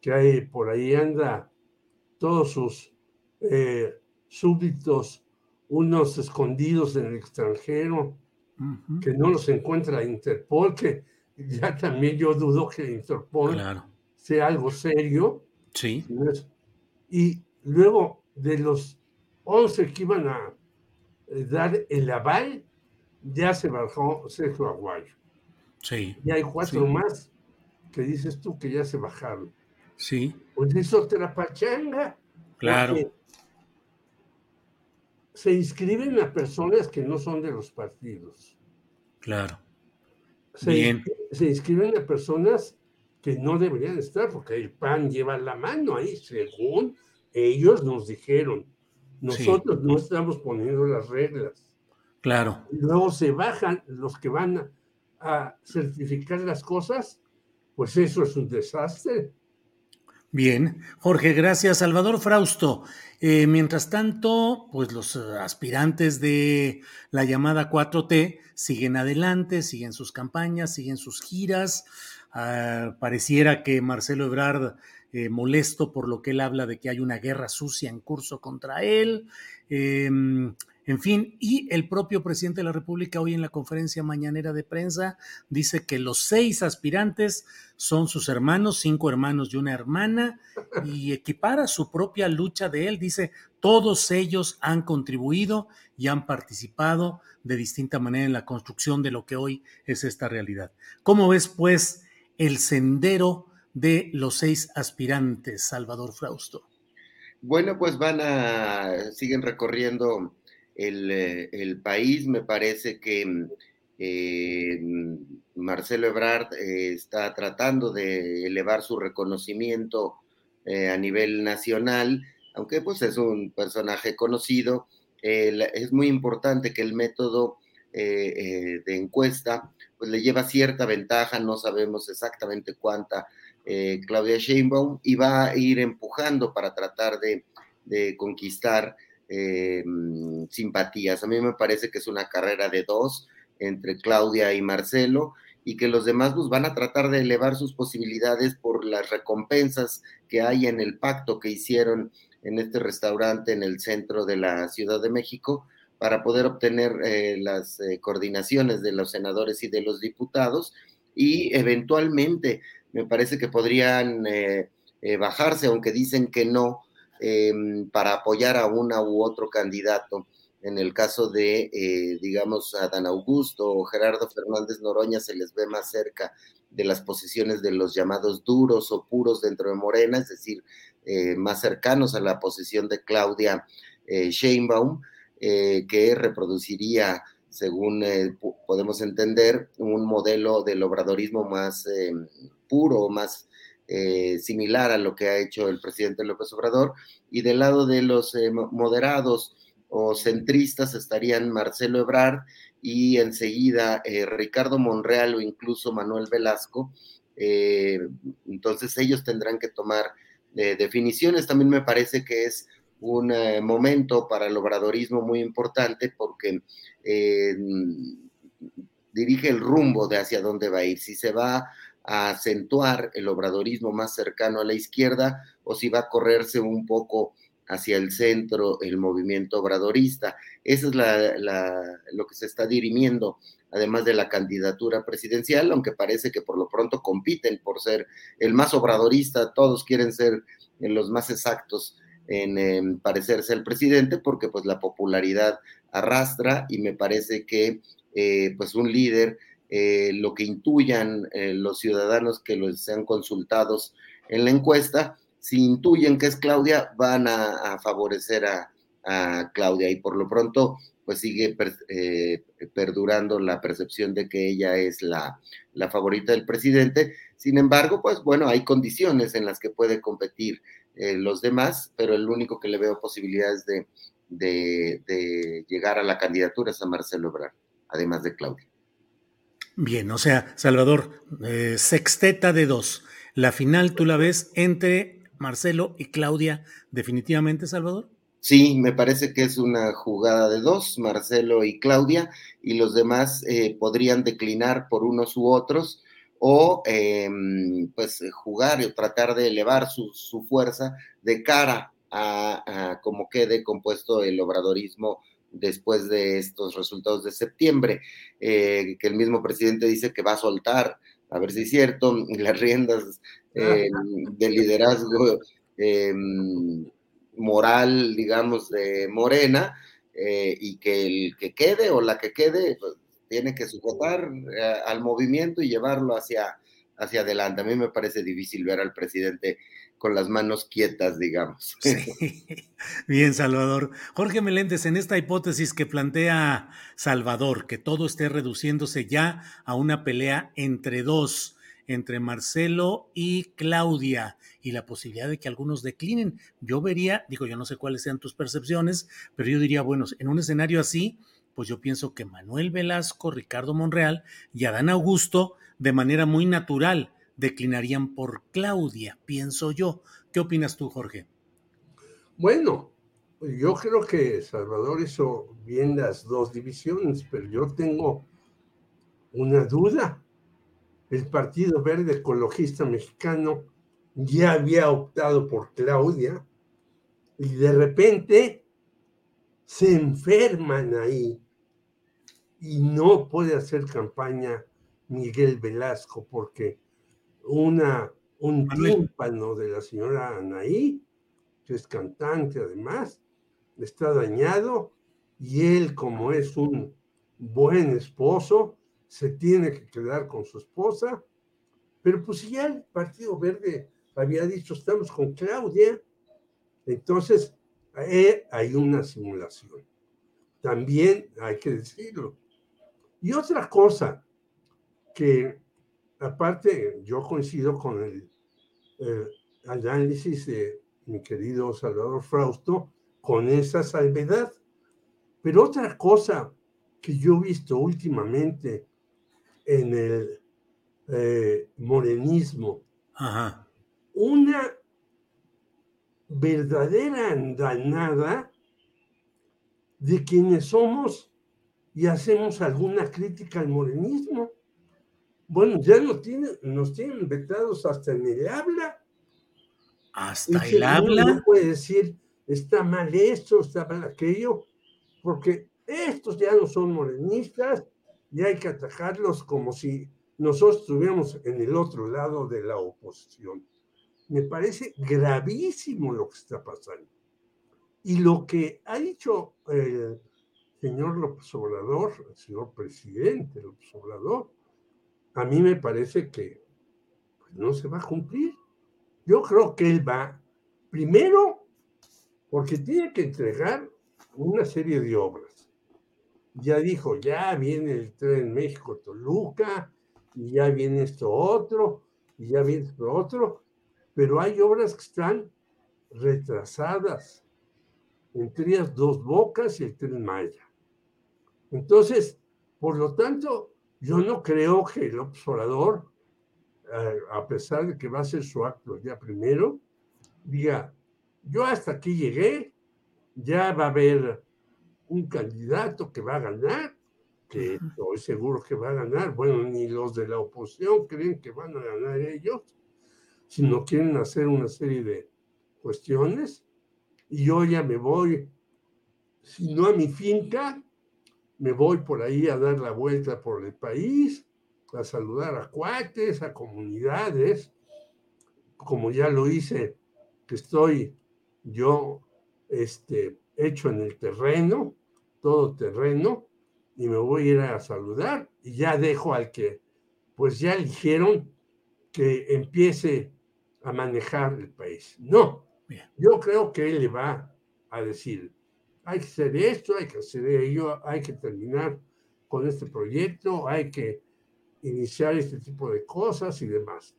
P: que hay, por ahí anda todos sus eh, súbditos, unos escondidos en el extranjero, que no los encuentra Interpol, que ya también yo dudo que Interpol sea algo serio.
C: Sí.
P: Y luego de los 11 que iban a eh, dar el aval, ya se bajó Sergio Aguayo.
C: Sí.
P: Y hay cuatro más que dices tú que ya se bajaron.
C: Sí.
P: Pues es otra pachanga.
C: Claro.
P: Se inscriben a personas que no son de los partidos.
C: Claro.
P: Se,
C: Bien.
P: se inscriben a personas que no deberían estar, porque el PAN lleva la mano ahí, según ellos nos dijeron. Nosotros no estamos poniendo las reglas.
C: Claro.
P: Luego se bajan los que van a, a certificar las cosas, pues eso es un desastre.
C: Bien, Jorge, gracias. Salvador Frausto, eh, mientras tanto, pues los eh, aspirantes de la llamada 4T siguen adelante, siguen sus campañas, siguen sus giras. Ah, pareciera que Marcelo Ebrard, eh, molesto por lo que él habla de que hay una guerra sucia en curso contra él. em, en fin, y el propio presidente de la República hoy en la conferencia mañanera de prensa dice que los seis aspirantes son sus hermanos, cinco hermanos y una hermana, y equipara su propia lucha de él. Dice, todos ellos han contribuido y han participado de distinta manera en la construcción de lo que hoy es esta realidad. ¿Cómo ves, pues, el sendero de los seis aspirantes, Salvador Frausto?
O: Bueno, pues van a, siguen recorriendo el, eh, el país. Me parece que eh, Marcelo Ebrard eh, está tratando de elevar su reconocimiento a nivel nacional, aunque pues es un personaje conocido. es muy importante que el método de encuesta pues le lleva cierta ventaja, no sabemos exactamente cuánta Claudia Sheinbaum, y va a ir empujando para tratar de, de conquistar eh, simpatías. A mí me parece que es una carrera de dos entre Claudia y Marcelo y que los demás pues, van a tratar de elevar sus posibilidades por las recompensas que hay en el pacto que hicieron en este restaurante en el centro de la Ciudad de México para poder obtener eh, las eh, coordinaciones de los senadores y de los diputados y eventualmente me parece que podrían bajarse, aunque dicen que no, em, para apoyar a una u otro candidato. En el caso de, eh, digamos, Adán Augusto o Gerardo Fernández Noroña se les ve más cerca de las posiciones de los llamados duros o puros dentro de Morena, es decir, eh, más cercanos a la posición de Claudia eh, Sheinbaum, que reproduciría, según podemos entender, un modelo del obradorismo más puro, más similar a lo que ha hecho el presidente López Obrador, y del lado de los moderados, o centristas estarían Marcelo Ebrard y enseguida eh, Ricardo Monreal o incluso Manuel Velasco. Eh, entonces ellos tendrán que tomar eh, definiciones. También me parece que es un momento para el obradorismo muy importante porque dirige el rumbo de hacia dónde va a ir. Si se va a acentuar el obradorismo más cercano a la izquierda o si va a correrse un poco hacia el centro el movimiento obradorista. Eso es lo que se está dirimiendo, además de la candidatura presidencial, aunque parece que por lo pronto compiten por ser el más obradorista, todos quieren ser los más exactos en, parecerse al presidente, porque pues la popularidad arrastra y me parece que eh, pues un líder, eh, lo que intuyan eh, los ciudadanos que los sean consultados en la encuesta, si intuyen que es Claudia, van a, favorecer a, Claudia y por lo pronto pues sigue eh, perdurando la percepción de que ella es la, favorita del presidente. Sin embargo, pues bueno, hay condiciones en las que puede competir eh, los demás, pero el único que le veo posibilidades de, de, llegar a la candidatura es a Marcelo Ebrard, además de Claudia.
C: Bien, o sea, Salvador, eh, sexteta de dos. La final tú la ves entre Marcelo y Claudia definitivamente, Salvador?
O: Sí, me parece que es una jugada de dos, Marcelo y Claudia, y los demás eh, podrían declinar por unos u otros o em, pues jugar o tratar de elevar su, fuerza de cara a, cómo quede compuesto el obradorismo después de estos resultados de septiembre, eh, que el mismo presidente dice que va a soltar, a ver si es cierto, las riendas eh, de liderazgo em, moral, digamos, de Morena, eh, y que el que quede o la que quede pues, tiene que sujetar eh, al movimiento y llevarlo hacia, hacia adelante. A mí me parece difícil ver al presidente con las manos quietas, digamos.
C: Bien, Salvador. Jorge Meléndez, en esta hipótesis que plantea Salvador, que todo esté reduciéndose ya a una pelea entre dos, entre Marcelo y Claudia y la posibilidad de que algunos declinen. Yo vería, digo, yo no sé cuáles sean tus percepciones, pero yo diría, bueno, en un escenario así, pues yo pienso que Manuel Velasco, Ricardo Monreal y Adán Augusto, de manera muy natural, declinarían por Claudia, pienso yo. ¿Qué opinas tú, Jorge?
P: Bueno, yo creo que Salvador hizo bien las dos divisiones, pero yo tengo una duda el Partido Verde Ecologista Mexicano ya había optado por Claudia y de repente se enferman ahí y no puede hacer campaña Miguel Velasco porque una, un tímpano de la señora Anaí, que es cantante además, está dañado y él como es un buen esposo, se tiene que quedar con su esposa, pero pues ya el Partido Verde había dicho, estamos con Claudia, entonces hay una simulación. También hay que decirlo. Y otra cosa que, aparte, yo coincido con el, el análisis de mi querido Salvador Frausto, con esa salvedad. Pero otra cosa que yo he visto últimamente en el eh, morenismo. Una verdadera andanada de quienes somos y hacemos alguna crítica al morenismo. Bueno, ya nos tienen, nos tienen vetados hasta en el habla.
C: Hasta el habla.
P: No puede decir, está mal esto, está mal aquello, porque estos ya no son morenistas, y hay que atacarlos como si nosotros estuviéramos en el otro lado de la oposición. Me parece gravísimo lo que está pasando. Y lo que ha dicho el señor López Obrador, el señor presidente López Obrador, a mí me parece que pues, no se va a cumplir. Yo creo que él va, primero, porque tiene que entregar una serie de obras. Ya dijo, ya viene el tren México-Toluca, y ya viene esto otro, y ya viene esto otro, pero hay obras que están retrasadas, entre ellas Dos Bocas y el tren Maya. Entonces, por lo tanto, yo no creo que el observador, eh, a pesar de que va a ser su acto ya primero, diga, yo hasta aquí llegué, ya va a haber un candidato que va a ganar, que estoy seguro que va a ganar. Bueno, ni los de la oposición creen que van a ganar ellos, sino quieren hacer una serie de cuestiones. Y yo ya me voy, si no a mi finca, me voy por ahí a dar la vuelta por el país, a saludar a cuates, a comunidades, como ya lo hice, que estoy yo este, hecho en el terreno, todo terreno, y me voy a ir a saludar y ya dejo al que, pues ya eligieron que empiece a manejar el país. No, yo creo que él le va a decir, hay que hacer esto, hay que hacer ello, hay que terminar con este proyecto, hay que iniciar este tipo de cosas y demás.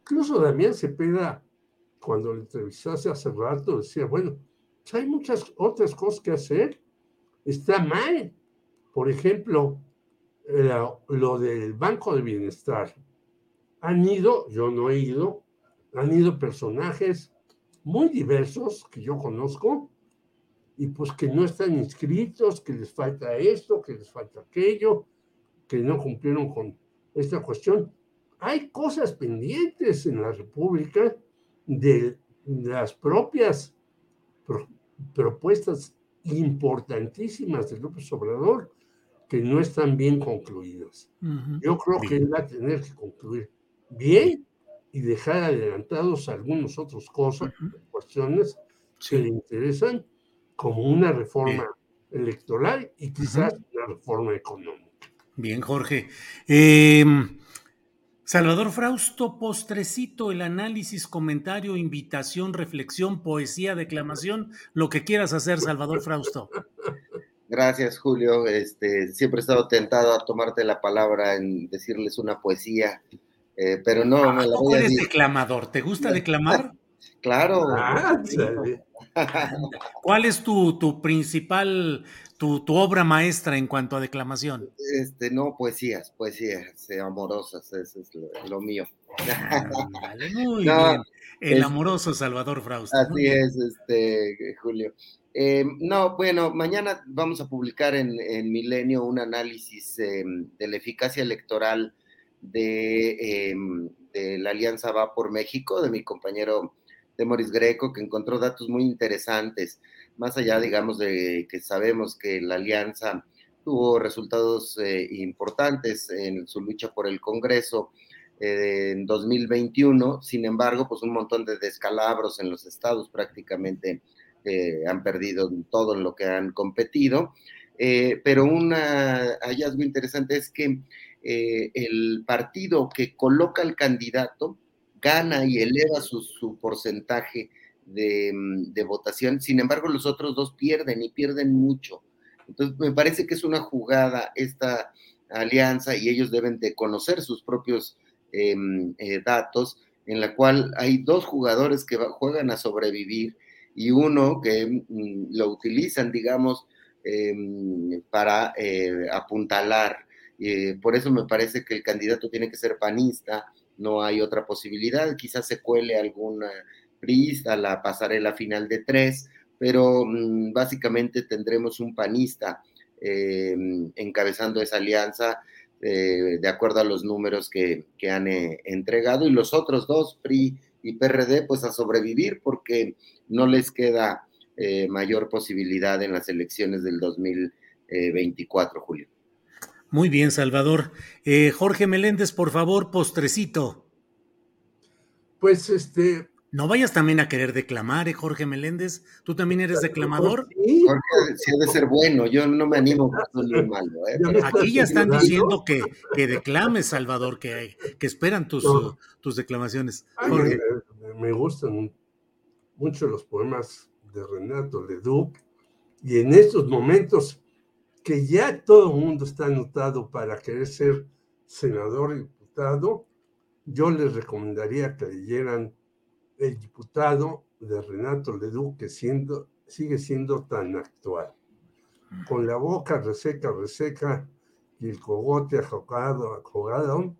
P: Incluso Damián Cepeda, cuando le entrevistaste hace rato, decía, bueno, hay muchas otras cosas que hacer, está mal. Por ejemplo, lo del Banco de Bienestar. Han ido, yo no he ido, han ido personajes muy diversos que yo conozco, y pues que no están inscritos, que les falta esto, que les falta aquello, que no cumplieron con esta cuestión. Hay cosas pendientes en la República de las propias propuestas importantísimas de López Obrador que no están bien concluidas. Yo creo que él va a tener que concluir bien y dejar adelantados algunos otros cosas, cuestiones que le interesan como una reforma electoral y quizás una reforma económica.
C: Bien, Jorge. Em, Salvador Frausto, postrecito, el análisis, comentario, invitación, reflexión, poesía, declamación, lo que quieras hacer, Salvador Frausto.
O: Gracias, Julio. Este, siempre he estado tentado a tomarte la palabra en decirles una poesía, eh, pero no me la voy a
C: eres declamador? ¿Te gusta declamar?
O: Claro.
C: Ah, ¿Cuál es tu, tu principal, tu, tu, obra maestra en cuanto a declamación?
O: Este, no, poesías, poesías eh, amorosas, eso es lo, mío.
C: muy bien. El amoroso Salvador Frausto.
O: Así es, este, Julio. Eh, no, bueno, mañana vamos a publicar en, en Milenio un análisis em, de la eficacia electoral de, em, de la Alianza Va por México, de mi compañero de Moris Greco, que encontró datos muy interesantes, más allá, digamos, de que sabemos que la alianza tuvo resultados eh, importantes en su lucha por el Congreso eh, en 2021, sin embargo, pues un montón de descalabros en los estados prácticamente eh, han perdido todo en lo que han competido, pero un hallazgo interesante es que el partido que coloca al candidato, gana y eleva su, porcentaje mm, de, votación, sin embargo los otros dos pierden y pierden mucho. Entonces me parece que es una jugada esta alianza y ellos deben de conocer sus propios em, eh, datos, en la cual hay dos jugadores que juegan a sobrevivir y uno que mm, lo utilizan, digamos, em, para eh, apuntalar. Eh, por eso me parece que el candidato tiene que ser panista, no hay otra posibilidad, quizás se cuele alguna priista a la pasarela final de tres, pero mm, básicamente tendremos un panista eh, encabezando esa alianza eh, de acuerdo a los números que, han eh, entregado y los otros dos, PRI y PRD, pues a sobrevivir porque no les queda mayor posibilidad en las elecciones del 2024, Julio.
C: Muy bien, Salvador. Eh, Jorge Meléndez, por favor, postrecito.
P: Pues este.
C: No vayas también a querer declamar, ¿eh, Jorge Meléndez. ¿Tú también eres declamador?
O: Jorge, sí debe ser bueno. Yo no me animo a ser malo. ¿eh?
C: Aquí ya están diciendo que, que declames, Salvador, que, que esperan tus, tus declamaciones.
P: Jorge. Me, me gustan mucho los poemas de Renato Leduc y en estos momentos que ya todo el mundo está anotado para querer ser senador y diputado, yo les recomendaría que leyeran El diputado de Renato Leduc, que siendo, sigue siendo tan actual. Con la boca reseca, reseca, y el cogote ajogado, ajogado,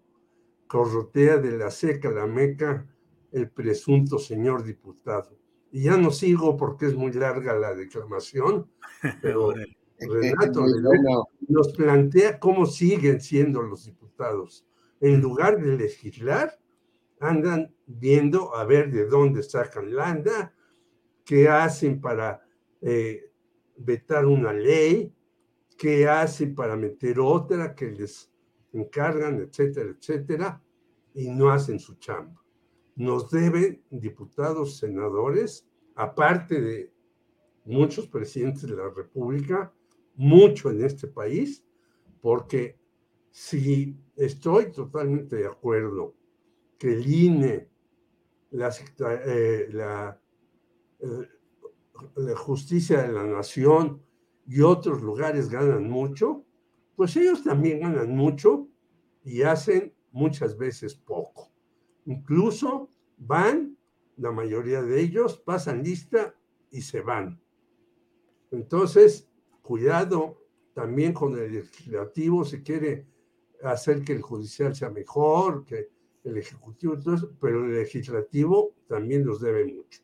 P: corrotea de la seca la meca el presunto señor diputado. Y ya no sigo porque es muy larga la declamación, pero Renato nos plantea cómo siguen siendo los diputados. En lugar de legislar, andan viendo a ver de dónde sacan landa, qué hacen para eh, vetar una ley, qué hacen para meter otra que les encargan, etcétera, etcétera, y no hacen su chamba. Nos deben diputados, senadores, aparte de muchos presidentes de la República, mucho en este país, porque si estoy totalmente de acuerdo que el la, eh, eh, la justicia de la nación y otros lugares ganan mucho, pues ellos también ganan mucho y hacen muchas veces poco. Incluso van, la mayoría de ellos pasan lista y se van. Entonces, cuidado también con el legislativo, se quiere hacer que el judicial sea mejor, que el ejecutivo, pero el legislativo también nos debe mucho.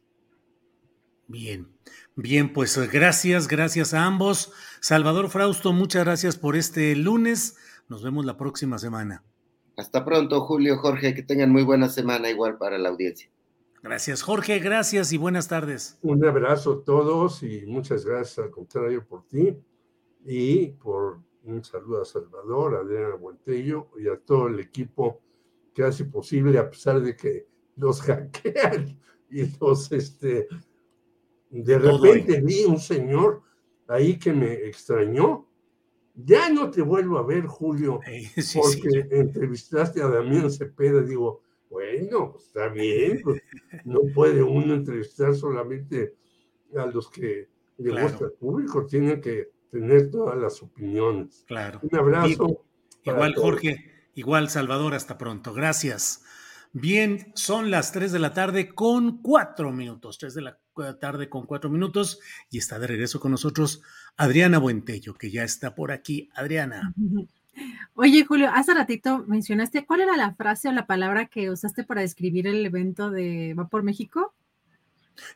C: Bien, bien, pues gracias, gracias a ambos. Salvador Frausto, muchas gracias por este lunes. Nos vemos la próxima semana.
O: Hasta pronto, Julio, Jorge, que tengan muy buena semana igual para la audiencia.
C: Gracias, Jorge, gracias y buenas tardes.
P: Un abrazo a todos y muchas gracias al contrario por ti y por un saludo a Salvador, a Adriana Buentello y a todo el equipo que hace posible, a pesar de que los hackean y los, este, de repente vi un señor ahí que me extrañó. Ya no te vuelvo a ver, Julio, porque entrevistaste a Damián Cepeda, digo, bueno, está bien, pues, no puede uno entrevistar solamente a los que le gusta al público, tiene que tener todas las opiniones.
C: Claro.
P: Un abrazo.
C: Igual, Jorge, igual, Salvador, hasta pronto. Gracias. Bien, son las 3 de la tarde con cuatro minutos, 3 de la tarde con cuatro minutos, y está de regreso con nosotros Adriana Buentello, que ya está por aquí. Adriana.
E: Oye, Julio, hace ratito mencionaste, ¿cuál era la frase o la palabra que usaste para describir el evento de Va por México?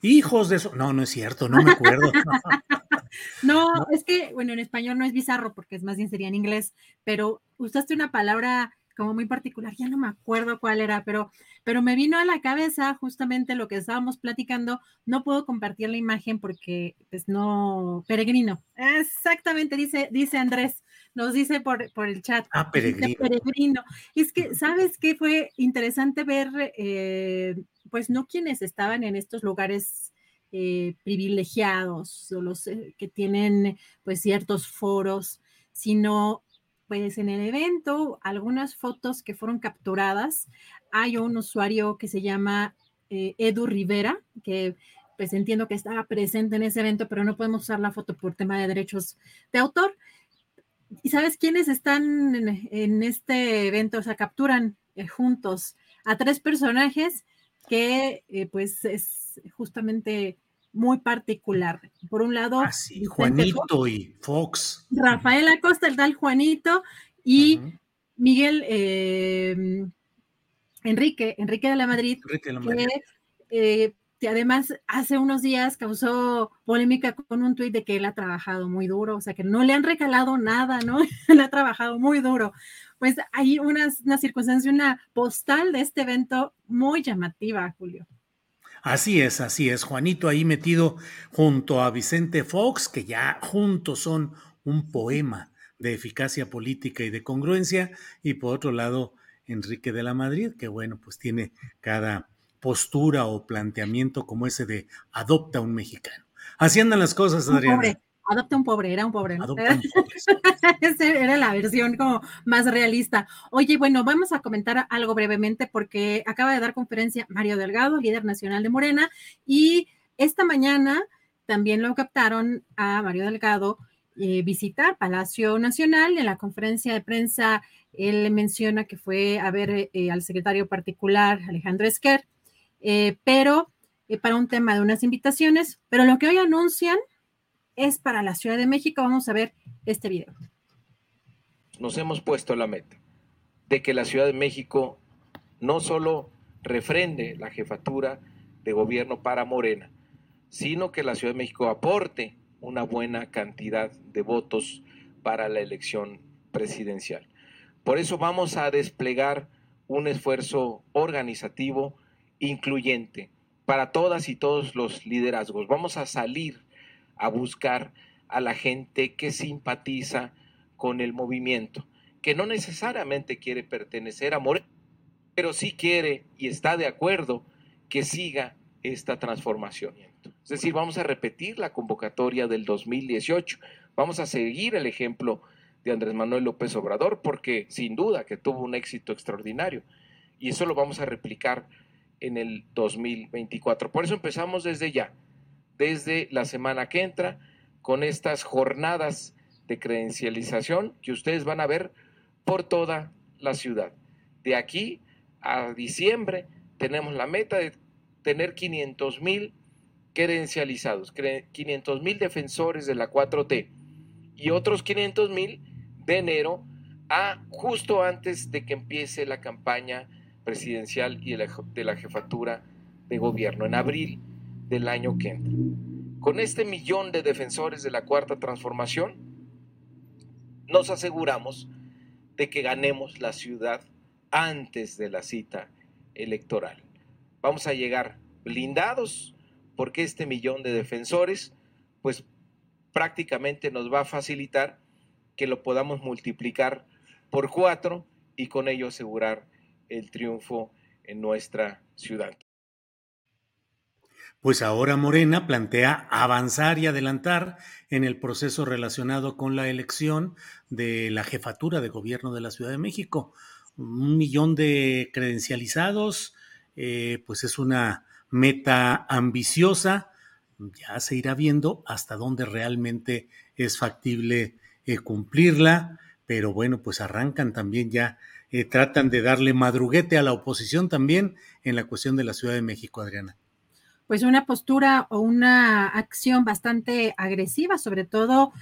C: Hijos de eso. No, no es cierto, no me acuerdo.
E: no, es que, bueno, en español no es bizarro porque es más bien sería en inglés, pero usaste una palabra como muy particular, ya no me acuerdo cuál era, pero, pero me vino a la cabeza justamente lo que estábamos platicando. No puedo compartir la imagen porque, pues no, peregrino. Exactamente, dice, dice Andrés nos dice por, por el chat.
C: Ah, peregrino.
E: peregrino. es que, ¿sabes qué? Fue interesante ver, eh, pues no quienes estaban en estos lugares eh, privilegiados o los eh, que tienen pues ciertos foros, sino pues en el evento, algunas fotos que fueron capturadas, hay un usuario que se llama Edu Rivera, que pues entiendo que estaba presente en ese evento, pero no podemos usar la foto por tema de derechos de autor. ¿Y sabes quiénes están en, este evento? O sea, capturan eh, juntos a tres personajes que eh, pues es justamente muy particular. Por un lado,
C: ah, Juanito y Fox.
E: Rafael Acosta, el tal Juanito, y Miguel em, Enrique, Enrique de la Madrid,
C: Enrique de la Madrid.
E: que que además hace unos días causó polémica con un tuit de que él ha trabajado muy duro, o sea, que no le han regalado nada, ¿no? él ha trabajado muy duro. Pues hay una, una circunstancia, una postal de este evento muy llamativa, Julio.
C: Así es, así es. Juanito ahí metido junto a Vicente Fox, que ya juntos son un poema de eficacia política y de congruencia, y por otro lado, Enrique de la Madrid, que bueno, pues tiene cada postura o planteamiento como ese de adopta un mexicano. Así andan las cosas, Adriana.
E: Adopta un pobre, era un pobre, ¿no? era la versión como más realista. Oye, bueno, vamos a comentar algo brevemente porque acaba de dar conferencia Mario Delgado, líder nacional de Morena, y esta mañana también lo captaron a Mario Delgado eh, visitar Palacio Nacional. En la conferencia de prensa, él menciona que fue a ver eh, al secretario particular Alejandro Esquer, eh, pero para un tema de unas invitaciones, pero lo que hoy anuncian es para la Ciudad de México. Vamos a ver este video.
Q: Nos hemos puesto la meta de que la Ciudad de México no solo refrende la jefatura de gobierno para Morena, sino que la Ciudad de México aporte una buena cantidad de votos para la elección presidencial. Por eso vamos a desplegar un esfuerzo organizativo incluyente para todas y todos los liderazgos. Vamos a salir a buscar a la gente que simpatiza con el movimiento, que no necesariamente quiere pertenecer a Morena, pero sí quiere y está de acuerdo que siga esta transformación. Es decir, vamos a repetir la convocatoria del 2018, vamos a seguir el ejemplo de Andrés Manuel López Obrador, porque sin duda que tuvo un éxito extraordinario, y eso lo vamos a replicar en el 2024. Por eso empezamos desde ya desde la semana que entra con estas jornadas de credencialización que ustedes van a ver por toda la ciudad. De aquí a diciembre tenemos la meta de tener 500 mil credencializados, 500 mil defensores de la 4T y otros 500 mil de enero a justo antes de que empiece la campaña presidencial y de la jefatura de gobierno en abril del año que entra. Con este millón de defensores de la cuarta transformación, nos aseguramos de que ganemos la ciudad antes de la cita electoral. Vamos a llegar blindados porque este millón de defensores, pues prácticamente nos va a facilitar que lo podamos multiplicar por cuatro y con ello asegurar el triunfo en nuestra ciudad
C: pues ahora Morena plantea avanzar y adelantar en el proceso relacionado con la elección de la jefatura de gobierno de la Ciudad de México. Un millón de credencializados, eh, pues es una meta ambiciosa. Ya se irá viendo hasta dónde realmente es factible eh, cumplirla, pero bueno, pues arrancan también ya, eh, tratan de darle madruguete a la oposición también en la cuestión de la Ciudad de México, Adriana.
E: Pues una postura o una acción bastante agresiva, sobre todo,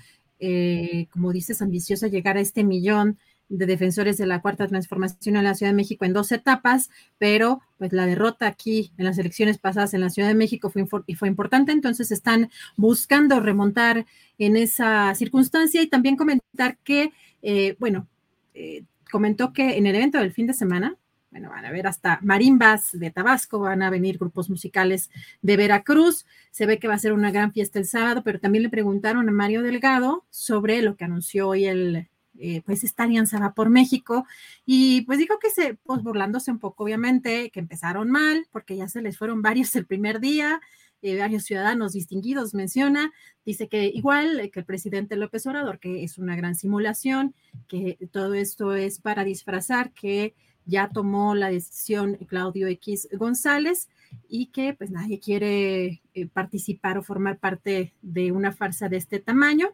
E: eh, como dices, ambiciosa, llegar a este millón de defensores de la cuarta transformación en la Ciudad de México en dos etapas, pero pues la derrota aquí en las elecciones pasadas en la Ciudad de México fue, fue importante, entonces están buscando remontar en esa circunstancia y también comentar que, eh, bueno, eh, comentó que en el evento del fin de semana, bueno, van a ver hasta marimbas de Tabasco, van a venir grupos musicales de Veracruz. Se ve que va a ser una gran fiesta el sábado, pero también le preguntaron a Mario Delgado sobre lo que anunció hoy el, eh, pues esta alianza va por México y pues dijo que se, pues burlándose un poco, obviamente, que empezaron mal porque ya se les fueron varios el primer día, eh, varios ciudadanos distinguidos menciona, dice que igual eh, que el presidente López Obrador, que es una gran simulación, que todo esto es para disfrazar que ya tomó la decisión Claudio X González y que pues nadie quiere eh, participar o formar parte de una farsa de este tamaño.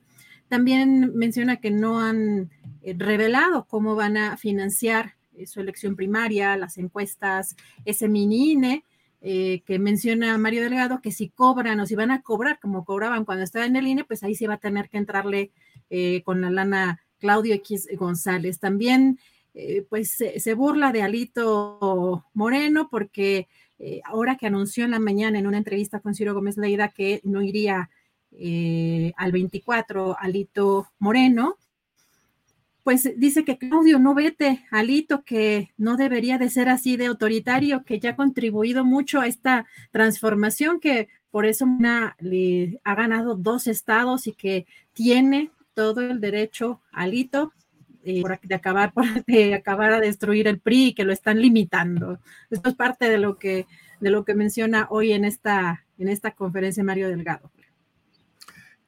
E: También menciona que no han revelado cómo van a financiar su elección primaria, las encuestas, ese mini INE, que menciona Mario Delgado, que si cobran o si van a cobrar como cobraban cuando estaba en el INE, pues ahí se va a tener que entrarle con la lana Claudio X González. También eh, pues se, burla de Alito Moreno porque eh, ahora que anunció en la mañana en una entrevista con Ciro Gómez Leida que no iría eh, al 24 Alito Moreno, pues dice que Claudio no vete Alito, que no debería de ser así de autoritario, que ya ha contribuido mucho a esta transformación, que por eso le ha ganado dos estados y que tiene todo el derecho alito eh, de acabar de acabar a destruir el PRI que lo están limitando. Esto es parte de lo que de lo que menciona hoy en esta en esta conferencia Mario Delgado.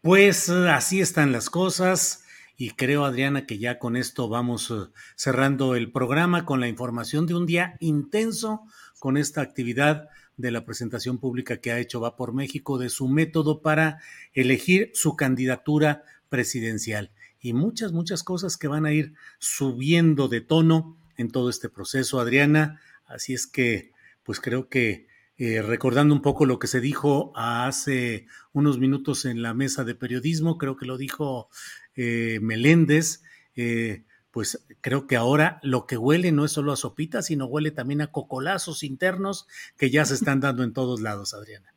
C: Pues así están las cosas y creo Adriana que ya con esto vamos eh, cerrando el programa con la información de un día intenso con esta actividad de la presentación pública que ha hecho Va por México de su método para elegir su candidatura presidencial y muchas, muchas cosas que van a ir subiendo de tono en todo este proceso, Adriana. Así es que, pues creo que eh, recordando un poco lo que se dijo hace unos minutos en la mesa de periodismo, creo que lo dijo eh, Meléndez, eh, pues creo que ahora lo que huele no es solo a sopita, sino huele también a cocolazos internos que ya se están dando en todos lados, Adriana.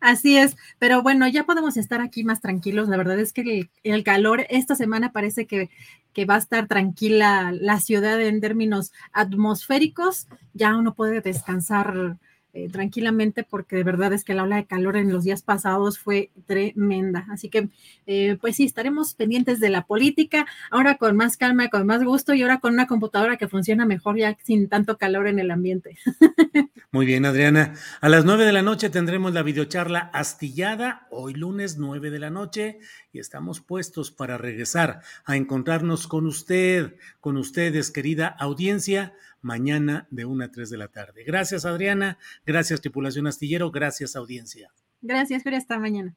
E: Así es, pero bueno, ya podemos estar aquí más tranquilos. La verdad es que el, calor esta semana parece que, que, va a estar tranquila la ciudad en términos atmosféricos. Ya uno puede descansar eh, tranquilamente porque de verdad es que la ola de calor en los días pasados fue tremenda. Así que, eh, pues sí, estaremos pendientes de la política, ahora con más calma, con más gusto y ahora con una computadora que funciona mejor ya sin tanto calor en el ambiente.
C: Muy bien, Adriana. A las nueve de la noche tendremos la videocharla astillada, hoy lunes nueve de la noche, y estamos puestos para regresar a encontrarnos con usted, con ustedes, querida audiencia, mañana de 1 a 3 de la tarde. Gracias, Adriana. Gracias, tripulación astillero. Gracias, audiencia.
E: Gracias, Pero hasta mañana.